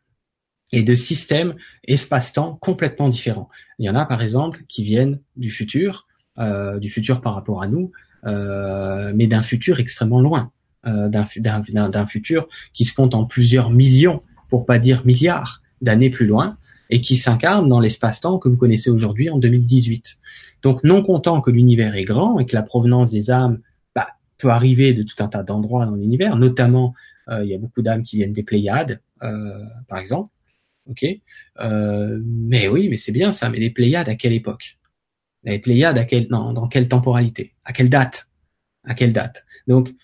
et de systèmes espace-temps complètement différents. Il y en a par exemple qui viennent du futur, euh, du futur par rapport à nous, euh, mais d'un futur extrêmement loin, euh, d'un futur qui se compte en plusieurs millions, pour pas dire milliards d'années plus loin, et qui s'incarne dans l'espace-temps que vous connaissez aujourd'hui en 2018. Donc non content que l'univers est grand et que la provenance des âmes bah, peut arriver de tout un tas d'endroits dans l'univers, notamment euh, il y a beaucoup d'âmes qui viennent des Pléiades, euh, par exemple, ok euh, Mais oui, mais c'est bien ça. Mais les Pléiades à quelle époque? Les Pléiades à quelle, dans quelle temporalité? À quelle date? À quelle date? Donc,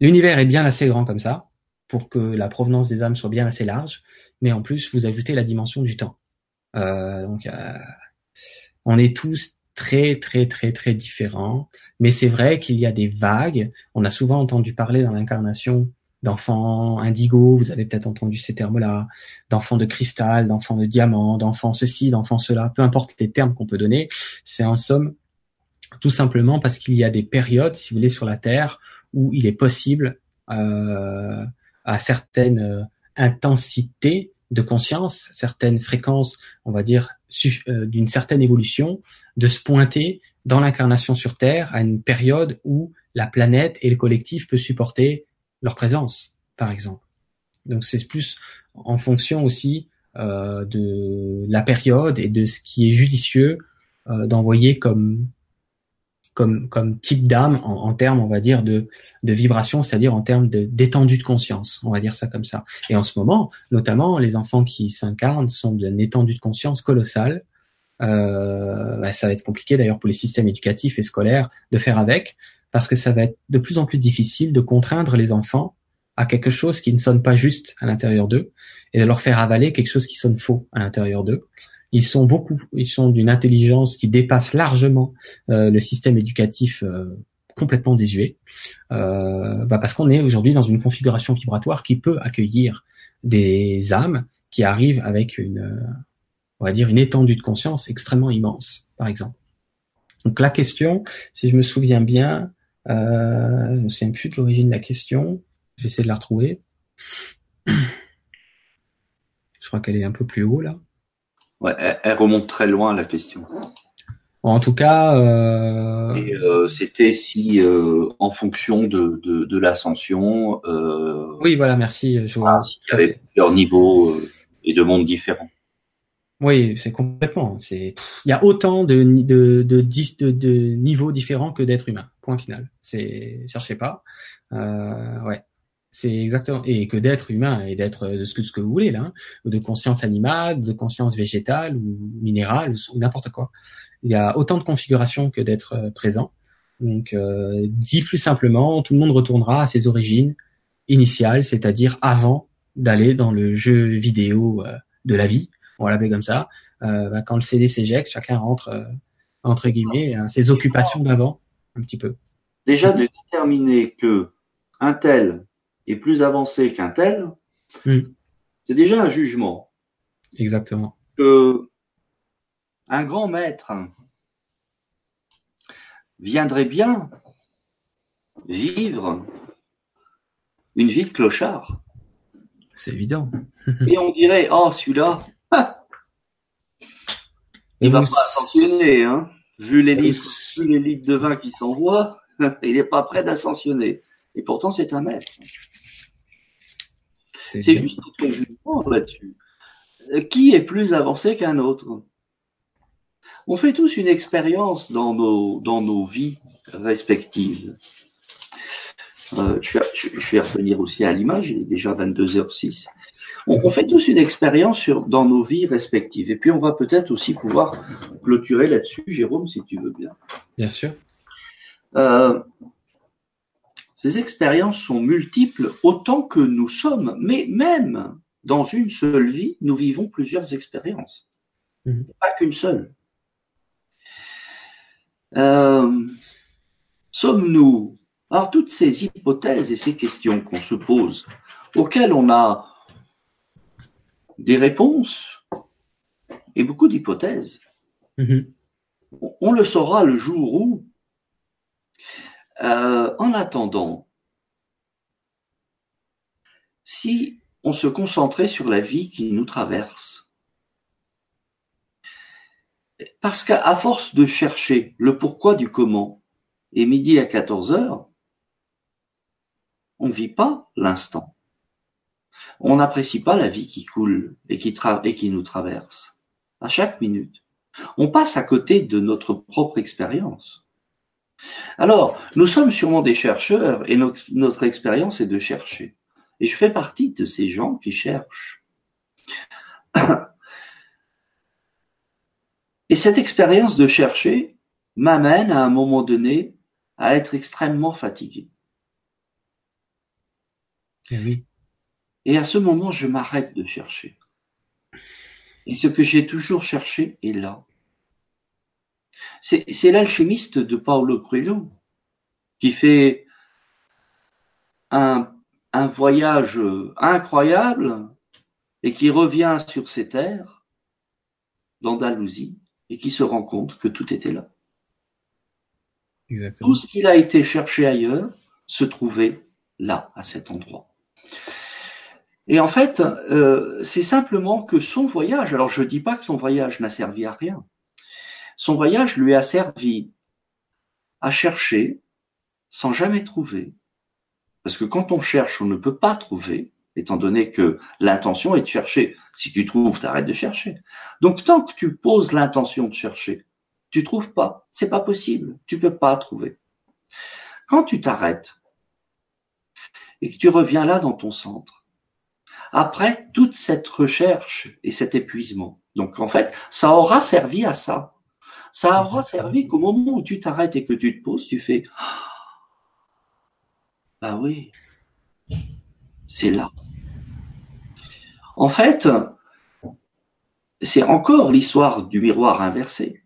l'univers est bien assez grand comme ça pour que la provenance des âmes soit bien assez large, mais en plus vous ajoutez la dimension du temps. Euh, donc, euh, on est tous très très très très différents, mais c'est vrai qu'il y a des vagues. On a souvent entendu parler dans l'incarnation d'enfants indigo, vous avez peut-être entendu ces termes-là, d'enfants de cristal, d'enfants de diamant, d'enfants ceci, d'enfants cela, peu importe les termes qu'on peut donner, c'est en somme tout simplement parce qu'il y a des périodes, si vous voulez, sur la Terre où il est possible euh, à certaines euh, intensités de conscience, certaines fréquences, on va dire, euh, d'une certaine évolution, de se pointer dans l'incarnation sur Terre à une période où la planète et le collectif peut supporter leur présence, par exemple. Donc c'est plus en fonction aussi euh, de la période et de ce qui est judicieux euh, d'envoyer comme comme comme type d'âme en, en, termes, on va dire, de de vibration, c'est-à-dire en termes de d'étendue de conscience, on va dire ça comme ça. Et en ce moment, notamment, les enfants qui s'incarnent sont d'une étendue de conscience colossale. Euh, bah, ça va être compliqué d'ailleurs pour les systèmes éducatifs et scolaires de faire avec, parce que ça va être de plus en plus difficile de contraindre les enfants à quelque chose qui ne sonne pas juste à l'intérieur d'eux et de leur faire avaler quelque chose qui sonne faux à l'intérieur d'eux. Ils sont beaucoup, ils sont d'une intelligence qui dépasse largement euh, le système éducatif euh, complètement désuet, euh, bah parce qu'on est aujourd'hui dans une configuration vibratoire qui peut accueillir des âmes qui arrivent avec une, on va dire, une étendue de conscience extrêmement immense, par exemple. Donc la question, si je me souviens bien, euh, je me souviens plus de l'origine de la question. J'essaie de la retrouver. Je crois qu'elle est un peu plus haut là. Ouais, elle, remonte très loin la question. En tout cas, euh... euh c'était si, euh, en fonction de, de, de l'ascension. Oui, voilà, merci. Je vois, il y avait plusieurs niveaux et de mondes différents. Oui, c'est complètement. C'est il y a autant de de, de, de, de niveaux différents que d'êtres humains. Point final. C'est cherchez pas. Euh, ouais. C'est exactement et que d'être humain et d'être de ce que ce que vous voulez là, hein, de conscience animale, de conscience végétale ou minérale ou n'importe quoi. Il y a autant de configurations que d'être euh, présent. Donc, euh, dit plus simplement, tout le monde retournera à ses origines initiales, c'est-à-dire avant d'aller dans le jeu vidéo euh, de la vie, on va l'appeler comme ça. Euh, bah, quand le CD s'éjecte, chacun rentre euh, entre guillemets à ses occupations d'avant, un petit peu. Déjà de déterminer que un tel est plus avancé qu'un tel, hmm. c'est déjà un jugement. Exactement. Que un grand maître viendrait bien vivre une vie de clochard. C'est évident. Et on dirait, oh, celui-là, il va pas ascensionner, hein. Vu les litres, vu les litres de vin qui s'envoient, il n'est pas prêt d'ascensionner. Et pourtant, c'est un maître. C'est juste notre jugement là-dessus. Qui est plus avancé qu'un autre? On fait tous une expérience dans nos, dans nos vies respectives. Euh, je, vais, je, vais, revenir aussi à l'image, il est déjà 22h06. On, on fait tous une expérience sur, dans nos vies respectives. Et puis on va peut-être aussi pouvoir clôturer là-dessus, Jérôme, si tu veux bien. Bien sûr. Euh, ces expériences sont multiples autant que nous sommes, mais même dans une seule vie, nous vivons plusieurs expériences. Mmh. Pas qu'une seule. Euh, sommes-nous alors toutes ces hypothèses et ces questions qu'on se pose, auxquelles on a des réponses et beaucoup d'hypothèses, mm-hmm. on le saura le jour où, euh, en attendant, si on se concentrait sur la vie qui nous traverse, parce qu'à force de chercher le pourquoi du comment, et midi à 14 heures, on ne vit pas l'instant. On n'apprécie pas la vie qui coule et qui, et qui nous traverse à chaque minute. On passe à côté de notre propre expérience. Alors, nous sommes sûrement des chercheurs et notre, notre expérience est de chercher. Et je fais partie de ces gens qui cherchent. Et cette expérience de chercher m'amène à un moment donné à être extrêmement fatigué. Eh et, à ce moment, je m'arrête de chercher. Et ce que j'ai toujours cherché est là. C'est l'alchimiste de Paolo Coelho qui fait un, un voyage incroyable et qui revient sur ses terres d'Andalousie et qui se rend compte que tout était là. Exactement. Tout ce qu'il a été cherché ailleurs se trouvait là, à cet endroit. Et en fait, euh, c'est simplement que son voyage, alors je ne dis pas que son voyage n'a servi à rien, son voyage lui a servi à chercher sans jamais trouver. Parce que quand on cherche, on ne peut pas trouver, étant donné que l'intention est de chercher. Si tu trouves, t'arrêtes de chercher. Donc tant que tu poses l'intention de chercher, tu trouves pas. C'est pas possible. Tu peux pas trouver. Quand tu t'arrêtes et que tu reviens là dans ton centre, après toute cette recherche et cet épuisement, donc en fait, ça aura servi à ça. Ça aura servi qu'au moment où tu t'arrêtes et que tu te poses, tu fais, ah oui, C'est là. En fait, c'est encore l'histoire du miroir inversé.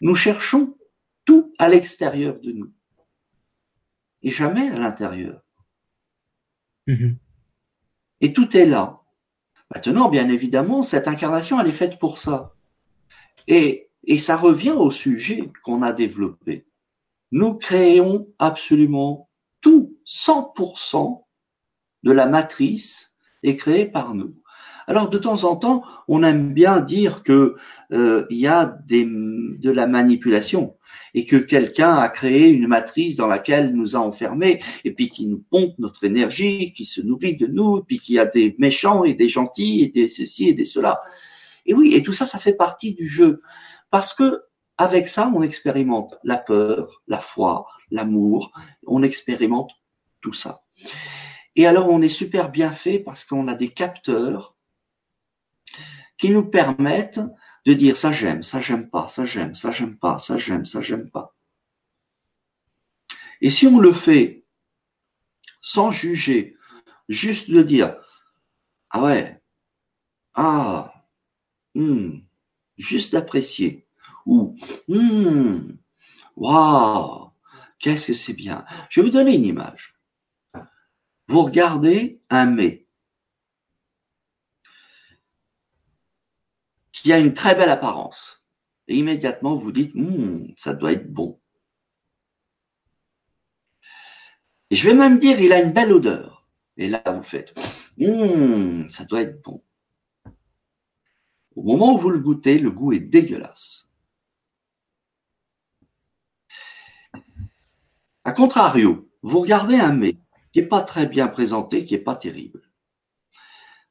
Nous cherchons tout à l'extérieur de nous et jamais à l'intérieur. Mm-hmm. Et tout est là. Maintenant, bien évidemment, cette incarnation, elle est faite pour ça. Et, et ça revient au sujet qu'on a développé. Nous créons absolument tout, 100% de la matrice est créée par nous. Alors de temps en temps, on aime bien dire que euh, il y a des, de la manipulation et que quelqu'un a créé une matrice dans laquelle nous a enfermés et puis qui nous pompe notre énergie, qui se nourrit de nous, puis qu'il y a des méchants et des gentils et des ceci et des cela. Et oui, et tout ça, ça fait partie du jeu parce que avec ça, on expérimente la peur, la foi, l'amour, on expérimente tout ça. Et alors, on est super bien fait parce qu'on a des capteurs qui nous permettent de dire ça j'aime, ça j'aime pas, ça j'aime, ça j'aime pas, ça j'aime, ça j'aime pas. Et si on le fait sans juger, juste de dire ah ouais, ah, hmm, juste d'apprécier ou hmm, waouh, qu'est-ce que c'est bien. Je vais vous donner une image. Vous regardez un mets qui a une très belle apparence. Et immédiatement, vous dites, hmm, ça doit être bon. Je vais même dire, il a une belle odeur. Et là, vous faites, hmm, ça doit être bon. Au moment où vous le goûtez, le goût est dégueulasse. A contrario, vous regardez un mets qui n'est pas très bien présenté, qui n'est pas terrible,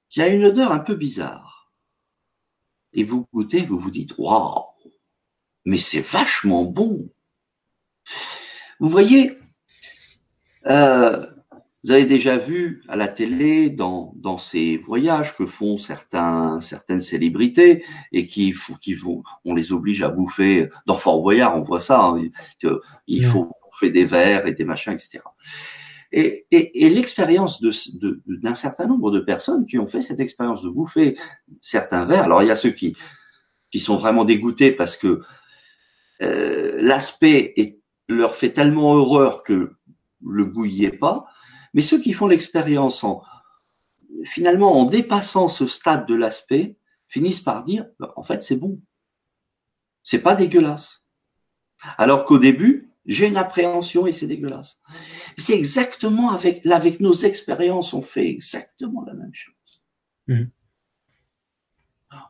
qui a une odeur un peu bizarre et vous goûtez, vous vous dites waouh, mais c'est vachement bon. Vous voyez, euh, vous avez déjà vu à la télé dans, dans ces voyages que font certains certaines célébrités et qui qui vont on les oblige à bouffer dans Fort Boyard on voit ça hein, il faut bouffer des verres et des machins etc. Et, et, l'expérience d'un de, certain nombre de personnes qui ont fait cette expérience de bouffer certains verres. Alors il y a ceux qui, qui sont vraiment dégoûtés parce que euh, l'aspect leur fait tellement horreur que le goût y est pas. Mais ceux qui font l'expérience en finalement en dépassant ce stade de l'aspect finissent par dire bah, en fait c'est bon, c'est pas dégueulasse. Alors qu'au début j'ai une appréhension et c'est dégueulasse. C'est exactement avec, avec nos expériences, on fait exactement la même chose. Mhm.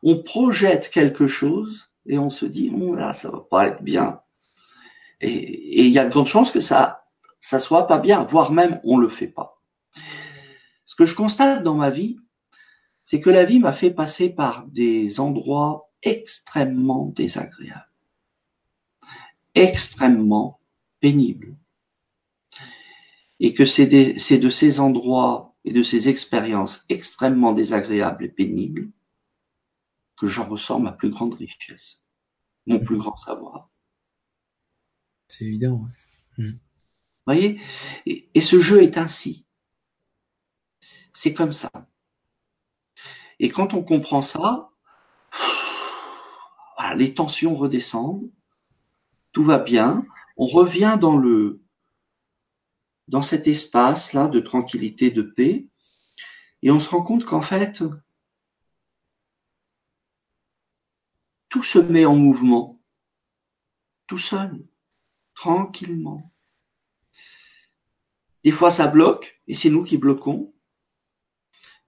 On projette quelque chose et on se dit, oh là, ça va pas être bien. Et il y a de grandes chances que ça, ça soit pas bien, voire même on le fait pas. Ce que je constate dans ma vie, c'est que la vie m'a fait passer par des endroits extrêmement désagréables, extrêmement pénible. Et que c'est de ces endroits et de ces expériences extrêmement désagréables et pénibles que j'en ressens ma plus grande richesse, mon plus grand savoir. C'est évident. Vous voyez? Et, ce jeu est ainsi. C'est comme ça. Et quand on comprend ça, les tensions redescendent, tout va bien, on revient dans le dans cet espace là de tranquillité, de paix, et on se rend compte qu'en fait tout se met en mouvement, tout seul, tranquillement. Des fois ça bloque, et c'est nous qui bloquons,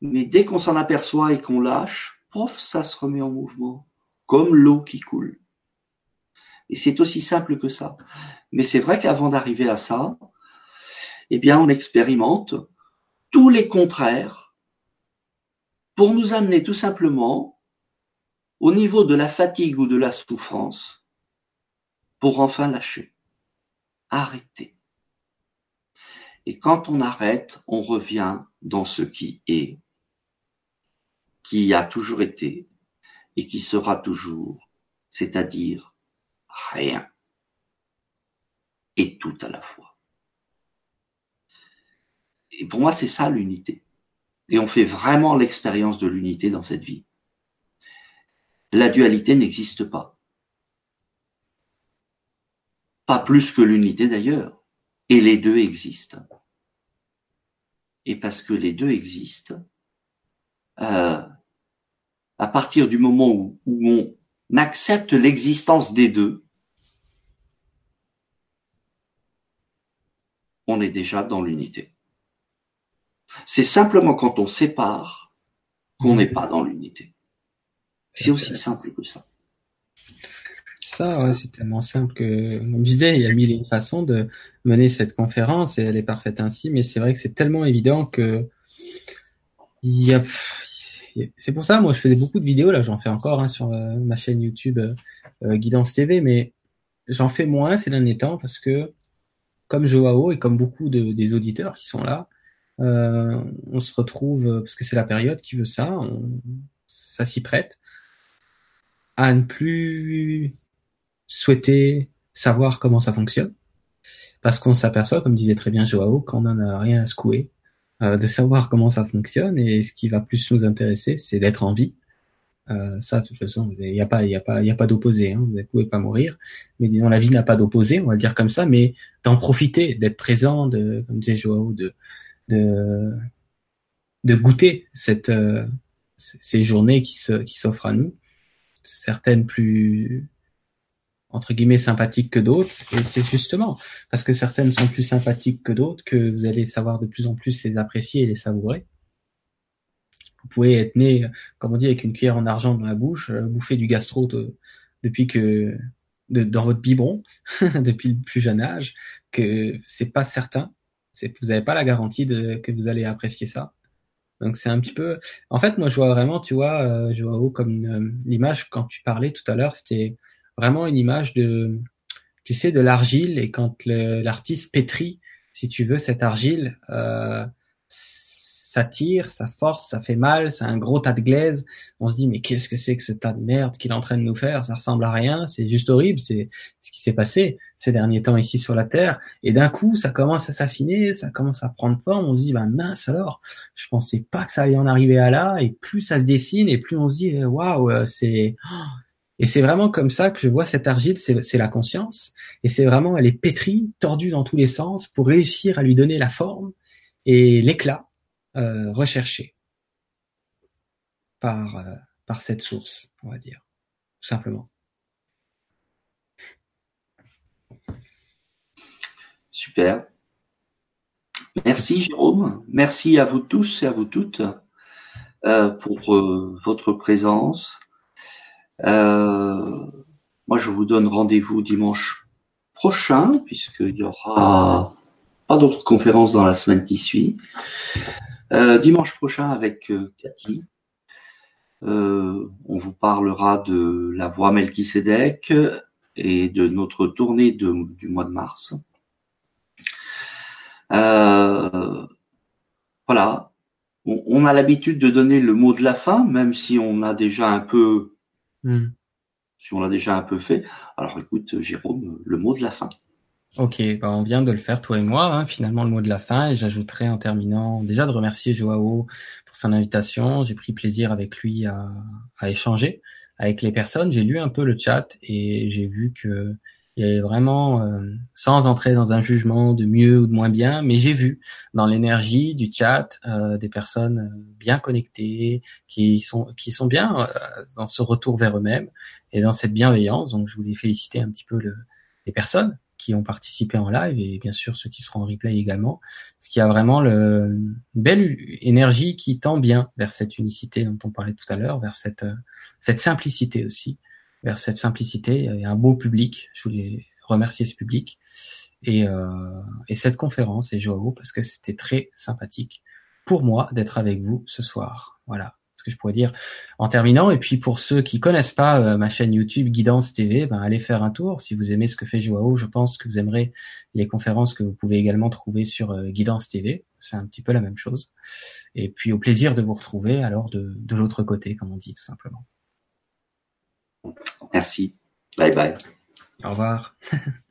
mais dès qu'on s'en aperçoit et qu'on lâche, pof, ça se remet en mouvement, comme l'eau qui coule. Et c'est aussi simple que ça. Mais c'est vrai qu'avant d'arriver à ça, eh bien, on expérimente tous les contraires pour nous amener tout simplement au niveau de la fatigue ou de la souffrance pour enfin lâcher, arrêter. Et quand on arrête, on revient dans ce qui est, qui a toujours été et qui sera toujours, c'est-à-dire rien et tout à la fois. Et pour moi, c'est ça l'unité. et on fait vraiment l'expérience de l'unité dans cette vie. La dualité n'existe pas. Pas plus que l'unité d'ailleurs. Et les deux existent. Et parce que les deux existent, euh, à partir du moment où, où on accepte l'existence des deux, on est déjà dans l'unité. C'est simplement quand on sépare qu'on n'est pas dans l'unité. C'est aussi simple que ça. Ça, ouais, c'est tellement simple que, comme je disais, il y a mille et une façons de mener cette conférence et elle est parfaite ainsi, mais c'est vrai que c'est tellement évident que il y a, c'est pour ça, moi, je faisais beaucoup de vidéos, là, j'en fais encore hein, sur euh, ma chaîne YouTube euh, euh, Guidance TV, mais j'en fais moins ces derniers temps parce que, comme Joao et comme beaucoup de, des auditeurs qui sont là, on se retrouve, parce que c'est la période qui veut ça, ça s'y prête, à ne plus souhaiter savoir comment ça fonctionne, parce qu'on s'aperçoit, comme disait très bien Joao, qu'on n'en a rien à secouer, euh, de savoir comment ça fonctionne, et ce qui va plus nous intéresser, c'est d'être en vie. Euh, ça, de toute façon, il n'y a pas, il a pas, il a pas d'opposé. Hein, vous ne pouvez pas mourir, mais disons la vie n'a pas d'opposé, on va dire comme ça, mais d'en profiter, d'être présent, de, comme disait Joao, de, de, de goûter cette, euh, ces journées qui se, qui s'offrent à nous, certaines plus entre guillemets sympathiques que d'autres et c'est justement parce que certaines sont plus sympathiques que d'autres que vous allez savoir de plus en plus les apprécier et les savourer. Vous pouvez être né, comme on dit, avec une cuillère en argent dans la bouche, euh, bouffer du gastro depuis que de, dans votre biberon depuis le plus jeune âge, que c'est pas certain, c'est vous n'avez pas la garantie de que vous allez apprécier ça. Donc c'est un petit peu. En fait, moi je vois vraiment, tu vois, euh, je vois comme euh, l'image quand tu parlais tout à l'heure, c'était vraiment une image de, tu sais, de l'argile et quand l'artiste pétrit, si tu veux, cette argile, euh, ça tire, ça force, ça fait mal, c'est un gros tas de glaise. On se dit mais qu'est-ce que c'est que ce tas de merde qu'il est en train de nous faire? Ça ressemble à rien, c'est juste horrible. C'est ce qui s'est passé ces derniers temps ici sur la Terre. Et d'un coup, ça commence à s'affiner, ça commence à prendre forme. On se dit ben mince alors, je pensais pas que ça allait en arriver à là. Et plus ça se dessine, et plus on se dit waouh, euh, c'est et c'est vraiment comme ça que je vois cette argile, c'est la conscience. Et c'est vraiment, elle est pétrie, tordue dans tous les sens pour réussir à lui donner la forme et l'éclat euh, recherché par, euh, par cette source, on va dire, tout simplement. Super. Merci Jérôme. Merci à vous tous et à vous toutes euh, pour votre présence moi, je vous donne rendez-vous dimanche prochain, puisqu'il y aura pas d'autres conférences dans la semaine qui suit. Euh, dimanche prochain avec euh, Cathy. Euh, on vous parlera de la voie Melchisedec et de notre tournée de, du mois de mars. Euh, voilà. On, on a l'habitude de donner le mot de la fin, même si on a déjà un peu Hmm. Si on l'a déjà un peu fait. Alors écoute, Jérôme, le mot de la fin. Ok, bah on vient de le faire, toi et moi, hein, finalement le mot de la fin, et j'ajouterai en terminant déjà de remercier Joao pour son invitation. J'ai pris plaisir avec lui à, à échanger avec les personnes. J'ai lu un peu le chat et j'ai vu que il y avait vraiment, euh, sans entrer dans un jugement de mieux ou de moins bien, mais j'ai vu dans l'énergie du chat euh, des personnes euh, bien connectées, qui sont qui sont bien dans ce retour vers eux-mêmes et dans cette bienveillance. Donc je voulais féliciter un petit peu le, les personnes qui ont participé en live et bien sûr ceux qui seront en replay également, ce qui a vraiment le, une belle énergie qui tend bien vers cette unicité dont on parlait tout à l'heure, vers cette cette simplicité aussi vers cette simplicité et un beau public. Je voulais remercier ce public et, euh, et cette conférence et Joao parce que c'était très sympathique pour moi d'être avec vous ce soir. Voilà que je pourrais dire en terminant. Et puis pour ceux qui connaissent pas euh, ma chaîne YouTube Guidance TV, ben allez faire un tour. Si vous aimez ce que fait Joao, je pense que vous aimerez les conférences que vous pouvez également trouver sur euh, Guidance TV. C'est un petit peu la même chose. Et puis au plaisir de vous retrouver alors de, de l'autre côté, comme on dit tout simplement. Merci. Bye bye. Au revoir.